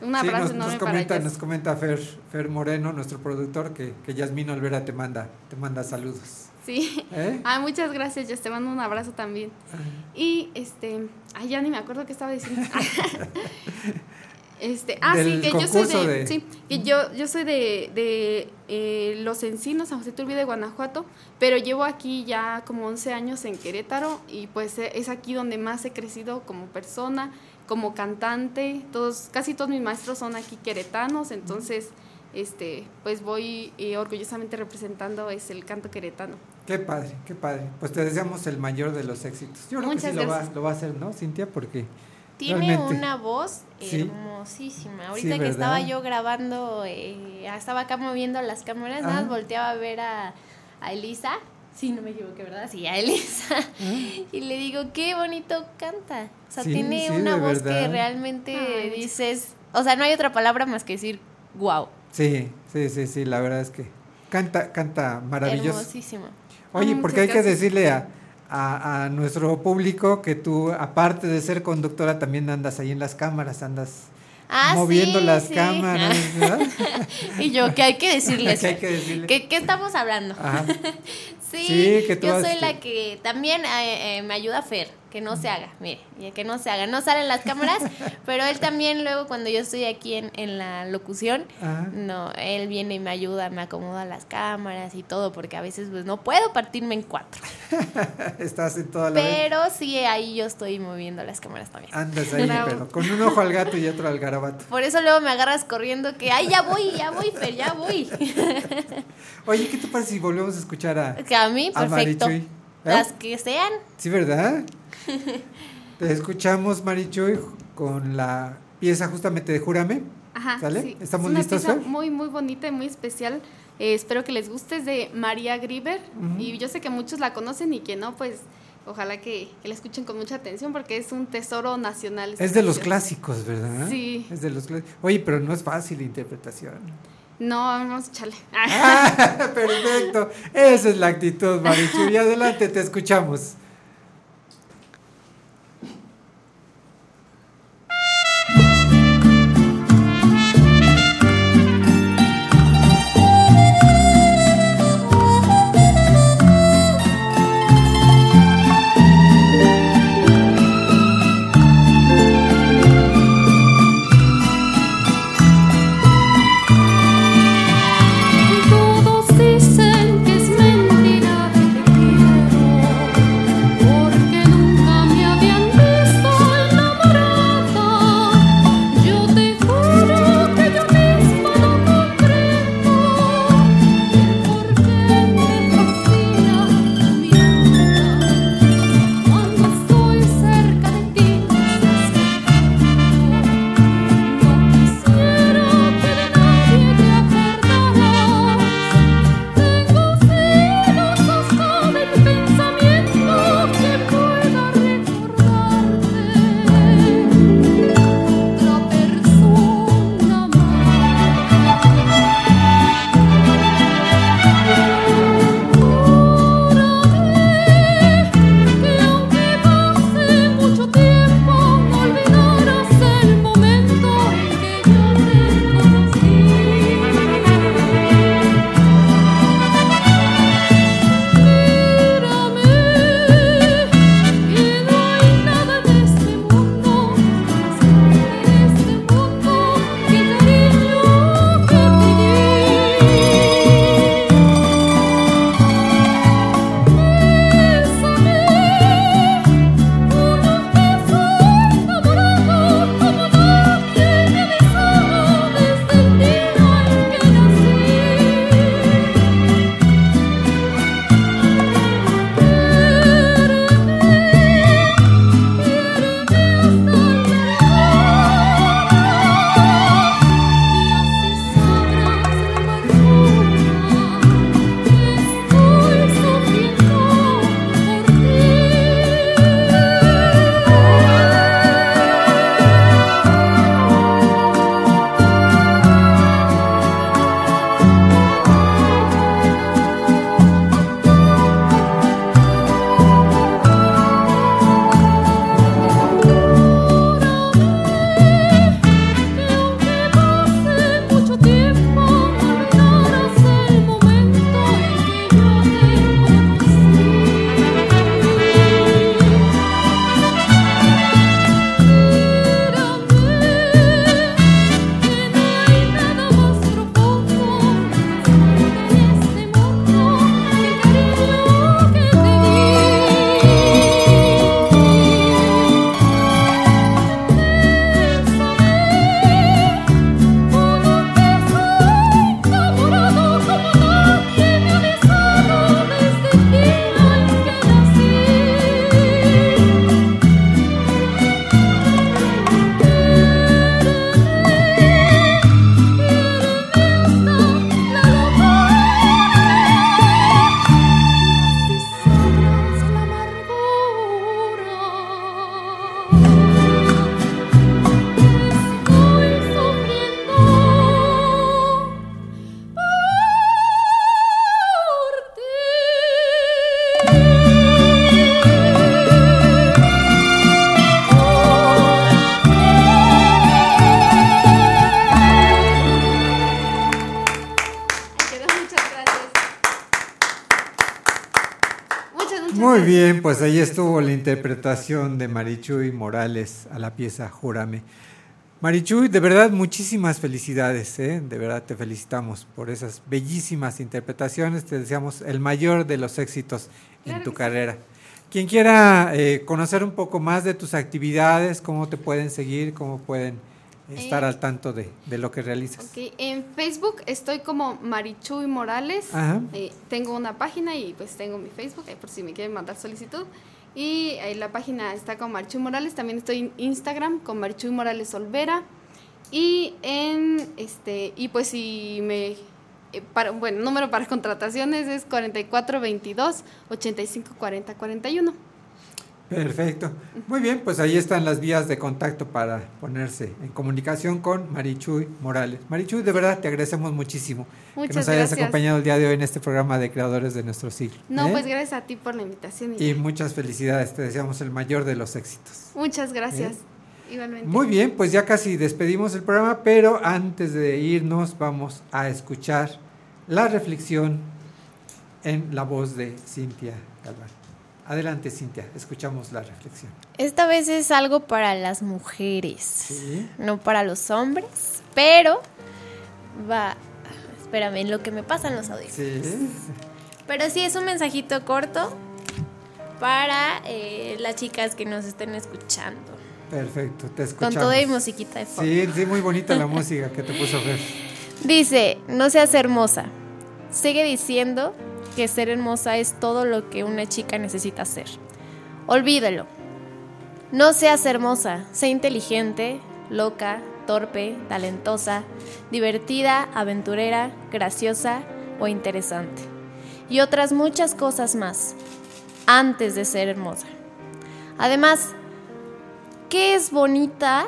Un Sí, abrazo nos, enorme nos para comenta, nos comenta Fer, Fer Moreno, nuestro productor, que, que Yasmín Olvera te manda, te manda saludos. Sí. ¿Eh? *laughs* Ah, muchas gracias, Jess. Te mando un abrazo también. Y este, ay, ya ni me acuerdo qué estaba diciendo. *laughs* *laughs* este, ah, sí, que yo soy de, de- sí, que yo, yo soy de, de eh, Los Encinos, San José Turbide de Guanajuato, pero llevo aquí ya como 11 años en Querétaro y pues eh, es aquí donde más he crecido como persona, como cantante. Todos, casi todos mis maestros son aquí queretanos, entonces este, pues voy eh, orgullosamente representando es el canto queretano. Qué padre, qué padre. Pues te deseamos el mayor de los éxitos. Yo creo Muchas que sí lo va, lo va a hacer, ¿no, Cintia? Porque tiene realmente. una voz Sí. hermosísima. Ahorita Sí, que estaba yo grabando, eh, estaba acá moviendo las cámaras, nada más Ajá. volteaba a ver a, a Elisa. Sí, no me equivoqué, ¿verdad? Sí, a Elisa. *laughs* Y le digo, qué bonito canta. O sea, Sí, tiene sí, una voz que realmente dices, o sea, no hay otra palabra más que decir, wow. Sí, sí, sí, sí, la verdad es que canta, canta maravilloso. Hermosísimo. Oye, Ah, porque hay que decirle a, a, a nuestro público que tú, aparte de ser conductora, también andas ahí en las cámaras, andas Ah, moviendo sí, las sí. cámaras, ¿verdad? *laughs* y yo, que hay que decirles. *laughs* Hay que decirle. ¿Qué, qué estamos hablando? *laughs* Sí, Sí, que tú yo soy la que también eh, eh, me ayuda a Fer, que no se haga, mire, y que no se haga, no salen las cámaras, *laughs* pero él también luego cuando yo estoy aquí en, en la locución, Ajá. no, él viene y me ayuda, me acomoda las cámaras y todo, porque a veces pues no puedo partirme en cuatro, *laughs* Estás en toda la vez. pero sí ahí yo estoy moviendo las cámaras también. Andas ahí, pero con un ojo al gato y otro al garabato. Por eso luego me agarras corriendo que, ay, ya voy, ya voy, Fer, ya voy. *laughs* Oye, ¿qué te parece si volvemos a escuchar a, que a mí, a perfecto. Marichuy? ¿Eh? Las que sean. Sí, ¿verdad? *laughs* Te escuchamos, Marichuy, con la pieza justamente de Júrame. Ajá, ¿Sale? sí. ¿Estamos es una listos, pieza muy, muy bonita y muy especial. Eh, espero que les guste. Es de María Grieber. Y yo sé que muchos la conocen y que no, pues ojalá que, que la escuchen con mucha atención porque es un tesoro nacional. Es de los clásicos, ¿verdad? Sí. Es de los. Oye, pero no es fácil la interpretación. No, vamos a echarle. Ah, *laughs* perfecto. Esa es la actitud, Marichuy. *laughs* Adelante, te escuchamos. Bien, pues ahí estuvo la interpretación de Marichuy Morales a la pieza Júrame. Marichuy, de verdad, muchísimas felicidades, ¿eh? de verdad te felicitamos por esas bellísimas interpretaciones, te deseamos el mayor de los éxitos en tu carrera. Quien quiera eh, conocer un poco más de tus actividades, cómo te pueden seguir, cómo pueden estar Eh, al tanto de, de lo que realizas. Ok, En Facebook estoy como Marichuy Morales. Eh, tengo una página y pues tengo mi Facebook, ahí por si me quieren mandar solicitud. Y la página está con Marichuy Morales. También estoy en Instagram con Marichuy Morales Olvera. Y en este, y pues si me eh, para, bueno, número para *laughs* contrataciones es 4422 8540 41. Perfecto. Muy bien, pues ahí están las vías de contacto para ponerse en comunicación con Marichuy Morales. Marichuy, de verdad te agradecemos muchísimo que nos hayas gracias. acompañado el día de hoy en este programa de Creadores de Nuestro Siglo. No, ¿eh? pues gracias a ti por la invitación. y Y muchas felicidades, te deseamos el mayor de los éxitos. Muchas gracias. Igualmente. Muy bien, pues ya casi despedimos el programa, pero antes de irnos vamos a escuchar la reflexión en la voz de Cintia Galván. Adelante, Cintia, escuchamos la reflexión. Esta vez es algo para las mujeres, Sí. no para los hombres, pero va, espérame, en lo que me pasan los audífonos. Sí. Pero sí es un mensajito corto para eh, las chicas que nos estén escuchando. Perfecto, te Con escuchamos. todo y musiquita de fondo. Sí, sí, muy bonita la música que te puso Fer. *laughs* Dice, no seas hermosa. Sigue diciendo que ser hermosa es todo lo que una chica necesita ser. Olvídalo. No seas hermosa, sé inteligente, loca, torpe, talentosa, divertida, aventurera, graciosa o interesante. Y otras muchas cosas más, antes de ser hermosa. Además, ¿qué es bonita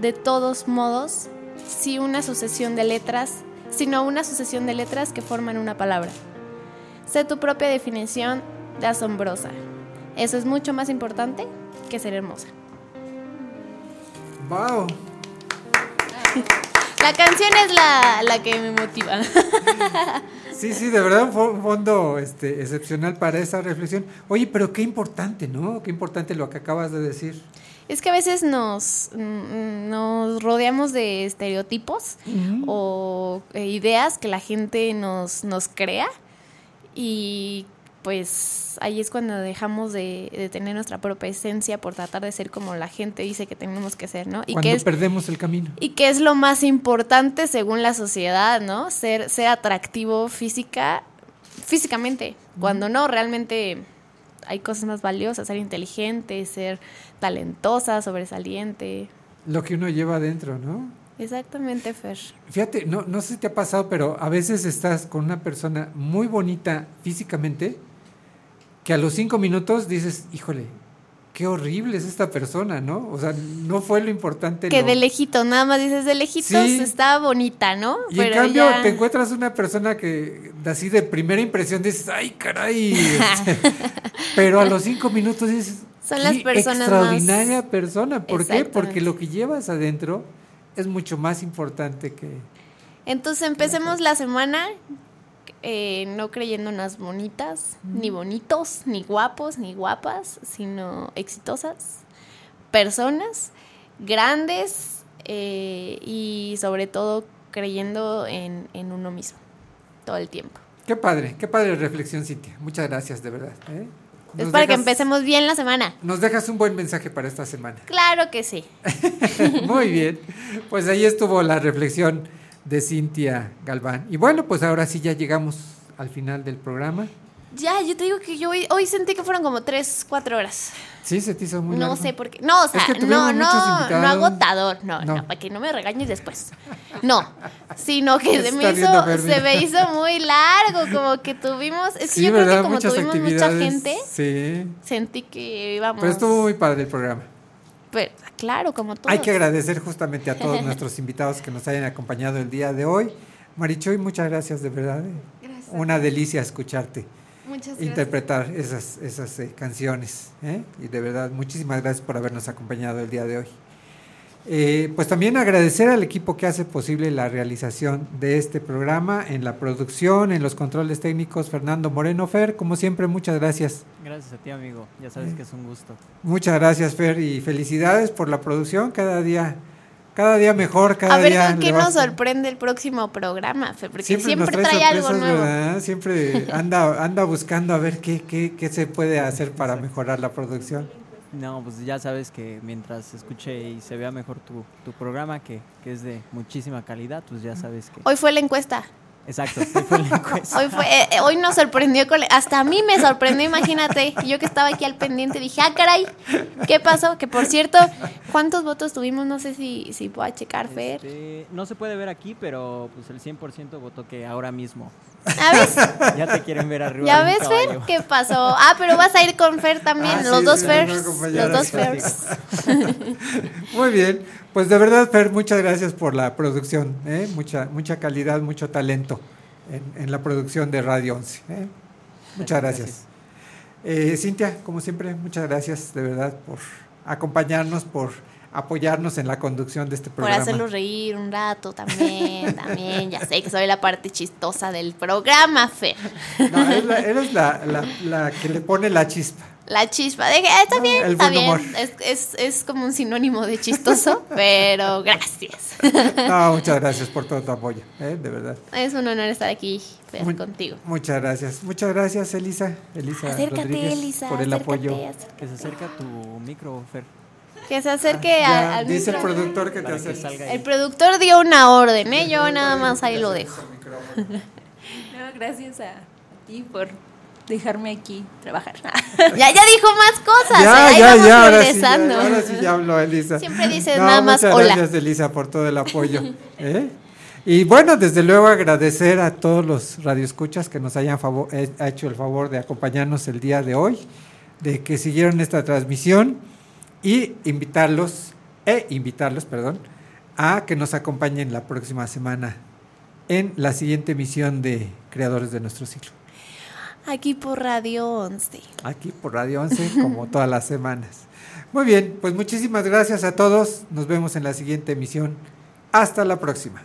de todos modos si una sucesión de letras, sino una sucesión de letras que forman una palabra? Sé tu propia definición de asombrosa. Eso es mucho más importante que ser hermosa. ¡Wow! *laughs* La canción es la, la que me motiva. *laughs* Sí, sí, de verdad, un fo- un fondo este, excepcional para esa reflexión. Oye, pero qué importante, ¿no? Qué importante lo que acabas de decir. Es que a veces nos, mm, nos rodeamos de estereotipos o eh, ideas que la gente nos, nos crea y pues ahí es cuando dejamos de, de tener nuestra propia esencia por tratar de ser como la gente dice que tenemos que ser, ¿no? Y Cuando que es, perdemos el camino. y que es lo más importante según la sociedad, ¿no? Ser, ser atractivo física, físicamente, cuando no, realmente hay cosas más valiosas, ser inteligente, ser talentosa, sobresaliente. Lo que uno lleva adentro, ¿no? Exactamente, Fer. Fíjate, no, no sé si te ha pasado, pero a veces estás con una persona muy bonita físicamente que a los cinco minutos dices, híjole, qué horrible es esta persona, ¿no? O sea, no fue lo importante. Que de lejito, nada más dices de lejitos, Sí. está bonita, ¿no? Y en cambio te encuentras una persona que así de primera impresión dices, ay, caray. *laughs* pero a los cinco minutos dices, Son las "Qué personas extraordinaria más- persona. ¿Por qué? Porque lo que llevas adentro es mucho más importante que... Entonces empecemos la semana eh, no creyéndonos bonitas, ni bonitos, ni guapos, ni guapas, sino exitosas, personas grandes eh, y sobre todo creyendo en, en uno mismo todo el tiempo. Qué padre, qué padre reflexión, Cintia. Muchas gracias, de verdad. ¿eh? Es para que empecemos bien la semana. Nos dejas un buen mensaje para esta semana. Claro que sí. *laughs* Muy bien. Pues ahí estuvo la reflexión de Cintia Galván. Y bueno, pues ahora sí ya llegamos al final del programa. Ya, yo te digo que yo hoy, hoy sentí que fueron como tres, cuatro horas. Sí, se te hizo muy no largo. sé por qué. No, o sea, Es que no, no, no agotador. No, No. no, para que no me regañes después. No, sino que se me hizo, se me hizo muy largo, como que tuvimos, es que Sí, yo creo que como Muchas tuvimos mucha gente, Sí. sentí que íbamos. Pero estuvo muy padre el programa. Pero, claro, como todo. Hay que agradecer justamente a todos *laughs* nuestros invitados que nos hayan acompañado el día de hoy. Marichoy, muchas gracias, de verdad. eh. Gracias. Una delicia escucharte. Muchas gracias. interpretar esas, esas eh, canciones. ¿eh? Y de verdad, muchísimas gracias por habernos acompañado el día de hoy. Eh, pues también agradecer al equipo que hace posible la realización de este programa, en la producción, en los controles técnicos, Fernando Moreno Fer, como siempre, muchas gracias. Gracias a ti, amigo. Ya sabes que es un gusto. Muchas gracias, Fer, y felicidades por la producción, cada día, cada día mejor, cada a ver día. con qué nos sorprende el próximo programa, Fe, porque siempre, trae, algo nuevo. ¿verdad? Siempre *laughs* anda, anda buscando a ver qué, qué, qué se puede hacer para mejorar la producción. No, pues ya sabes que mientras escuche y se vea mejor tu, tu programa, que, que es de muchísima calidad, pues ya sabes que... Hoy fue la encuesta. Exacto, hoy fue la encuesta. Hoy fue, eh, eh, hoy nos sorprendió con, hasta a mí me sorprendió, imagínate, yo que estaba aquí al pendiente dije, ah, caray, ¿qué pasó? Que por cierto, ¿cuántos votos tuvimos? No sé si, si pueda checar, Fer. Este, no se puede ver aquí, pero pues el 100% votó que ahora mismo. ¿Ya ves? ya te quieren ver arriba. ¿Ya ves, Fer? ¿Qué pasó? Ah, pero vas a ir con Fer también, Ah, los sí, dos Fers, los acompañarás. dos Fers. Muy bien, pues de verdad, Fer, muchas gracias por la producción, ¿eh? mucha, mucha calidad, mucho talento en, en la producción de Radio 11. ¿eh? Muchas gracias. Eh, Cintia, como siempre, muchas gracias de verdad por acompañarnos, por apoyarnos en la conducción de este Por programa. hacerlos reír un rato también, *laughs* también. Ya sé que soy la parte chistosa del programa, Fer. No, eres la, eres la- la- la que le pone la chispa. La chispa. De que, ah, está bien, el está bien. Es, es, es como un sinónimo de chistoso, *laughs* pero gracias. No, muchas gracias por todo tu apoyo, ¿eh? de verdad. Es un honor estar aquí, Fer, Muy- contigo. Muchas gracias. Muchas gracias, Elisa. Elisa Acércate, Rodríguez, Elisa, por el acércate, apoyo. acércate. Que se acerca tu micro, Fer. Que se acerque Ah, Ya, a- al dice el productor que te Para que acerques. salga ahí. El productor dio una orden, ¿eh? Yo nada más ahí lo dejo. *laughs* No, gracias a ti por dejarme aquí trabajar. *laughs* Ya, ya dijo más cosas. ¿eh? Ya, Ahí ya, ya, ahora sí, ya, ahora sí ya habló Elisa. Siempre dices nada más muchas hola. gracias, Elisa, por todo el apoyo. ¿eh? Y bueno, desde luego agradecer a todos los radioescuchas que nos hayan favor- eh, hecho el favor de acompañarnos el día de hoy, de que siguieron esta transmisión y invitarlos, e invitarlos, perdón, a que nos acompañen la próxima semana en la siguiente emisión de Creadores de nuestro siglo. Aquí por Radio 11. aquí por Radio 11 como todas las semanas. Muy bien, pues muchísimas gracias a todos. Nos vemos en la siguiente emisión. Hasta la próxima.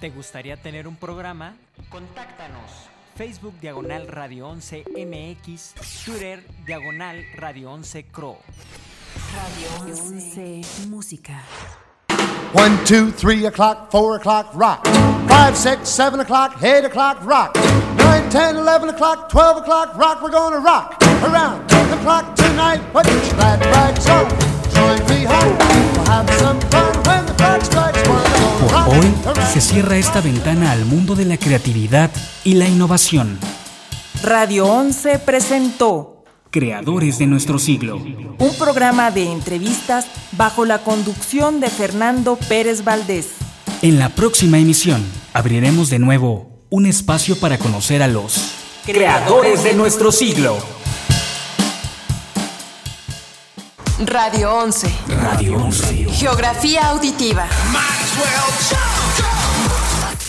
¿Te gustaría tener un programa? Contáctanos. Facebook Diagonal Radio 11 MX, Twitter Diagonal Radio 11 Cro. Radio 11 Música. One, two, three o'clock, four o'clock, rock. Five, six, seven o'clock, eight o'clock, rock. Nine, ten, eleven o'clock, twelve o'clock, rock. We're gonna rock around the clock tonight. Put your glad rags on. Join me home. We'll have some fun when the clock strikes one. Por hoy se cierra esta ventana al mundo de la creatividad y la innovación. Radio 11 presentó Creadores de nuestro siglo. un programa de entrevistas bajo la conducción de Fernando Pérez Valdés. En la próxima emisión abriremos de nuevo un espacio para conocer a los creadores de nuestro siglo. Radio 11. Radio 11. Geografía auditiva.